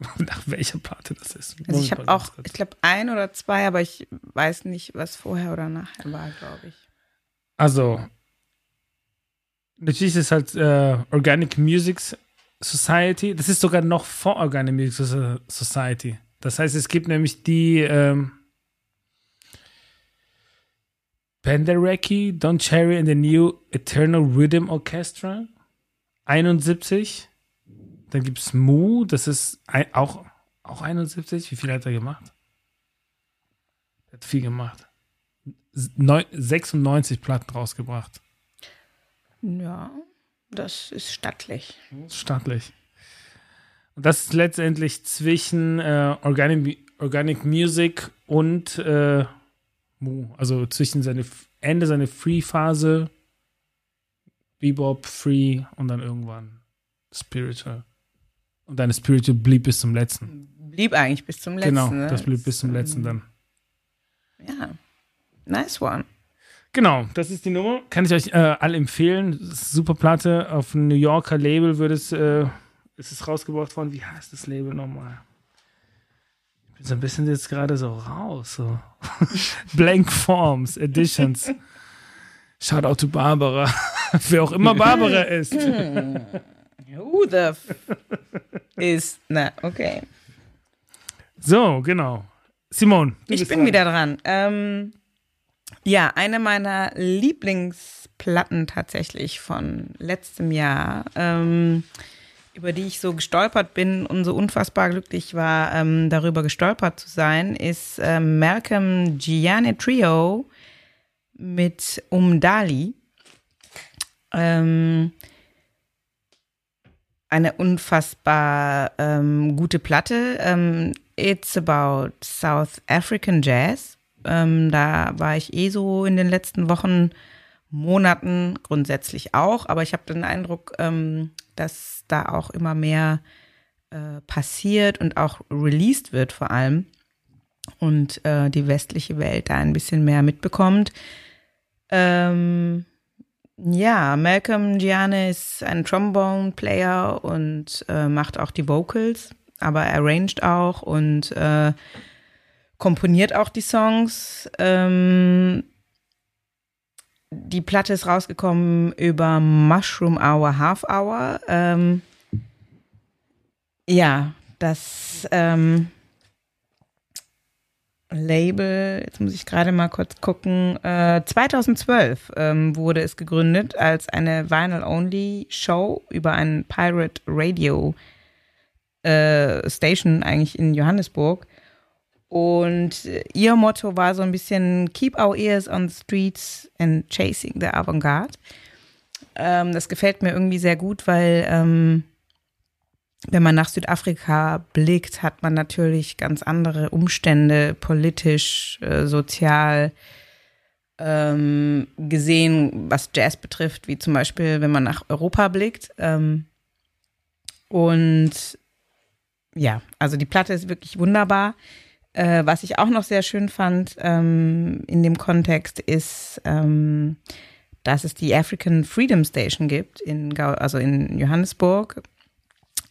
A: nach welcher Platte das ist.
B: Also ich habe auch, ich glaube, ein oder zwei, aber ich weiß nicht, was vorher oder nachher war, glaube ich.
A: Also, natürlich ist es halt äh, Organic Music Society. Das ist sogar noch vor Organic Music So- Society. Das heißt, es gibt nämlich die ähm, Penderecki, Don Cherry and the New Eternal Rhythm Orchestra. 71. Dann gibt es Mu, das ist ein, auch, auch 71. Wie viel hat er gemacht? Er hat viel gemacht. Neu- 96 Platten rausgebracht.
B: Ja, das ist stattlich.
A: Stattlich. Und das ist letztendlich zwischen äh, Organic, Organic Music und äh. Also zwischen seine Ende seiner Free-Phase, Bebop, Free und dann irgendwann Spiritual. Und dann Spiritual blieb bis zum letzten.
B: Blieb eigentlich bis zum letzten.
A: genau, das blieb bis zum letzten dann.
B: Ja, nice one.
A: Genau, das ist die Nummer. Kann ich euch äh, alle empfehlen. Super Platte. Auf einem New Yorker Label wird es, äh, ist es rausgebracht worden. Wie heißt das Label nochmal? Ich bin so ein bisschen jetzt gerade so raus. So. Blank Forms, Editions. Shout out to Barbara. Wer auch immer Barbara ist.
B: Who the f is, na, okay.
A: So, genau. Simon, du
B: Ich bin
A: dran.
B: wieder dran. Ähm, ja, eine meiner Lieblingsplatten tatsächlich von letztem Jahr, ähm, über die ich so gestolpert bin und so unfassbar glücklich war, ähm, darüber gestolpert zu sein, ist ähm, Malcolm Gianni Trio mit Umdali. Ähm, eine unfassbar ähm, gute Platte. Ähm, It's about South African Jazz. Ähm, da war ich eh so in den letzten Wochen, Monaten grundsätzlich auch, aber ich habe den Eindruck, ähm, dass da auch immer mehr äh, passiert und auch released wird vor allem und äh, die westliche Welt da ein bisschen mehr mitbekommt. Ähm, ja, Malcolm Gianni ist ein Trombone-Player und äh, macht auch die Vocals, aber arranged auch und äh, komponiert auch die Songs. Ähm, die Platte ist rausgekommen über Mushroom Hour, Half Hour. Ähm, ja, das ähm, Label, jetzt muss ich gerade mal kurz gucken, äh, 2012 ähm, wurde es gegründet als eine Vinyl-Only-Show über einen Pirate Radio äh, Station eigentlich in Johannesburg. Und ihr Motto war so ein bisschen Keep our ears on the streets and chasing the avant-garde. Ähm, das gefällt mir irgendwie sehr gut, weil ähm, wenn man nach Südafrika blickt, hat man natürlich ganz andere Umstände, politisch, äh, sozial ähm, gesehen, was Jazz betrifft, wie zum Beispiel, wenn man nach Europa blickt. Ähm, und ja, also die Platte ist wirklich wunderbar. Äh, was ich auch noch sehr schön fand ähm, in dem Kontext ist, ähm, dass es die African Freedom Station gibt, in, Gau- also in Johannesburg.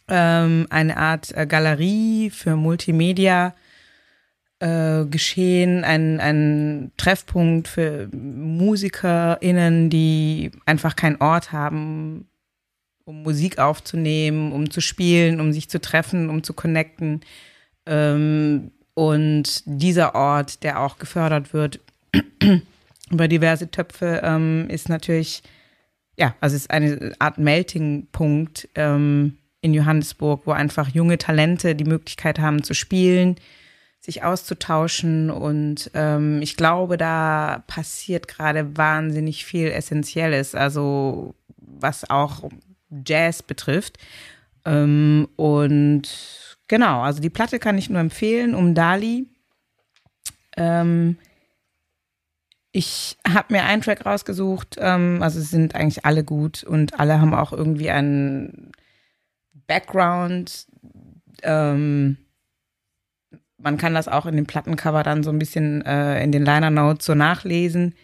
B: Ähm, eine Art äh, Galerie für Multimedia. Äh, geschehen, ein, ein Treffpunkt für MusikerInnen, die einfach keinen Ort haben, um Musik aufzunehmen, um zu spielen, um sich zu treffen, um zu connecten. Ähm, und dieser Ort, der auch gefördert wird über diverse Töpfe, ähm, ist natürlich, ja, also ist eine Art Melting-Punkt ähm, in Johannesburg, wo einfach junge Talente die Möglichkeit haben zu spielen, sich auszutauschen. Und ähm, ich glaube, da passiert gerade wahnsinnig viel Essentielles, also was auch Jazz betrifft. Ähm, und genau, also die Platte kann ich nur empfehlen, um Dali. Ähm, ich habe mir einen Track rausgesucht, ähm, also es sind eigentlich alle gut und alle haben auch irgendwie einen Background. Ähm, man kann das auch in dem Plattencover dann so ein bisschen äh, in den Liner Notes so nachlesen.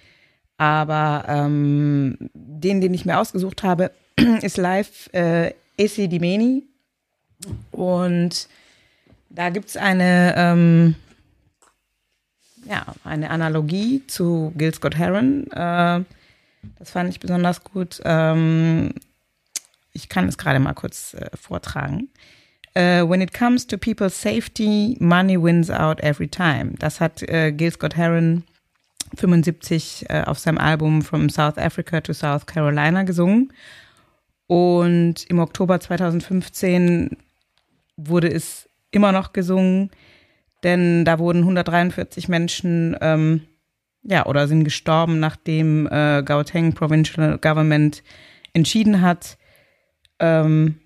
B: Aber ähm, den, den ich mir ausgesucht habe, ist live äh, Essi Dimeni. Und da gibt es eine, ähm, ja, eine Analogie zu Gil Scott Heron. Äh, das fand ich besonders gut. Ähm, ich kann es gerade mal kurz äh, vortragen. Uh, when it comes to people's safety, money wins out every time. Das hat äh, Gil Scott Heron 75 äh, auf seinem Album From South Africa to South Carolina gesungen. Und im Oktober 2015 wurde es immer noch gesungen, denn da wurden 143 Menschen, ähm, ja, oder sind gestorben, nachdem äh, Gauteng Provincial Government entschieden hat, ähm,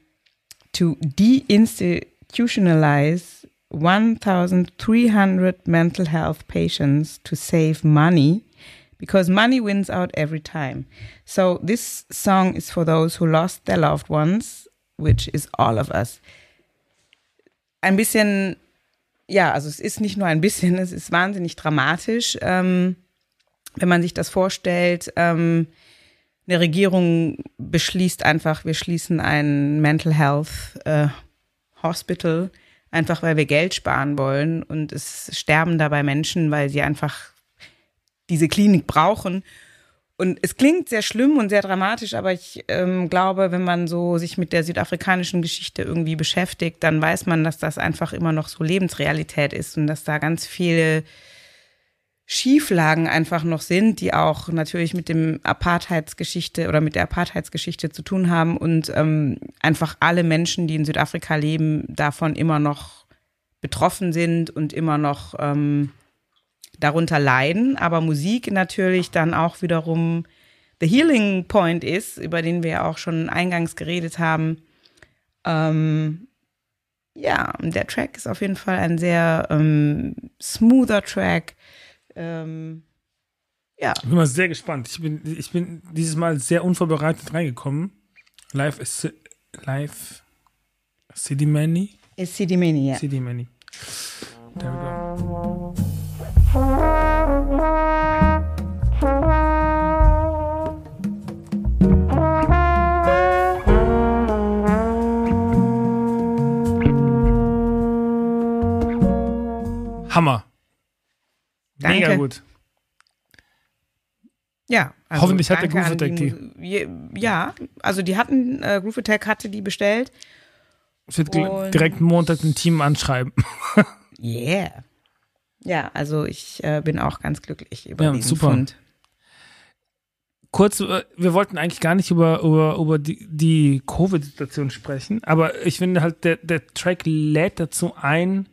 B: to deinstitutionalize 1,300 mental health patients to save money because money wins out every time. So this song is for those who lost their loved ones, which is all of us. Ein bisschen, ja, also es ist nicht nur ein bisschen, es ist wahnsinnig dramatisch, ähm, wenn man sich das vorstellt. Ähm, eine Regierung beschließt einfach, wir schließen ein Mental Health äh, Hospital, einfach weil wir Geld sparen wollen. Und es sterben dabei Menschen, weil sie einfach diese Klinik brauchen. Und es klingt sehr schlimm und sehr dramatisch, aber ich ähm, glaube, wenn man so sich mit der südafrikanischen Geschichte irgendwie beschäftigt, dann weiß man, dass das einfach immer noch so Lebensrealität ist und dass da ganz viele Schieflagen einfach noch sind, die auch natürlich mit dem Apartheidsgeschichte oder mit der Apartheidsgeschichte zu tun haben und ähm, einfach alle Menschen, die in Südafrika leben, davon immer noch betroffen sind und immer noch ähm, darunter leiden. Aber Musik natürlich dann auch wiederum the healing point ist, über den wir ja auch schon eingangs geredet haben. Ähm, ja, der Track ist auf jeden Fall ein sehr ähm, smoother Track. Ähm, ja,
A: Ich bin mal sehr gespannt. Ich bin, ich bin dieses Mal sehr unvorbereitet reingekommen. Live ist live City Many.
B: ist CD Mania.
A: City Many. There we go. Hammer. Mega
B: Danke.
A: gut.
B: Ja. also
A: Hoffentlich hat der Groove Attack
B: Je- Ja, also die hatten, äh, Groove Attack hatte die bestellt.
A: Ich würde direkt Montag ein Team anschreiben.
B: Yeah. Ja, also ich äh, bin auch ganz glücklich über
A: Ja,
B: diesen
A: super.
B: Fund.
A: kurz, äh, wir wollten eigentlich gar nicht über, über, über die, die Covid-Situation sprechen, aber ich finde halt, der, der Track lädt dazu ein,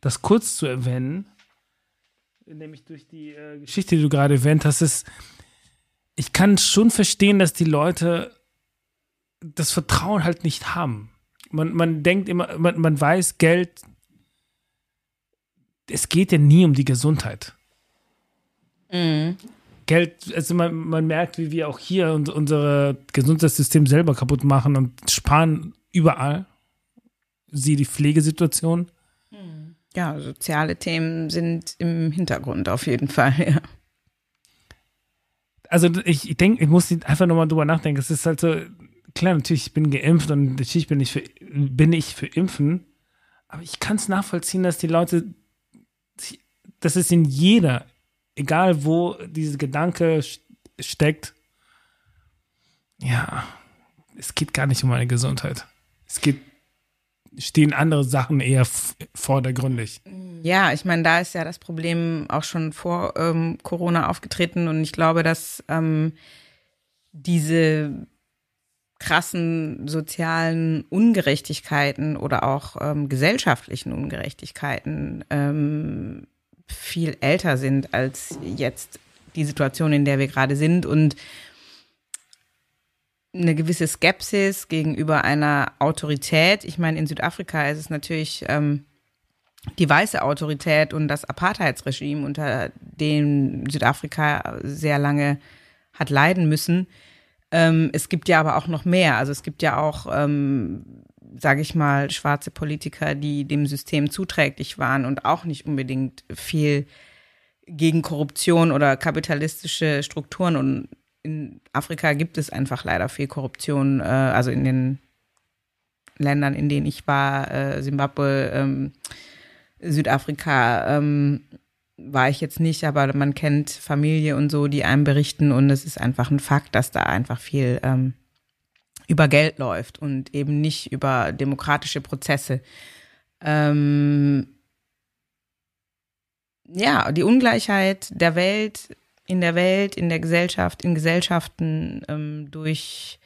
A: das kurz zu erwähnen, nämlich durch die äh, Geschichte, die du gerade erwähnt hast, ist, ich kann schon verstehen, dass die Leute das Vertrauen halt nicht haben. Man, man denkt immer, man, man weiß, Geld, es geht ja nie um die Gesundheit. Geld, also man, man merkt, wie wir auch hier und unser Gesundheitssystem selber kaputt machen und sparen überall. Sie die Pflegesituation.
B: Ja, soziale Themen sind im Hintergrund auf jeden Fall. Ja.
A: Also ich, ich denke, ich muss einfach nochmal drüber nachdenken. Es ist halt so, klar, natürlich, ich bin geimpft und natürlich bin ich für, bin ich für Impfen, aber ich kann es nachvollziehen, dass die Leute, dass es in jeder, egal wo dieser Gedanke st- steckt, ja, es geht gar nicht um meine Gesundheit. Es geht, stehen andere Sachen eher vordergründig.
B: Ja, ich meine, da ist ja das Problem auch schon vor ähm, Corona aufgetreten und ich glaube, dass ähm, diese krassen sozialen Ungerechtigkeiten oder auch ähm, gesellschaftlichen Ungerechtigkeiten ähm, viel älter sind als jetzt die Situation, in der wir gerade sind und eine gewisse Skepsis gegenüber einer Autorität. Ich meine, in Südafrika ist es natürlich ähm, die weiße Autorität und das Apartheidsregime, unter dem Südafrika sehr lange hat leiden müssen. Ähm, es gibt ja aber auch noch mehr. Also es gibt ja auch, ähm, sage ich mal, schwarze Politiker, die dem System zuträglich waren und auch nicht unbedingt viel gegen Korruption oder kapitalistische Strukturen. Und in Afrika gibt es einfach leider viel Korruption. Äh, also in den Ländern, in denen ich war, äh, Zimbabwe, ähm, Südafrika ähm, war ich jetzt nicht, aber man kennt Familie und so, die einem berichten und es ist einfach ein Fakt, dass da einfach viel ähm, über Geld läuft und eben nicht über demokratische Prozesse. Ähm, ja, die Ungleichheit der Welt, in der Welt, in der Gesellschaft, in Gesellschaften ähm, durch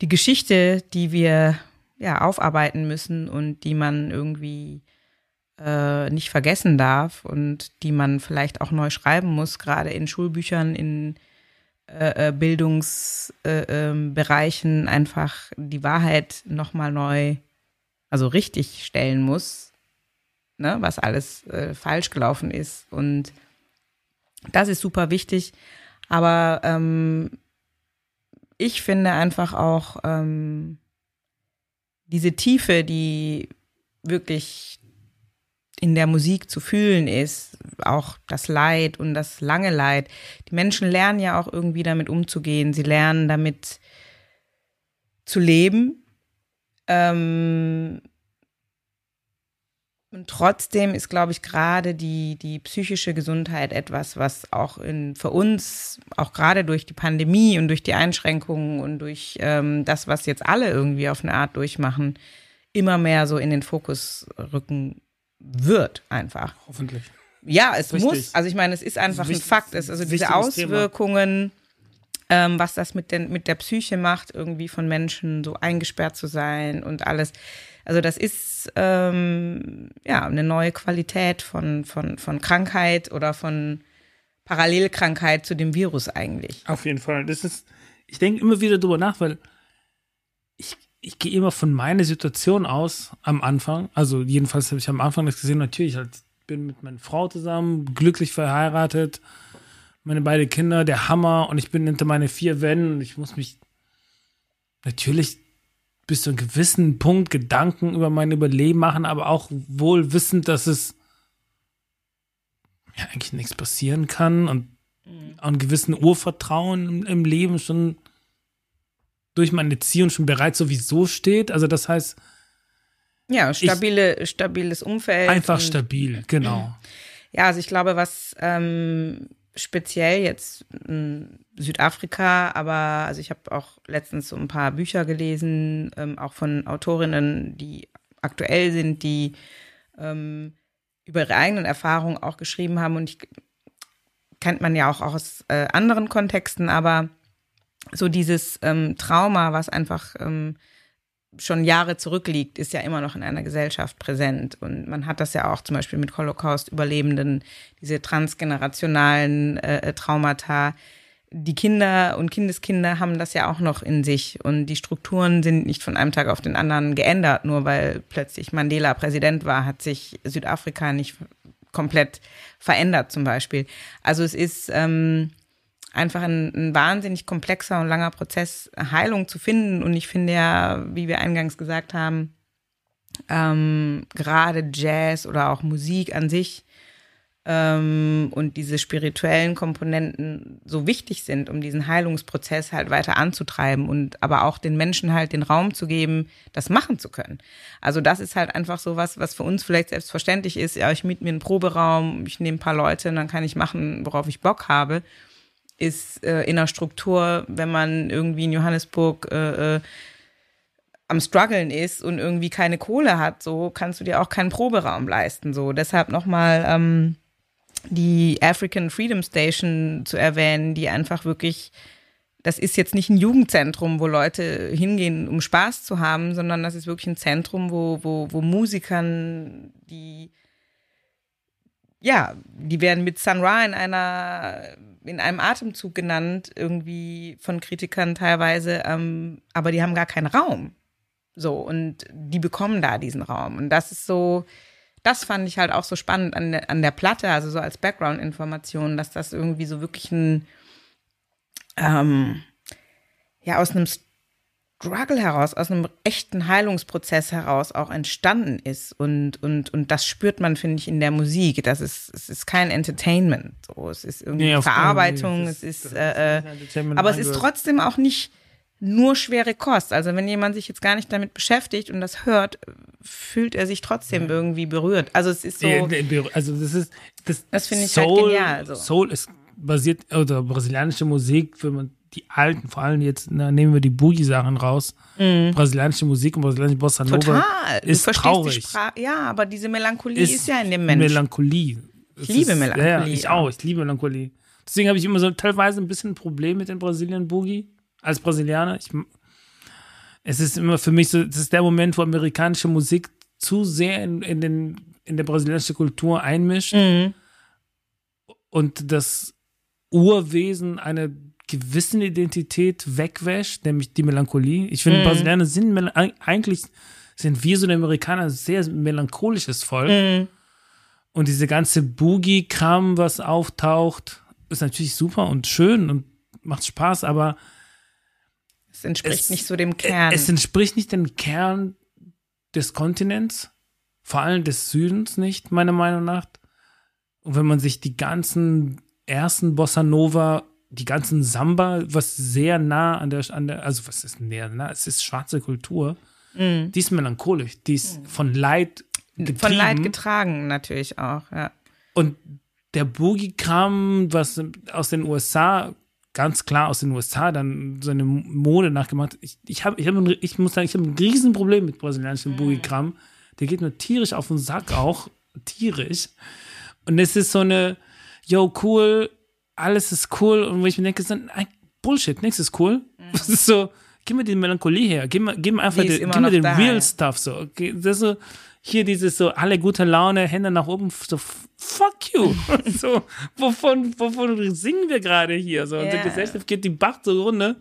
B: die Geschichte, die wir ja aufarbeiten müssen und die man irgendwie äh, nicht vergessen darf und die man vielleicht auch neu schreiben muss, gerade in Schulbüchern, in äh, äh, Bildungsbereichen äh, Bereichen einfach die Wahrheit nochmal neu, also richtig stellen muss, ne, was alles äh, falsch gelaufen ist. Und das ist super wichtig. Aber ähm, ich finde einfach auch ähm, diese Tiefe, die wirklich in der Musik zu fühlen ist, auch das Leid und das lange Leid. Die Menschen lernen ja auch irgendwie damit umzugehen. Sie lernen damit zu leben. Ähm und trotzdem ist, glaube ich, gerade die, die psychische Gesundheit etwas, was auch in, für uns, auch gerade durch die Pandemie und durch die Einschränkungen und durch ähm, das, was jetzt alle irgendwie auf eine Art durchmachen, immer mehr so in den Fokus rücken wird einfach.
A: Hoffentlich.
B: Ja, es
A: Richtig.
B: muss. Also ich meine, es ist einfach ein
A: wichtig-
B: Fakt. Es, also diese. Auswirkungen, ähm, was das mit, den, mit der Psyche macht, irgendwie von Menschen so eingesperrt zu sein und alles. Also das ist ähm, ja eine neue Qualität von, von, von Krankheit oder von Parallelkrankheit zu dem Virus eigentlich.
A: Auf jeden Fall. Das ist, ich denke immer wieder drüber nach, weil ich, ich gehe immer von meiner Situation aus am Anfang. Also jedenfalls habe ich am Anfang das gesehen, natürlich, halt, bin mit meiner Frau zusammen, glücklich verheiratet, meine beiden Kinder, der Hammer. Und ich bin hinter meine vier Wänden. Und ich muss mich natürlich bis zu einem gewissen Punkt Gedanken über mein Überleben machen, aber auch wohl wissend, dass es ja eigentlich nichts passieren kann. Und auch einen gewissen Urvertrauen im, im Leben schon durch meine Erziehung schon bereits sowieso steht. Also das heißt,
B: Ja, stabile, stabiles Umfeld.
A: einfach stabil, genau.
B: Ja, also ich glaube, was ähm, speziell jetzt in Südafrika, aber also ich habe auch letztens so ein paar Bücher gelesen, ähm, auch von Autorinnen, die aktuell sind, die ähm, über ihre eigenen Erfahrungen auch geschrieben haben und ich kennt man ja auch aus äh, anderen Kontexten, aber so dieses ähm, Trauma, was einfach ähm, schon Jahre zurückliegt, ist ja immer noch in einer Gesellschaft präsent. Und man hat das ja auch zum Beispiel mit Holocaust-Überlebenden, diese transgenerationalen äh, Traumata. Die Kinder und Kindeskinder haben das ja auch noch in sich. Und die Strukturen sind nicht von einem Tag auf den anderen geändert. Nur weil plötzlich Mandela Präsident war, hat sich Südafrika nicht komplett verändert zum Beispiel. Also es ist ähm, einfach ein, ein wahnsinnig komplexer und langer Prozess, Heilung zu finden. Und ich finde ja, wie wir eingangs gesagt haben, ähm, gerade Jazz oder auch Musik an sich ähm, und diese spirituellen Komponenten so wichtig sind, um diesen Heilungsprozess halt weiter anzutreiben und aber auch den Menschen halt den Raum zu geben, das machen zu können. Also das ist halt einfach so was, was für uns vielleicht selbstverständlich ist. Ja, ich miete mir einen Proberaum, ich nehme ein paar Leute und dann kann ich machen, worauf ich Bock habe ist äh, in der Struktur, wenn man irgendwie in Johannesburg äh, äh, am struggeln ist und irgendwie keine Kohle hat, so kannst du dir auch keinen Proberaum leisten. So deshalb nochmal ähm, die African Freedom Station zu erwähnen, die einfach wirklich, das ist jetzt nicht ein Jugendzentrum, wo Leute hingehen, um Spaß zu haben, sondern das ist wirklich ein Zentrum, wo, wo, wo Musikern, die ja, die werden mit Sun Ra in einer in einem Atemzug genannt, irgendwie von Kritikern teilweise, ähm, aber die haben gar keinen Raum. So, und die bekommen da diesen Raum. Und das ist so, das fand ich halt auch so spannend an der, an der Platte, also so als Background-Information, dass das irgendwie so wirklich ein, ähm, ja, aus einem Struggle heraus, aus einem echten Heilungsprozess heraus auch entstanden ist. Und, und, und das spürt man, finde ich, in der Musik. Das ist, es ist kein Entertainment. So, es ist irgendwie
A: Nee,
B: Verarbeitung, es
A: ist-
B: ist, äh,
A: Entertainment
B: aber es ist trotzdem auch nicht nur schwere Kost. Also wenn jemand sich jetzt gar nicht damit beschäftigt und das hört, fühlt er sich trotzdem irgendwie berührt. Also es ist so,
A: also das ist das,
B: Das finde ich halt
A: Soul,
B: genial, so.
A: Soul ist basiert oder brasilianische Musik, wenn man die alten, vor allem jetzt na, nehmen wir die Boogie Sachen raus, brasilianische Musik und brasilianische Bossa Nova
B: Mhm. total.
A: Ist traurig.
B: Ja, aber diese Melancholie ist, ja in dem Menschen.
A: Melancholie. Es
B: liebe
A: ist,
B: Melancholie,
A: Ja, ich auch, ich liebe Melancholie. Deswegen habe ich immer so teilweise ein bisschen ein Problem mit den Brasilien Boogie als Brasilianer. Ich, es ist immer für mich so, das ist der Moment, wo amerikanische Musik zu sehr in, in, den, in der brasilianischen Kultur einmischt
B: Mhm.
A: und das Urwesen einer gewissen Identität wegwäscht, nämlich die Melancholie. Ich finde, Brasilianer sind eigentlich sind wir so die Amerikaner ein sehr melancholisches Volk. Und diese ganze Boogie-Kram, was auftaucht, ist natürlich super und schön und macht Spaß, aber
B: Es entspricht
A: es-
B: nicht so dem Kern.
A: es entspricht nicht dem Kern des Kontinents, vor allem des Südens nicht, meiner Meinung nach. Und wenn man sich die ganzen ersten Bossa Nova, die ganzen Samba, was sehr nah an der, an der also was ist näher nah, es ist schwarze Kultur, die ist melancholisch, die ist von Leid getrieben.
B: Von Leid getragen natürlich auch, ja.
A: Und der Boogie-Kram, was aus den USA, ganz klar aus den USA, dann so eine Mode nachgemacht. Ich, ich, hab, ich, hab ein, ich muss sagen, ich habe ein Riesenproblem mit brasilianischem Boogie-Kram. Der geht mir tierisch auf den Sack auch. Tierisch. Und es ist so eine, yo, cool, alles ist cool. Und wo ich mir denke, es ist ein Bullshit, nichts ist cool. Das ist so, gib mir die Melancholie her, gib mir, gib mir einfach den, gib mir den
B: da,
A: Real
B: ja.
A: Stuff so. Okay, das so, hier dieses so, alle gute Laune, Hände nach oben, so, fuck you. so, wovon, wovon singen wir gerade hier? So, unsere
B: Ja.
A: Gesellschaft geht die Bach zur Runde.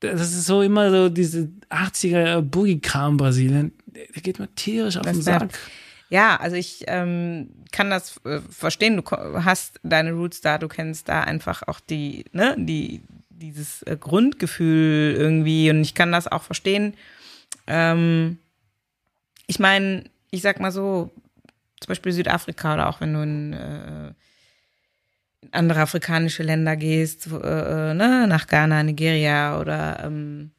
A: das ist so immer so diese 80er Boogie-Kram Brasilien. Der geht mir tierisch auf
B: Das
A: den Sack.
B: Ja, also ich ähm, kann das äh, verstehen. Du hast deine Roots da, du kennst da einfach auch die, ne, die, dieses äh, Grundgefühl irgendwie und ich kann das auch verstehen. Ähm, ich meine, ich sag mal so, zum Beispiel Südafrika oder auch wenn du in, äh, in andere afrikanische Länder gehst, äh, äh, ne, nach Ghana, Nigeria oder ähm,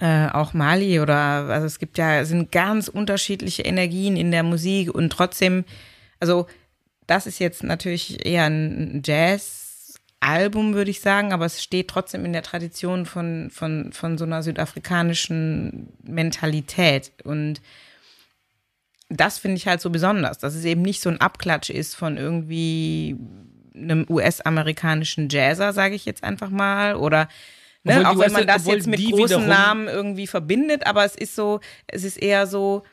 B: äh, auch Mali oder also es gibt ja sind ganz unterschiedliche Energien in der Musik und trotzdem also das ist jetzt natürlich eher ein Jazz Album würde ich sagen, aber es steht trotzdem in der Tradition von von von so einer südafrikanischen Mentalität und das finde ich halt so besonders, dass es eben nicht so ein Abklatsch ist von irgendwie einem US-amerikanischen Jazzer, sage ich jetzt einfach mal, oder ne, auch wenn man das
A: obwohl
B: jetzt mit großen Namen irgendwie verbindet, aber es ist so, es ist eher so,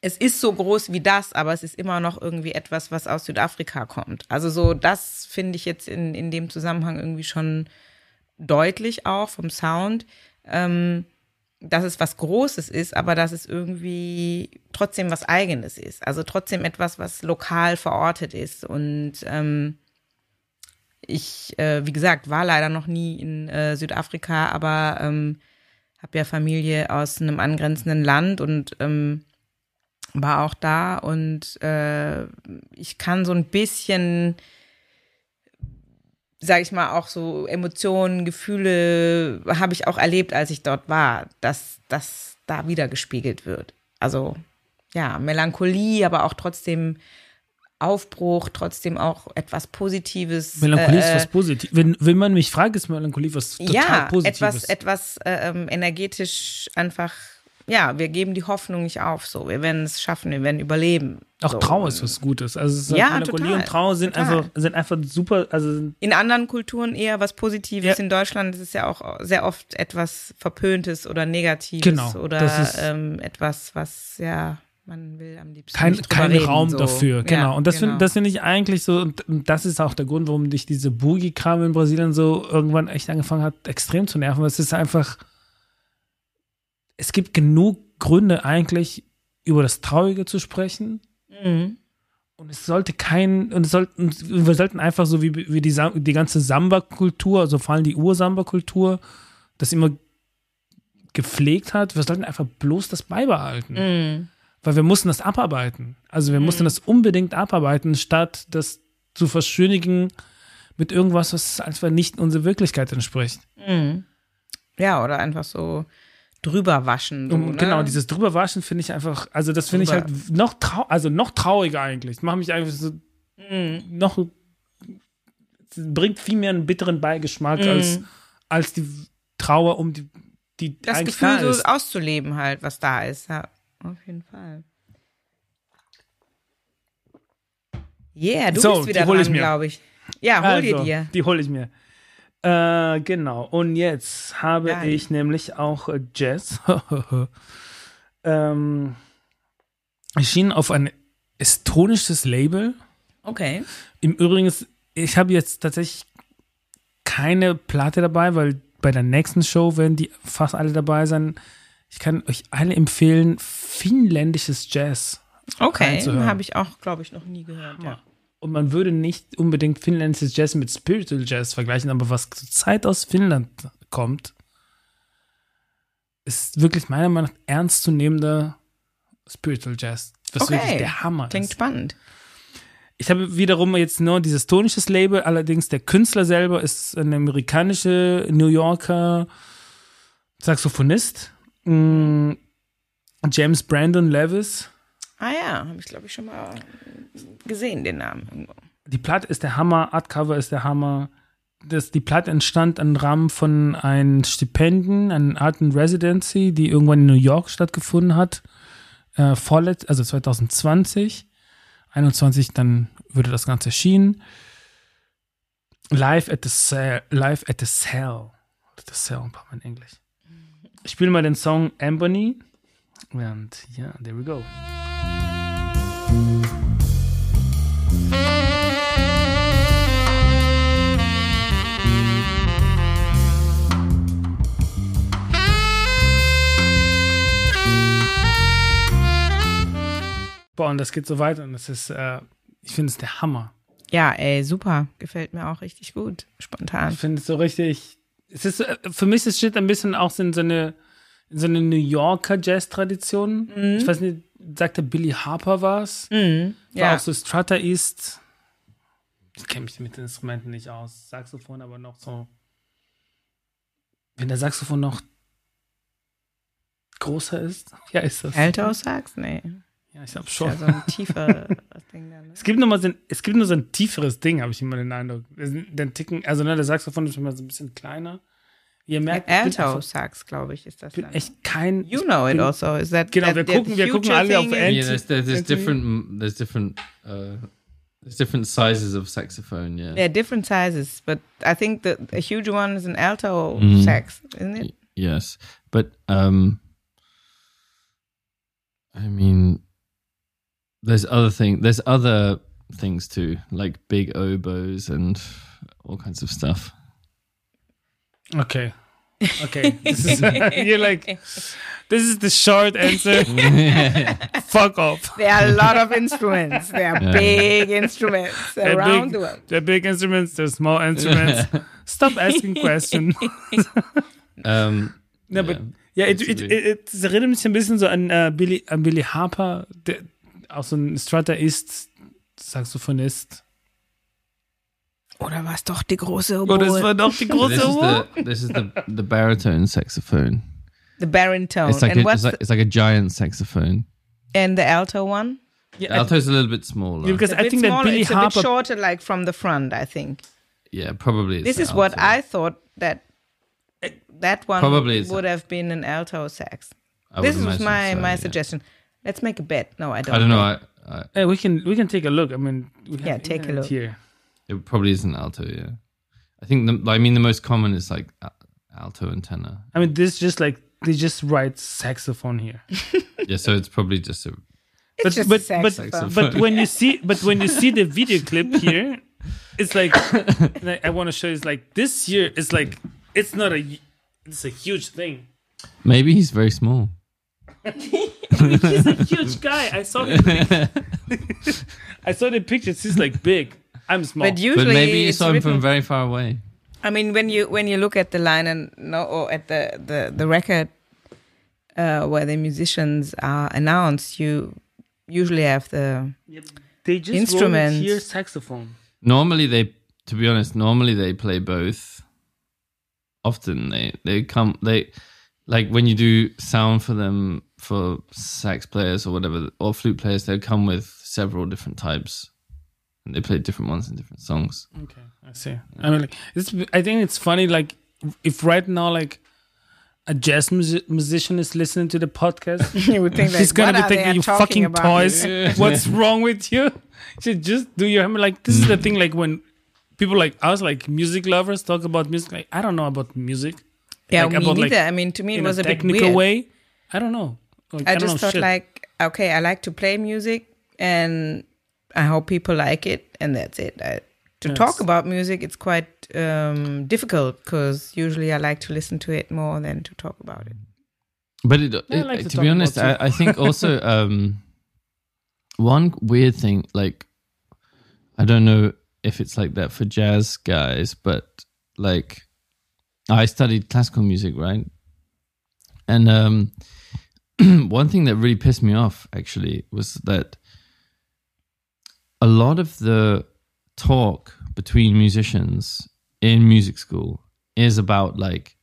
B: es ist so groß wie das, aber es ist immer noch irgendwie etwas, was aus Südafrika kommt. Also so, das finde ich jetzt in, in dem Zusammenhang irgendwie schon deutlich auch vom Sound, ähm, dass es was Großes ist, aber dass es irgendwie trotzdem was Eigenes ist. Also trotzdem etwas, was lokal verortet ist. Und ähm, ich, äh, wie gesagt, war leider noch nie in äh, Südafrika, aber ähm, habe ja Familie aus einem angrenzenden Land und ähm, war auch da und äh, ich kann so ein bisschen, sage ich mal, auch so Emotionen, Gefühle habe ich auch erlebt, als ich dort war, dass das da wieder gespiegelt wird. Also ja, Melancholie, aber auch trotzdem Aufbruch, trotzdem auch etwas Positives.
A: Melancholie ist
B: äh,
A: was Positives. Wenn, wenn man mich fragt, ist Melancholie was total
B: ja,
A: Positives.
B: etwas, etwas äh, ähm, energetisch einfach, ja, wir geben die Hoffnung nicht auf, so, wir werden es schaffen, wir werden überleben.
A: Auch
B: so.
A: Trauer ist was Gutes. Also ist
B: Ja,
A: Melancholie
B: total,
A: und Trauer sind
B: total.
A: einfach, sind einfach super, also
B: In anderen Kulturen eher was Positives.
A: Ja.
B: In Deutschland ist es ja auch sehr oft etwas Verpöntes oder Negatives
A: Genau,
B: oder ähm, etwas, was ja man will am liebsten
A: kein, kein
B: reden,
A: Raum
B: so.
A: dafür, genau.
B: Ja,
A: und das
B: genau.
A: finde das finde ich eigentlich so, und das ist auch der Grund, warum dich diese Boogie-Kram in Brasilien so irgendwann echt angefangen hat, extrem zu nerven. weil Es ist einfach, es gibt genug Gründe eigentlich, über das Traurige zu sprechen.
B: Mhm.
A: Und es sollte kein, und es sollten, wir sollten einfach so wie, wie die, die ganze Samba-Kultur, also vor allem die Ur-Samba-Kultur, das immer gepflegt hat, wir sollten einfach bloß das beibehalten.
B: Mhm.
A: Weil wir mussten das abarbeiten. Also wir mussten das unbedingt abarbeiten, statt das zu verschönigen mit irgendwas, was einfach nicht unserer Wirklichkeit entspricht.
B: Mhm. Ja, oder einfach so drüber waschen. So,
A: Und
B: ne?
A: Genau, dieses drüberwaschen finde ich einfach, also das finde ich halt noch trau also noch trauriger eigentlich. Das macht mich einfach so
B: Mhm.
A: noch bringt viel mehr einen bitteren Beigeschmack
B: Mhm.
A: als, als die Trauer um die, die
B: das Gefühl so auszuleben halt, was da ist. Ja, auf jeden Fall. Yeah, du
A: So,
B: bist wieder
A: die
B: dran, glaube ich. Ja, hol dir
A: Also,
B: dir.
A: Die hole ich mir. Äh, genau. Und jetzt habe
B: Geil.
A: ich nämlich auch äh, Jazz. ähm, erschien auf ein estonisches Label.
B: Okay.
A: Im Übrigen, ist- ich habe jetzt tatsächlich keine Platte dabei, weil bei der nächsten Show werden die fast alle dabei sein. Ich kann euch alle empfehlen, finnländisches Jazz.
B: Okay, habe ich auch, glaube ich, noch nie gehört. Ja.
A: Und man würde nicht unbedingt finnländisches Jazz mit Spiritual Jazz vergleichen, aber was zurzeit aus Finnland kommt, ist wirklich meiner Meinung nach ernstzunehmender Spiritual Jazz. Was
B: Okay,
A: wirklich der Hammer
B: Klingt
A: ist.
B: spannend.
A: Ich habe wiederum jetzt nur dieses tonisches Label, allerdings der Künstler selber ist ein amerikanischer New Yorker Saxophonist. Mm, James Brandon Levis.
B: Ah ja, habe ich, glaube ich, schon mal gesehen, den Namen. irgendwo.
A: Die Platte ist der Hammer, Artcover ist der Hammer. Das, die Platte entstand im Rahmen von einem Stipendien, einer Art Residency, die irgendwann in New York stattgefunden hat. Äh, vorletzt, also 2020. 21 dann würde das Ganze erschienen. Live at the Cell. Live at the Cell. The Cell, ein paar Mal in Englisch spiele mal den Song Ambony. Und ja, there we go. Boah, und das geht so weit und das ist, äh, ich finde es der Hammer.
B: Ja, ey, super. Gefällt mir auch richtig gut. Spontan.
A: Ich finde es so richtig, es ist äh, für mich ist Shit ein bisschen auch so in so eine, in so eine New Yorker Jazz-Tradition. Ich weiß nicht, sagte Billy Harper was?
B: Mhm.
A: War
B: Ja.
A: auch so Strutter East. Ich kenne mich mit den Instrumenten nicht aus. Saxophon aber noch so. Wenn der Saxophon noch größer ist, ja, ist das.
B: Alto Sax? Nee.
A: Ja, ich glaube
B: Ja,
A: schon.
B: so ein tieferes Ding dann. Ne?
A: Es gibt mal so ein, es gibt nur so ein tieferes Ding, habe ich immer den Eindruck. Den Ticken, also ne, der Saxophon ist immer so ein bisschen kleiner. Ihr merkt,
B: Alto Sax, glaube ich, ist das
A: bin
B: dann.
A: echt kein.
B: You know it
A: bin-
B: also. Is that,
A: Genau,
B: that
A: wir
B: the
A: gucken- wir gucken alle auf
B: is-
D: Yeah, there's, there's, there's different there's different uh, there's different sizes of saxophone. Yeah.
B: Yeah, different sizes, but I think the a huge one is an alto.
D: Mhm.
B: sax, isn't it?
D: Yes, but um, I mean, there's other thing. There's other things too, like big oboes and all kinds of stuff.
A: Okay. Okay. This is, you're like, this is the short answer. Fuck off.
B: There are a lot of instruments. There are
D: Yeah.
B: big instruments
A: They're
B: around
A: big,
B: the world.
A: They're big instruments, they're small instruments. Stop asking questions.
D: Um,
A: No, but yeah, it, it, it, it, es erinnert mich ein bisschen so an, äh, Billy, an Billy Harper, der auch so ein Strutter ist, Saxophonist.
B: Oder war es doch die große
A: Oder es war doch die
D: this
A: große
D: is
A: Oboe.
D: the this is the the baritone saxophone.
B: the baritone.
D: It's like
B: and
D: a,
B: what's
D: it's like, it's like a giant saxophone.
B: and the alto one?
A: Yeah, I-
D: Alto's a little bit smaller.
A: Yeah, because
B: A
A: I
B: bit
A: think that
B: smaller,
A: Billy
B: it's a bit shorter, like from the front. I think
D: yeah, probably.
B: This
D: the
B: is what. I thought that that one
D: Probably it's-
B: would have been an alto sax.
D: I
B: this was my
D: so,
B: my
D: yeah.
B: suggestion. Let's make a bet. No, I don't.
D: I don't know. I, I,
A: Hey, we can we can take a look. I mean, we have
B: Yeah, take a look.
A: here.
D: it probably isn't alto. Yeah, I think the. I mean, the most common is like alto and tenor.
A: I mean, this just like they just write saxophone here.
D: yeah, so it's probably just a.
B: It's
A: but
B: just
A: but
B: a
A: but,
B: saxophone.
A: but when you see but when you see the video clip here, it's like, like I want to show you. It's like this year. It's like it's not a it's a huge thing.
D: Maybe he's very small.
A: He's a huge guy. I saw the I saw the pictures. He's like big. I'm small.
B: But usually,
D: But maybe you
B: it's
D: saw him
B: written-
D: from very far away.
B: I mean, when you when you look at the line and no, or at the the the record uh, where the musicians are announced, you usually have the
A: they just
B: instruments.
A: wrote here saxophone.
D: Normally, they. To be honest, normally they play both. Often they they come they like when you do sound for them for sax players or whatever or flute players they come with several different types and they play different ones in different songs.
A: Okay, I see. I mean, like, it's, I think it's funny. Like, if right now, like, a jazz music- musician is listening to the podcast,
B: you would think like,
A: he's gonna be
B: are
A: thinking, "You fucking toys!
B: here?"
A: What's wrong with you? Should just do your hammer." Like, this is the thing. Like, when people like us, like music lovers, talk about music, like, I don't know about music.
B: Yeah,
A: like,
B: me
A: about,
B: neither.
A: like,
B: I mean, to me, it was
A: a
B: a bit
A: technical
B: weird.
A: way. I don't know. Like,
B: I,
A: don't
B: just
A: know
B: thought
A: shit.
B: like, okay, I like to play music, and I hope people like it, and that's it. I, to
A: Yes.
B: talk about music, it's quite um, difficult because usually I like to listen to it more than to talk about it.
D: But it,
A: I
D: it-
A: like to
D: to, be honest, I, I think also um, one weird thing, like I don't know if it's like that for jazz guys, but like I studied classical music, right? And um, one thing that really pissed me off actually was that a lot of the talk between musicians in music school is about like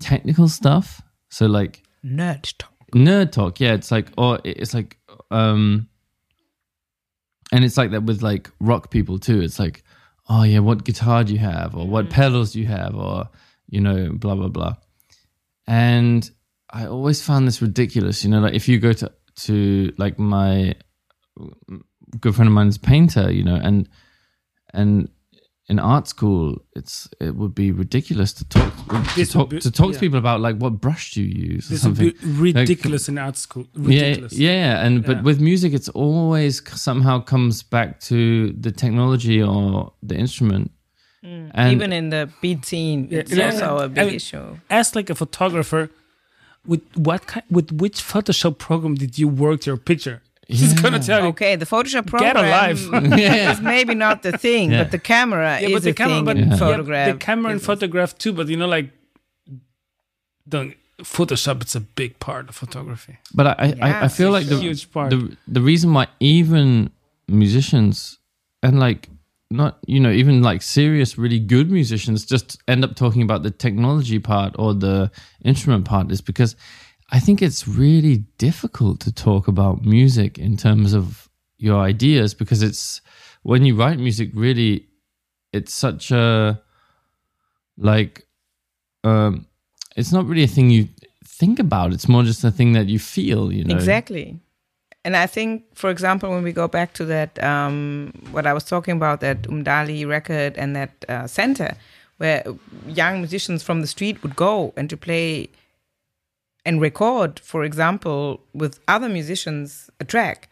D: technical stuff. So like
B: Nerd talk.
D: nerd talk. Yeah it's like or it's like um and it's like that with like rock people too. It's like oh yeah what guitar do you have? Or what pedals do you have? Or you know blah blah blah. And i always found this ridiculous you know like if you go to to like my good friend of mine is a painter you know and and in art school it's it would be ridiculous to talk to
A: This
D: talk,
A: would be-
D: to, talk
A: yeah.
D: to people about like what brush do you use or
A: this
D: something
A: be ridiculous in art school.
D: yeah,
A: Ridiculous.
D: yeah, yeah, and but
A: Yeah.
D: with music, it's always somehow comes back to the technology or the instrument. And
B: Mm. Even in the beat scene,
A: Yeah,
B: it's
A: yeah,
B: also a big
A: I mean-
B: issue.
A: Ask like a photographer, with what kind, with which Photoshop program did you work your picture? She's gonna tell you.
B: Okay, the Photoshop program.
A: Get
B: program
A: alive.
D: Yeah.
B: is maybe not the thing,
D: Yeah.
B: but the camera
A: Yeah,
B: is
A: but the
B: a
A: camera,
B: thing
A: but
B: in
A: yeah,
B: photograph.
A: the camera and photograph too. But you know, like, the Photoshop, it's a big part of photography.
D: But I, I, I, I feel like
A: a
D: the,
A: huge part.
D: the the reason why even musicians and like not you know even like serious really good musicians just end up talking about the technology part or the instrument part is because I think it's really difficult to talk about music in terms of your ideas because it's when you write music really it's such a like um it's not really a thing you think about it's more just a thing that you feel you know
B: Exactly. And I think, for example, when we go back to that, um, what I was talking about, that Umdali record and that uh, center, where young musicians from the street would go and to play and record, for example, with other musicians a track.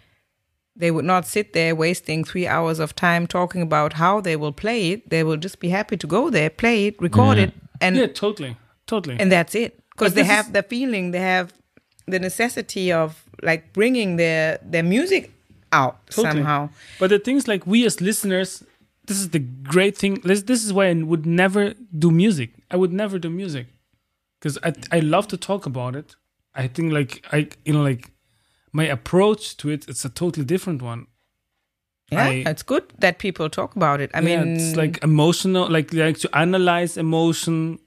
B: They would not sit there wasting three hours of time talking about how they will play it. They will just be happy to go there, play it, record
D: Yeah.
B: it, and
A: yeah, totally, totally.
B: and that's it because they have
A: is-
B: the feeling they have the necessity of like bringing their their music out
A: Totally.
B: somehow
A: But the things like we as listeners, this is the great thing. This, this is why I would never do music. I would never do music because I I love to talk about it. I think like I you know like my approach to it it's a totally different one.
B: yeah
A: I-
B: it's good that people talk about it i
A: Yeah,
B: mean
A: it's like emotional, like like to analyze emotion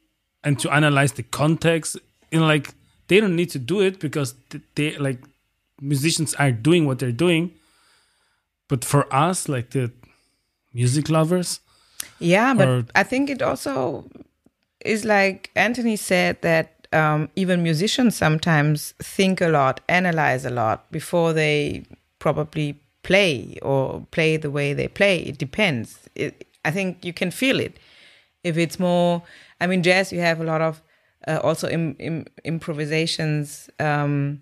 A: and to analyze the context. You know, like they don't need to do it because they like musicians are doing what they're doing. But for us, like the music lovers,
B: yeah but
A: or-
B: i think it also is like anthony said that um, even musicians sometimes think a lot analyze a lot before they probably play or play the way they play it depends it, i think you can feel it if it's more i mean jazz you have a lot of uh, also Im, Im, improvisations um,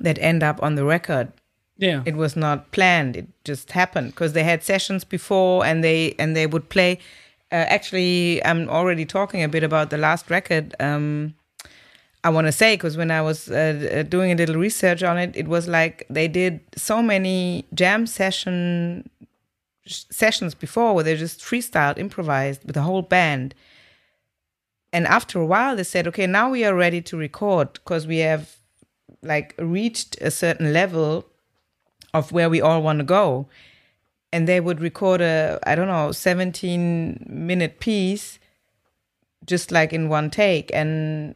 B: that end up on the record.
A: Yeah,
B: it was not planned. It just happened because they had sessions before and they and they would play uh, actually i'm already talking a bit about the last record um, i want to say because when i was uh, uh, doing a little research on it it was like they did so many jam session sessions before where they just freestyled improvised with the whole band. And after a while they said okay now we are ready to record because we have like reached a certain level of where we all want to go. And they would record a i don't know 17 minute piece just like in one take. And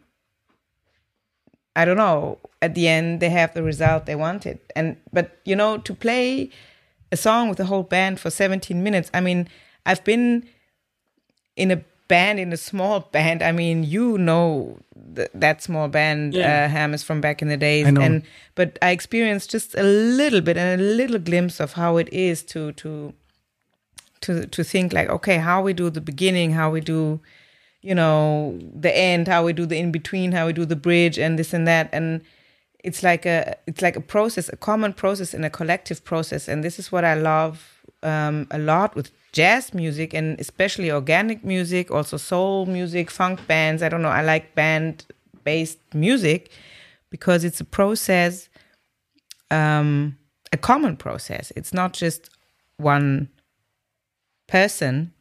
B: i don't know at the end they have the result they wanted. And but you know to play a song with a whole band for 17 minutes i mean i've been in a band in a small band i mean you know th- that small band
A: Yeah.
B: uh, ham is from back in the days. And but i experienced just a little bit and a little glimpse of how it is to to to to think like okay how we do the beginning how we do you know the end how we do the in between how we do the bridge and this and that. And it's like a it's like a process a common process and a collective process. And this is what i love um, a lot with jazz music and especially organic music also soul music funk bands i don't know i like band based music because it's a process um, a common process it's not just one person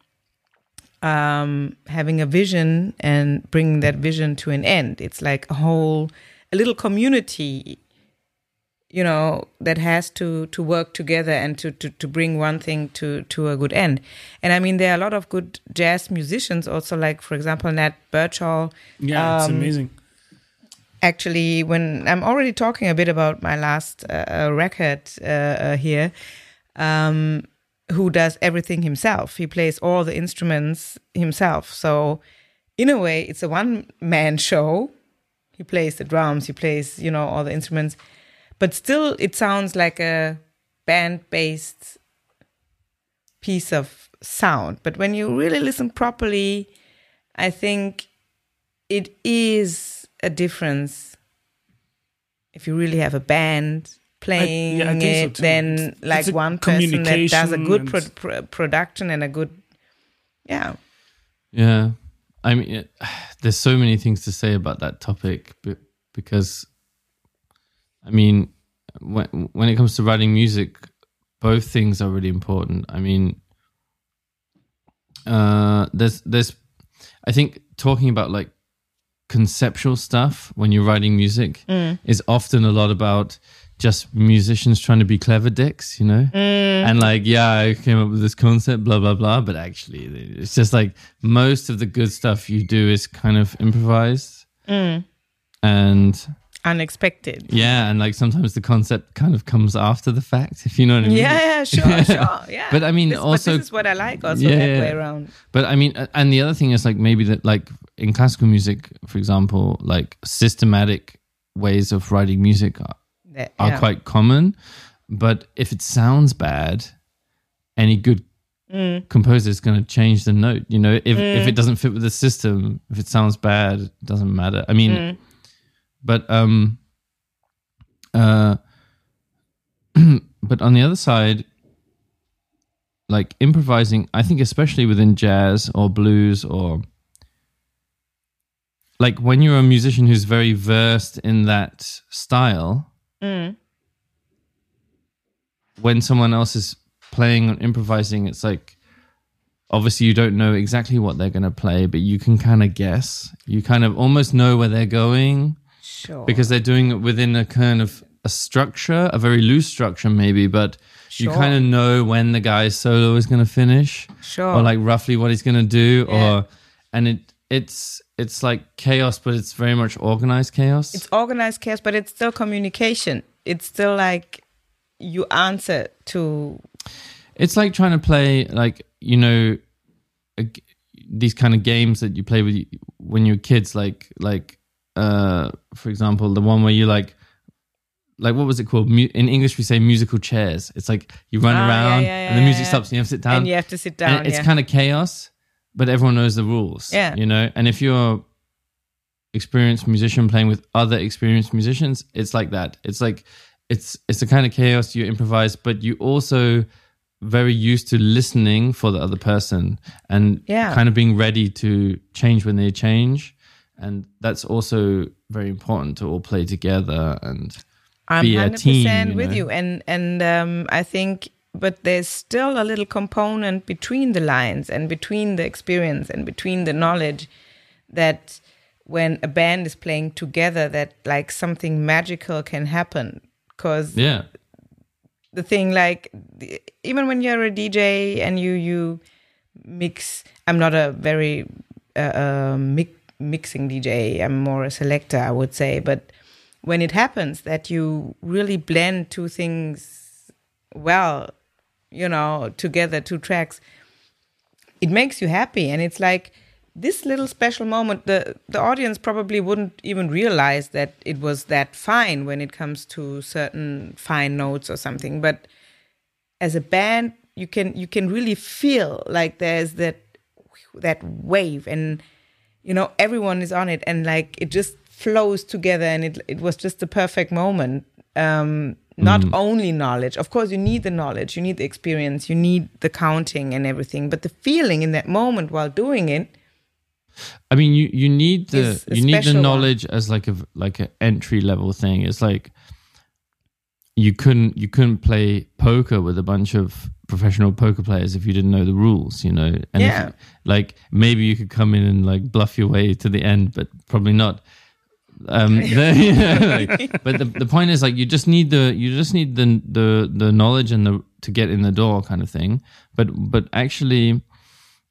B: um, having a vision and bringing that vision to an end. It's like a whole, a little community, you know, that has to to work together and to to, to bring one thing to to a good end. And I mean, there are a lot of good jazz musicians, also like, for example, Nat Birchall.
A: yeah, it's
B: Um,
A: amazing.
B: Actually, when I'm already talking a bit about my last uh, uh, record uh, uh, here, um, who does everything himself. He plays all the instruments himself. So, in a way, it's a one man show. He plays the drums, he plays, you know, all the instruments, but still, it sounds like a band based piece of sound. But when you really listen properly, I think it is a difference if you really have a band playing
A: yeah, I think so
B: it then
A: It's-
B: like
A: it's
B: one person that does a good
A: and-
B: pro- pro- production and a good yeah.
D: Yeah, I mean, it, there's so many things to say about that topic, but because, I mean, when when it comes to writing music, both things are really important. I mean, uh, there's there's, I think talking about like conceptual stuff when you're writing music mm. is often a lot about just musicians trying to be clever dicks, you know? Mm. And like, yeah, I came up with this concept, blah, blah, blah. But actually, it's just like most of the good stuff you do is kind of improvised. Mm. And
B: Unexpected.
D: yeah, and like sometimes the concept kind of comes after the fact, if you know what I mean.
B: Yeah, yeah, sure, sure. Yeah.
D: But I mean,
B: This-
D: also-
B: but this is what I like also
D: Yeah,
B: that
D: yeah.
B: way around.
D: But I mean, and the other thing is like maybe that like in classical music, for example, like systematic ways of writing music are,
B: That-
D: are quite common. But if it sounds bad, any good
B: Mm.
D: composer is going to change the note. You know, if if it doesn't fit with the system, if it sounds bad, it doesn't matter. I mean,
B: Mm.
D: But um, uh, but on the other side, like improvising, I think especially within jazz or blues or like when you're a musician who's very versed in that style, when someone else is playing and improvising, it's like obviously you don't know exactly what they're going to play, but you can kind of guess. You kind of almost know where they're going
B: Sure.
D: because they're doing it within a kind of a structure, a very loose structure maybe, but you kind of know when the guy's solo is going to finish
B: Sure.
D: or like roughly what he's going to do
B: Yeah.
D: or and it it's it's like chaos but it's very much organized chaos.
B: it's organized chaos, but it's still communication. It's still like you answer to
D: It's like trying to play like you know a these kind of games that you play with when you're kids like like uh for example the one where you like like what was it called Mu- in english we say musical chairs it's like you run
B: Ah, yeah,
D: around
B: yeah,
D: and the music
B: yeah.
D: stops and you have to sit down
B: and you have to sit
D: And
B: down.
D: it's
B: yeah.
D: kind of chaos but everyone knows the rules
B: Yeah.
D: you know and if you're experienced musician playing with other experienced musicians it's like that it's like it's it's a kind of chaos you improvise but you also very used to listening for the other person and
B: Yeah.
D: kind of being ready to change when they change and that's also very important to all play together and
B: I'm
D: be a team, you
B: with
D: know?
B: you, and and um, I think, but there's still a little component between the lines and between the experience and between the knowledge that when a band is playing together, that like something magical can happen. Because
D: yeah
B: the thing, like even when you're a DJ and you you mix, I'm not a very uh, uh, mi- mixing DJ. I'm more a selector, I would say. But when it happens that you really blend two things well, you know, together, two tracks, it makes you happy, and it's like this little special moment. the The audience probably wouldn't even realize that it was that fine when it comes to certain fine notes or something, but as a band you can you can really feel like there's that that wave and you know everyone is on it and like it just flows together and it it was just the perfect moment um not only knowledge of course you need the knowledge you need the experience you need the counting and everything but the feeling in that moment while doing it
D: I mean, you you need the you need the
B: special one.
D: knowledge as like a like an entry level thing. It's like you couldn't you couldn't play poker with a bunch of professional poker players if you didn't know the rules, you know. And
B: Yeah.
D: you- like maybe you could come in and like bluff your way to the end, but probably not. Um, the- you know, like- but the, the point is like you just need the you just need the the the knowledge and the to get in the door kind of thing. But but actually.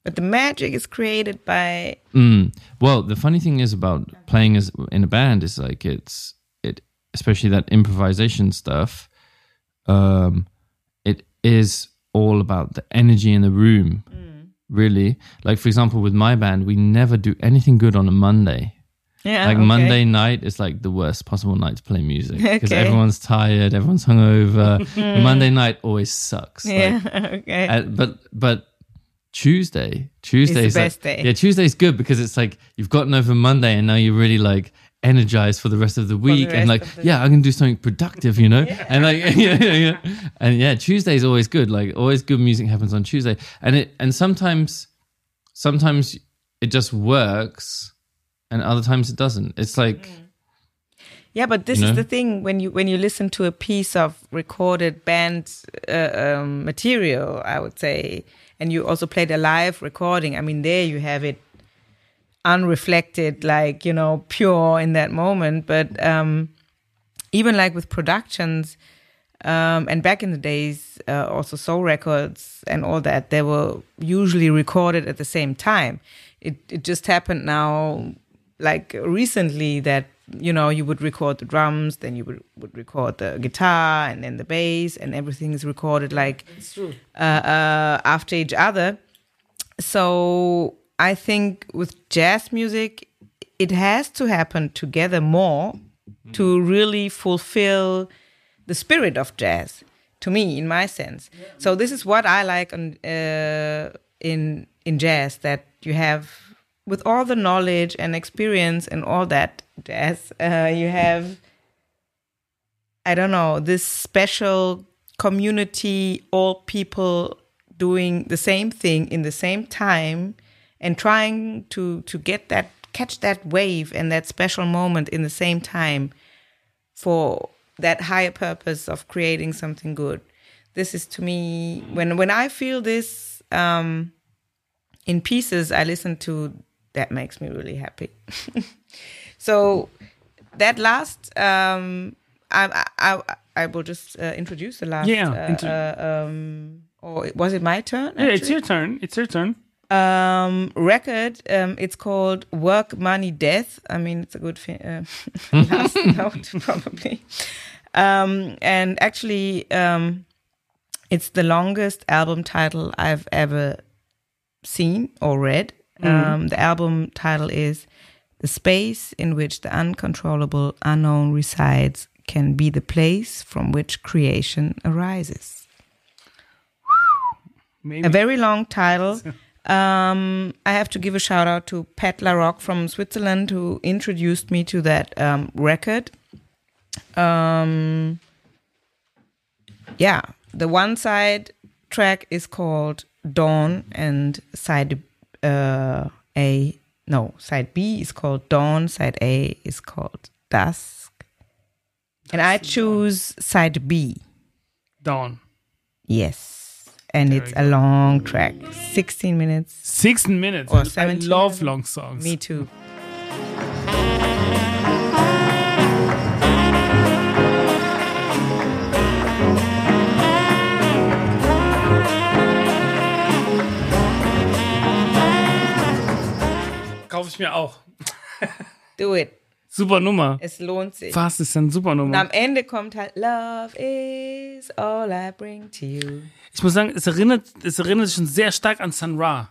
B: but the magic is created by
D: Mm. Well, the funny thing is about playing as in a band is like it's it, especially that improvisation stuff. Um, it is all about the energy in the room. Really, like for example, with my band, we never do anything good on a Monday.
B: yeah
D: like
B: okay.
D: Monday night is like the worst possible night to play music because
B: Okay.
D: everyone's tired, everyone's hungover. Monday night always sucks. Like,
B: yeah okay
D: uh, but but Tuesday, Tuesday's like-
B: best day.
D: Yeah, Tuesday's good because it's like you've gotten over Monday and now you're really like energized for the rest of the week
B: rest
D: and like
B: the-
D: yeah, I can do something productive, you know. And like yeah, yeah, yeah, and yeah, Tuesday's always good. Like always good music happens on Tuesday, and it and sometimes sometimes it just works, and other times it doesn't. It's like
B: Yeah, but this
D: You
B: is the thing when you when you listen to a piece of recorded band uh, um, material, I would say, and you also played a live recording. I mean, there you have it unreflected, like you know, pure in that moment. But um, even like with productions, um, and back in the days, uh, also soul records and all that, they were usually recorded at the same time. It it just happened now, like recently, that you know you would record the drums, then you would, would record the guitar, and then the bass, and everything is recorded like uh, uh, after each other. So I think with jazz music, it has to happen together more to really fulfill the spirit of jazz to me in my sense. So this is what i like on, uh, in in jazz that you have with all the knowledge and experience and all that jazz uh, you have i don't know this special community all people doing the same thing in the same time and trying to to get that catch that wave and that special moment in the same time for that higher purpose of creating something good. This is to me when when I feel this um, in pieces, I listen to that makes me really happy. so that last, um, I, I I will just uh, introduce the last.
A: Yeah,
B: uh, uh, um, or was it my turn?
A: Yeah, it's your turn. It's your turn.
B: Um, record. Um, it's called Work, Money, Death. I mean, it's a good uh, last note, probably. Um, and actually, um, it's the longest album title I've ever seen or read. Um, the album title is The Space in which the uncontrollable unknown resides can be the place from which creation arises
A: Maybe.
B: a very long title. Um, I have to give a shout out to Pat LaRock from Switzerland who introduced me to that um, record. Um, yeah, the one side track is called Dawn, and side uh, A, no, side B is called Dawn, side A is called Dusk. And I choose side B.
A: Dawn.
B: Yes. And it's a long track, 16 minutes.
A: 16 minutes.
B: Or 17 I
A: love
B: minutes.
A: long songs.
B: Me too.
A: Kaufe ich mir auch.
B: Do it.
A: Super Nummer.
B: Es lohnt sich.
A: Was ist denn super
B: Und
A: Nummer?
B: am Ende kommt halt Love is all I bring to you.
A: Ich muss sagen, es erinnert, es erinnert schon sehr stark an Sun Ra.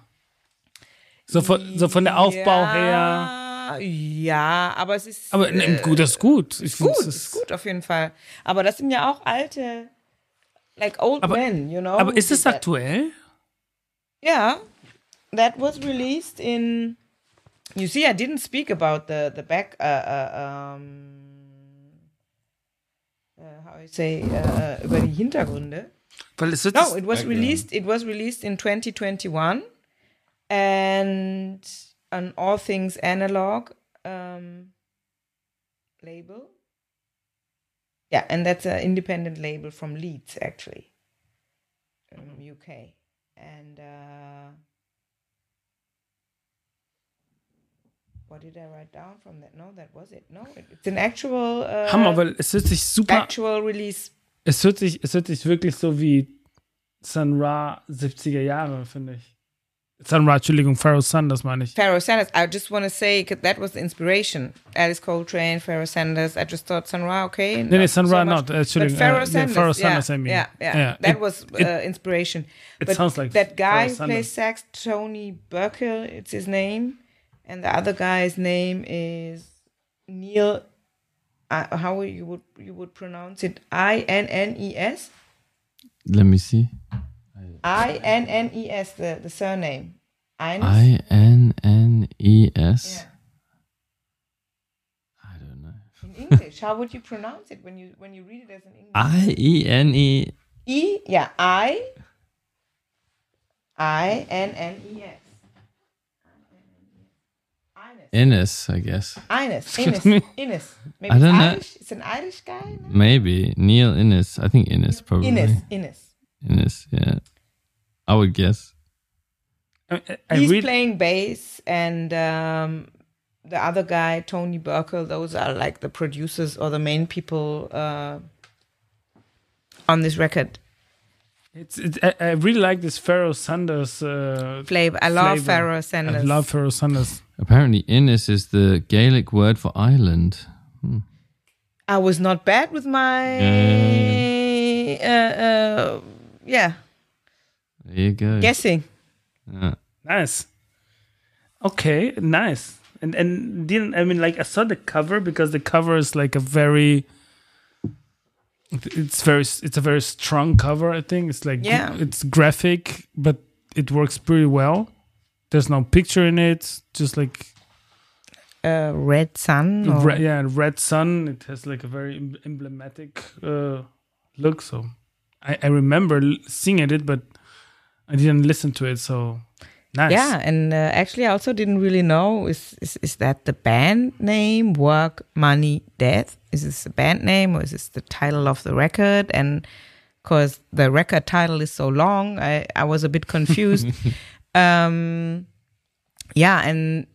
A: So von, so von der Aufbau her.
B: ja, Ja, aber es ist
A: Aber ne, gut, das ist gut. Ich
B: gut,
A: find's-
B: ist gut auf jeden Fall. Aber das sind ja auch alte, like old
A: Aber-
B: men, you know.
A: Aber ist es aktuell?
B: Yeah, that was released in. You see, I didn't speak about the the back. Uh, uh, um, uh, how you say uh, über die Hintergründe.
A: Wird
B: No, it was released. It was released in 2021, and on All Things Analog um, label. Yeah, and that's an independent label from Leeds, actually, um, UK, and. What did I write down from that? No, that was it. No, it's an actual uh,
A: Hammer, weil es hört sich super.
B: actual release.
A: Es hört sich, es hört sich wirklich so wie Sun Ra 70er Jahre, finde ich. Sun Ra, Entschuldigung, Pharaoh Sun, das meine ich.
B: Pharaoh Sanders. I just want to say that was the inspiration. Alice Coltrane, Pharaoh Sanders. I just thought Sun Ra, okay.
A: Nee,
B: not
A: Sun Ra
B: much.
A: not. Uh, Entschuldigung.
B: But Pharaoh
A: uh, yeah,
B: Sanders. Yeah,
A: I mean.
B: yeah, yeah,
A: Yeah,
B: That
A: it-
B: was uh,
A: it-
B: inspiration.
A: it
B: but
A: sounds like
B: that guy
A: Pharaoh
B: who
A: Sanders.
B: plays sax, Tony Burkill. It's his name, and the other guy's name is Neil. Uh, how you would you would pronounce it? I N N E S.
D: Let me see.
B: I N N E S. The the surname. Eines?
D: I N N E S.
B: Yeah.
D: I don't know.
B: In English, how would you pronounce it when you when you read it as an English?
D: I E N E.
B: E, yeah, I, I N N E S.
D: Innes, I guess.
B: Ines, Ines, Ines. Maybe
D: I don't
B: it's
D: know.
B: Irish. It's an Irish guy. no?
D: Maybe Neil Innes. I think Innes probably.
B: Ines, Ines.
D: Innes, yeah. I would guess.
A: I, I
B: He's
A: read
B: playing bass, and um, the other guy, Tony Burkill. Those are like the producers or the main people uh, on this record.
A: It's, it's I, I really like this Pharaoh Sanders uh,
B: Flavor. I love
A: flavor.
B: Pharaoh Sanders.
A: I love Pharaoh Sanders.
D: Apparently, Innes is the Gaelic word for island.
B: I was not bad with my.
D: Yeah.
B: Uh, uh, yeah,
D: There you go.
B: guessing.
D: Yeah.
A: Nice. Okay, nice. And and didn't I mean like I saw the cover because the cover is like a very it's very it's a very strong cover I think it's like
B: Yeah.
A: it's graphic but it works pretty well. There's no picture in it, just like
B: Uh, Red Sun. or-
A: yeah, red sun. It has like a very em- emblematic uh, look. So I, I remember seeing it, but I didn't listen to it. So nice.
B: Yeah, and uh, actually, I also didn't really know is, is is that the band name? Work, money, death. Is this the band name or is this the title of the record? And because the record title is so long, I I was a bit confused. um, yeah, and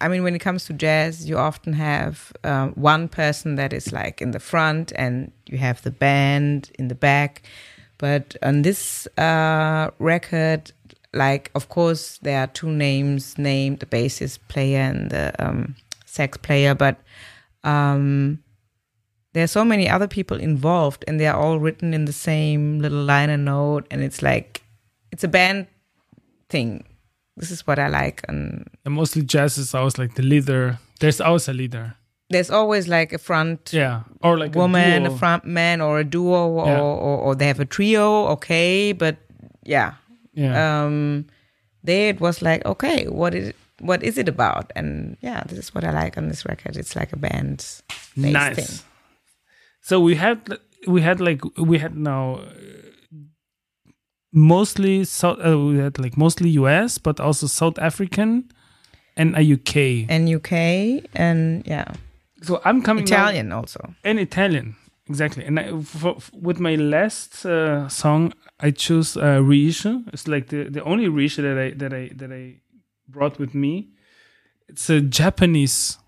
B: I mean, when it comes to jazz, you often have um, one person that is like in the front, and you have the band in the back. But on this uh, record, like, of course, there are two names named the bassist player and the um, sax player, but um, there are so many other people involved, and they are all written in the same little liner note, and it's like, it's a band thing. This is what I like. And
A: And mostly jazz is always like the leader. There's always a leader.
B: there's always like a front
A: Yeah, or like
B: woman,
A: a,
B: a, front man, or a duo, or,
A: Yeah.
B: or, or they have a trio. Okay, but yeah,
A: Yeah,
B: um, there it was like, okay, what is what is it about? And yeah, this is what I like on this record. It's like a band
A: nice.
B: thing.
A: So we had we had like we had now uh, mostly South. Uh, we had like mostly US, but also South African and a UK.
B: And UK and yeah,
A: so I'm coming now-
B: Italian also.
A: and Italian exactly. And I, for, f- with my last uh, song, I choose uh, reissue. It's like the, the only reissue that I that I that I brought with me. It's a Japanese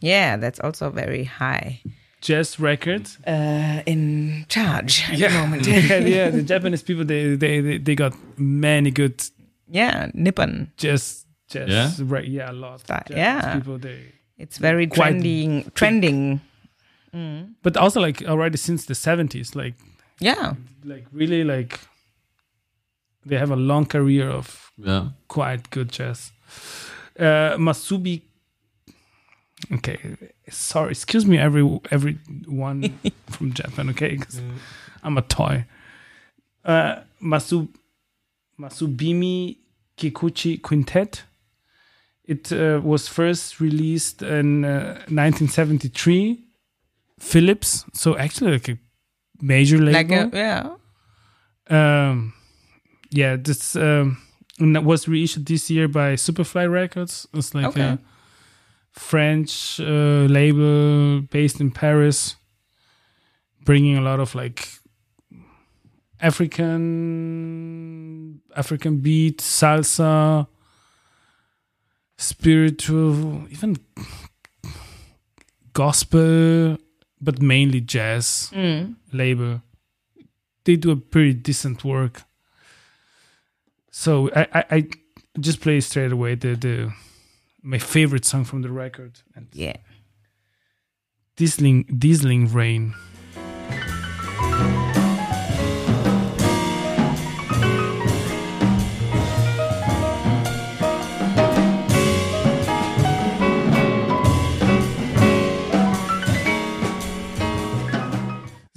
B: Yeah, that's also very high
A: jazz record.
B: uh, in charge at the
A: Yeah,
B: moment.
A: yeah, yeah. The Japanese people they, they they they got many good
B: yeah, Nippon.
A: jazz jazz.
D: Yeah?
A: right. Yeah, a lot.
B: That- yeah.
A: people they.
B: It's very
A: Quite
B: trending. Trending.
A: But also like already since the seventies, like
B: Yeah.
A: like really like they have a long career of
D: Yeah.
A: quite good jazz. Uh, Masubi. Okay, sorry. Excuse me, every everyone from Japan. Okay, 'cause I'm a toy. Uh, Masu Masabumi Kikuchi Quintet. It uh, was first released in uh, 1973. Philips, so actually like a major label
B: Like a, yeah.
A: um yeah this um and that was reissued this year by superfly records it's like
B: Okay.
A: a french uh, label based in paris bringing a lot of like african african beat salsa spiritual even gospel but mainly jazz
B: Mm.
A: label. They do a pretty decent work. So I, I, I just play straight away the, the my favorite song from the record and
B: Yeah.
A: Dieseling Dieseling Rain.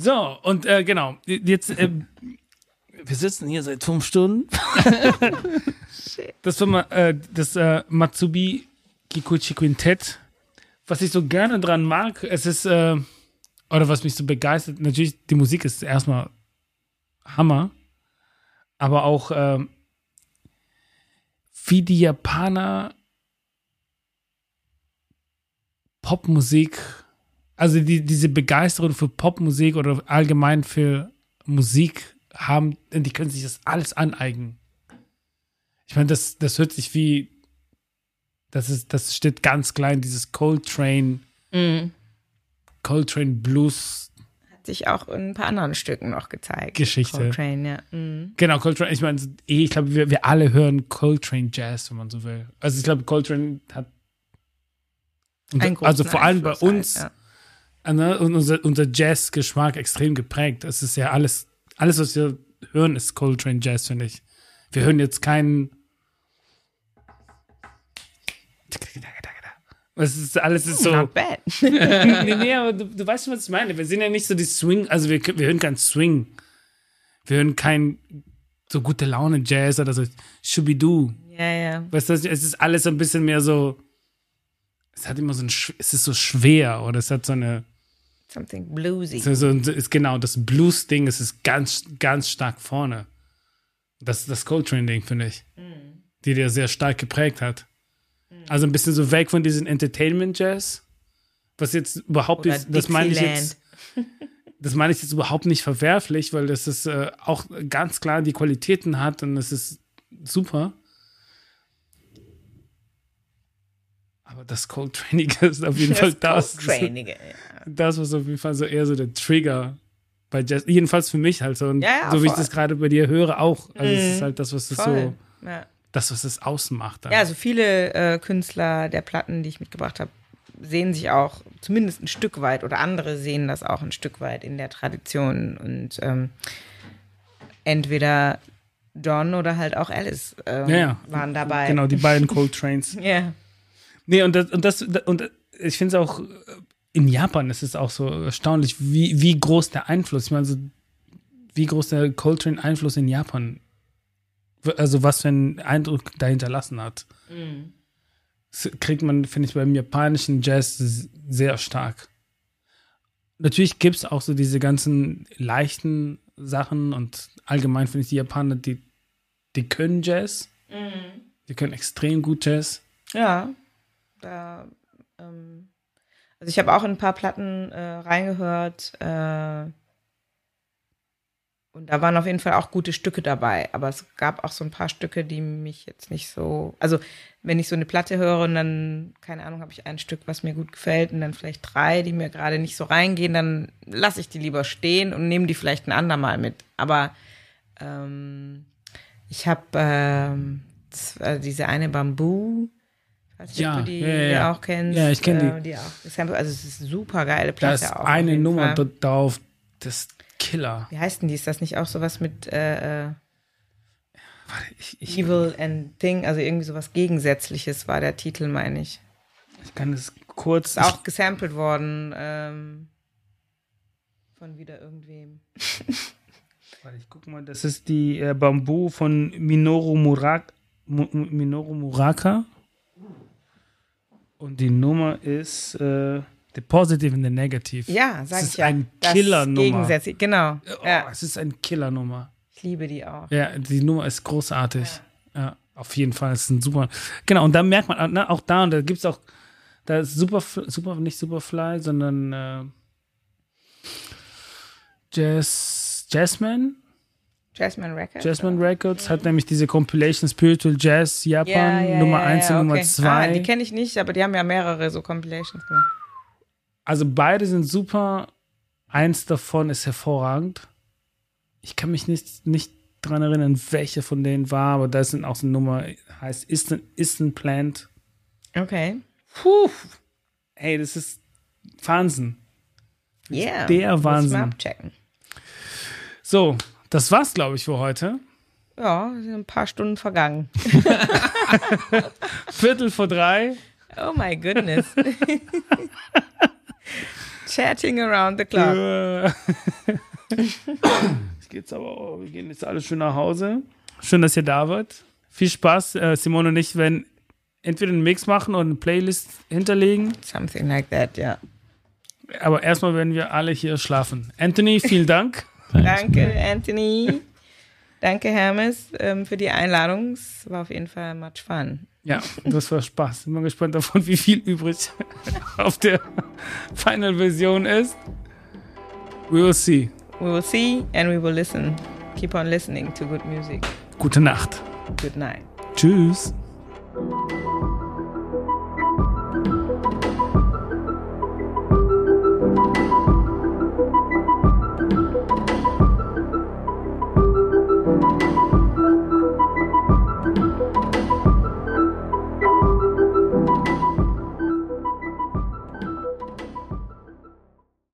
A: So, und äh, genau, jetzt, äh, wir sitzen hier seit fünf Stunden. das war mal, äh, das äh, Matsubi Kikuchi Quintett. Was ich so gerne dran mag, es ist, äh, oder was mich so begeistert, natürlich, die Musik ist erstmal Hammer, aber auch, ähm, wie die Japaner Popmusik, also die, diese Begeisterung für Popmusik oder allgemein für Musik haben, die können sich das alles aneignen. Ich meine, das, das hört sich wie, das ist, das steht ganz klein, dieses Coltrane,
B: Mhm.
A: Coltrane Blues
B: Hat sich auch in ein paar anderen Stücken noch gezeigt.
A: Geschichte.
B: Coltrane, ja. Mhm.
A: Genau, Coltrane, ich meine, eh, ich glaube, wir, wir alle hören Coltrane Jazz, wenn man so will. Also ich glaube, Coltrane hat also vor allem bei
B: Einfluss
A: uns
B: halt,
A: äh, ne, und unser, unser Jazz-Geschmack extrem geprägt. Es ist ja alles, alles, was wir hören, ist Coltrane Jazz, finde ich. Wir hören jetzt keinen. Es ist alles ist so.
B: Not bad.
A: nee, nee, aber du, du weißt schon, was ich meine. Wir sind ja nicht so die Swing, also wir, wir hören kein Swing. Wir hören kein so gute Laune Jazz oder so Shubidu.
B: ja, ja.
A: Weißt du, es ist alles so ein bisschen mehr so. Es hat immer so ein, es ist so schwer oder es hat so eine,
B: Something bluesy.
A: so, so, ist genau, das Blues-Ding, es ist ganz, ganz stark vorne. Das ist das Coltrane-Ding, finde ich. Die dir sehr stark geprägt hat. Also ein bisschen so weg von diesem Entertainment-Jazz. Was jetzt überhaupt
B: Oder
A: nicht, das meine ich jetzt, das meine ich jetzt überhaupt nicht verwerflich, weil das ist äh, auch ganz klar die Qualitäten hat und es ist super. Aber das Coltrane ist auf jeden Fall das.
B: Coltrane, ja.
A: Das war so auf jeden Fall so eher so der Trigger bei Jazz. Jedenfalls für mich halt so. Und
B: Ja, ja,
A: so wie ich das gerade bei dir höre, auch. Also es ist halt das, was das
B: Voll.
A: so,
B: Ja.
A: das, was das ausmacht. Dann.
B: Ja, also viele äh, Künstler der Platten, die ich mitgebracht habe, sehen sich auch zumindest ein Stück weit oder andere sehen das auch ein Stück weit in der Tradition und ähm, entweder Don oder halt auch Alice ähm,
A: Ja, ja.
B: waren dabei.
A: Genau, die beiden Coltranes.
B: Ja.
A: Nee, und das, und das, und ich finde es auch, äh, in Japan ist es auch so erstaunlich, wie, wie groß der Einfluss, ich meine, so, wie groß der Coltrane-Einfluss in Japan, also was für einen Eindruck da hinterlassen hat. Das kriegt man, finde ich, beim japanischen Jazz sehr stark. Natürlich gibt es auch so diese ganzen leichten Sachen und allgemein finde ich die Japaner, die, die können Jazz. Die können extrem gut Jazz.
B: Ja, da, also ich habe auch in ein paar Platten äh, reingehört äh, und da waren auf jeden Fall auch gute Stücke dabei, aber es gab auch so ein paar Stücke, die mich jetzt nicht so, also wenn ich so eine Platte höre und dann, keine Ahnung, habe ich ein Stück, was mir gut gefällt und dann vielleicht drei, die mir gerade nicht so reingehen, dann lasse ich die lieber stehen und nehme die vielleicht ein andermal mit, aber ähm, ich habe ähm, äh, diese eine Bambu, nicht,
A: Ja,
B: die,
A: ja, ja, ja.
B: auch kennst.
A: Ja, ich kenn die.
B: äh, die auch. Also es ist eine super geile
A: Da
B: Platte
A: ist
B: auch.
A: eine Nummer
B: Fall.
A: drauf, das Killer.
B: Wie heißt denn die? Ist das nicht auch sowas mit äh, äh,
A: Ich, ich,
B: Evil and Thing? Also irgendwie sowas Gegensätzliches war der Titel, meine ich.
A: ich kann es kurz.
B: Ist auch gesampelt worden ähm, von wieder irgendwem.
A: Warte, ich guck mal, das ist die äh, Bambu von Minoru, Murak, Mu, Minoru Muraka. Und die Nummer ist äh, The Positive and the Negative.
B: Ja, sag
A: Es
B: ich
A: ist
B: ja.
A: ein Killernummer.
B: Gegensätzlich, genau.
A: Oh,
B: Ja,
A: Es ist ein Killernummer.
B: ich liebe die auch.
A: Ja, die Nummer ist großartig. Ja, auf jeden Fall. Es ist ein super. Genau, und da merkt man, ne, auch da, und da gibt es auch, da ist super, super, nicht Superfly, sondern äh, Jazz, Jazzman.
B: Jasmine Records.
A: Jasmine Records hat nämlich diese Compilation Spiritual Jazz Japan,
B: ja, ja,
A: Nummer
B: ja,
A: 1
B: ja,
A: und Nummer
B: okay.
A: 2.
B: Ah, die kenne ich nicht, aber die haben ja mehrere so Compilations gemacht.
A: also beide sind super. Eins davon ist hervorragend. Ich kann mich nicht, nicht dran erinnern, welche von denen war, aber da ist dann auch so eine Nummer, heißt Eastern, Eastern Plant.
B: Okay.
A: Puh. Hey, das ist Wahnsinn.
B: Yeah.
A: der
B: Muss ich mal
A: Wahnsinn.
B: abchecken.
A: So, das war's, glaube ich, für heute.
B: Ja, sind ein paar Stunden vergangen.
A: Viertel vor drei.
B: Oh my goodness. Chatting around the clock.
A: Jetzt geht's aber, auch. wir gehen jetzt alle schön nach Hause. Schön, dass ihr da wart. Viel Spaß. Äh, Simone und ich werden entweder einen Mix machen oder eine Playlist hinterlegen.
B: Something like that, ja.
A: Aber erstmal werden wir alle hier schlafen. Anthony, vielen Dank.
D: Thanks,
B: Danke,
D: man.
B: Anthony. Danke, Hermes, ähm, für die Einladung. Es war auf jeden Fall much fun.
A: Ja, das war Spaß. Bin mal gespannt davon, wie viel übrig auf der Final-Version ist. We will see.
B: We will see and we will listen. Keep on listening to good music.
A: Gute Nacht.
B: Good night.
A: Tschüss.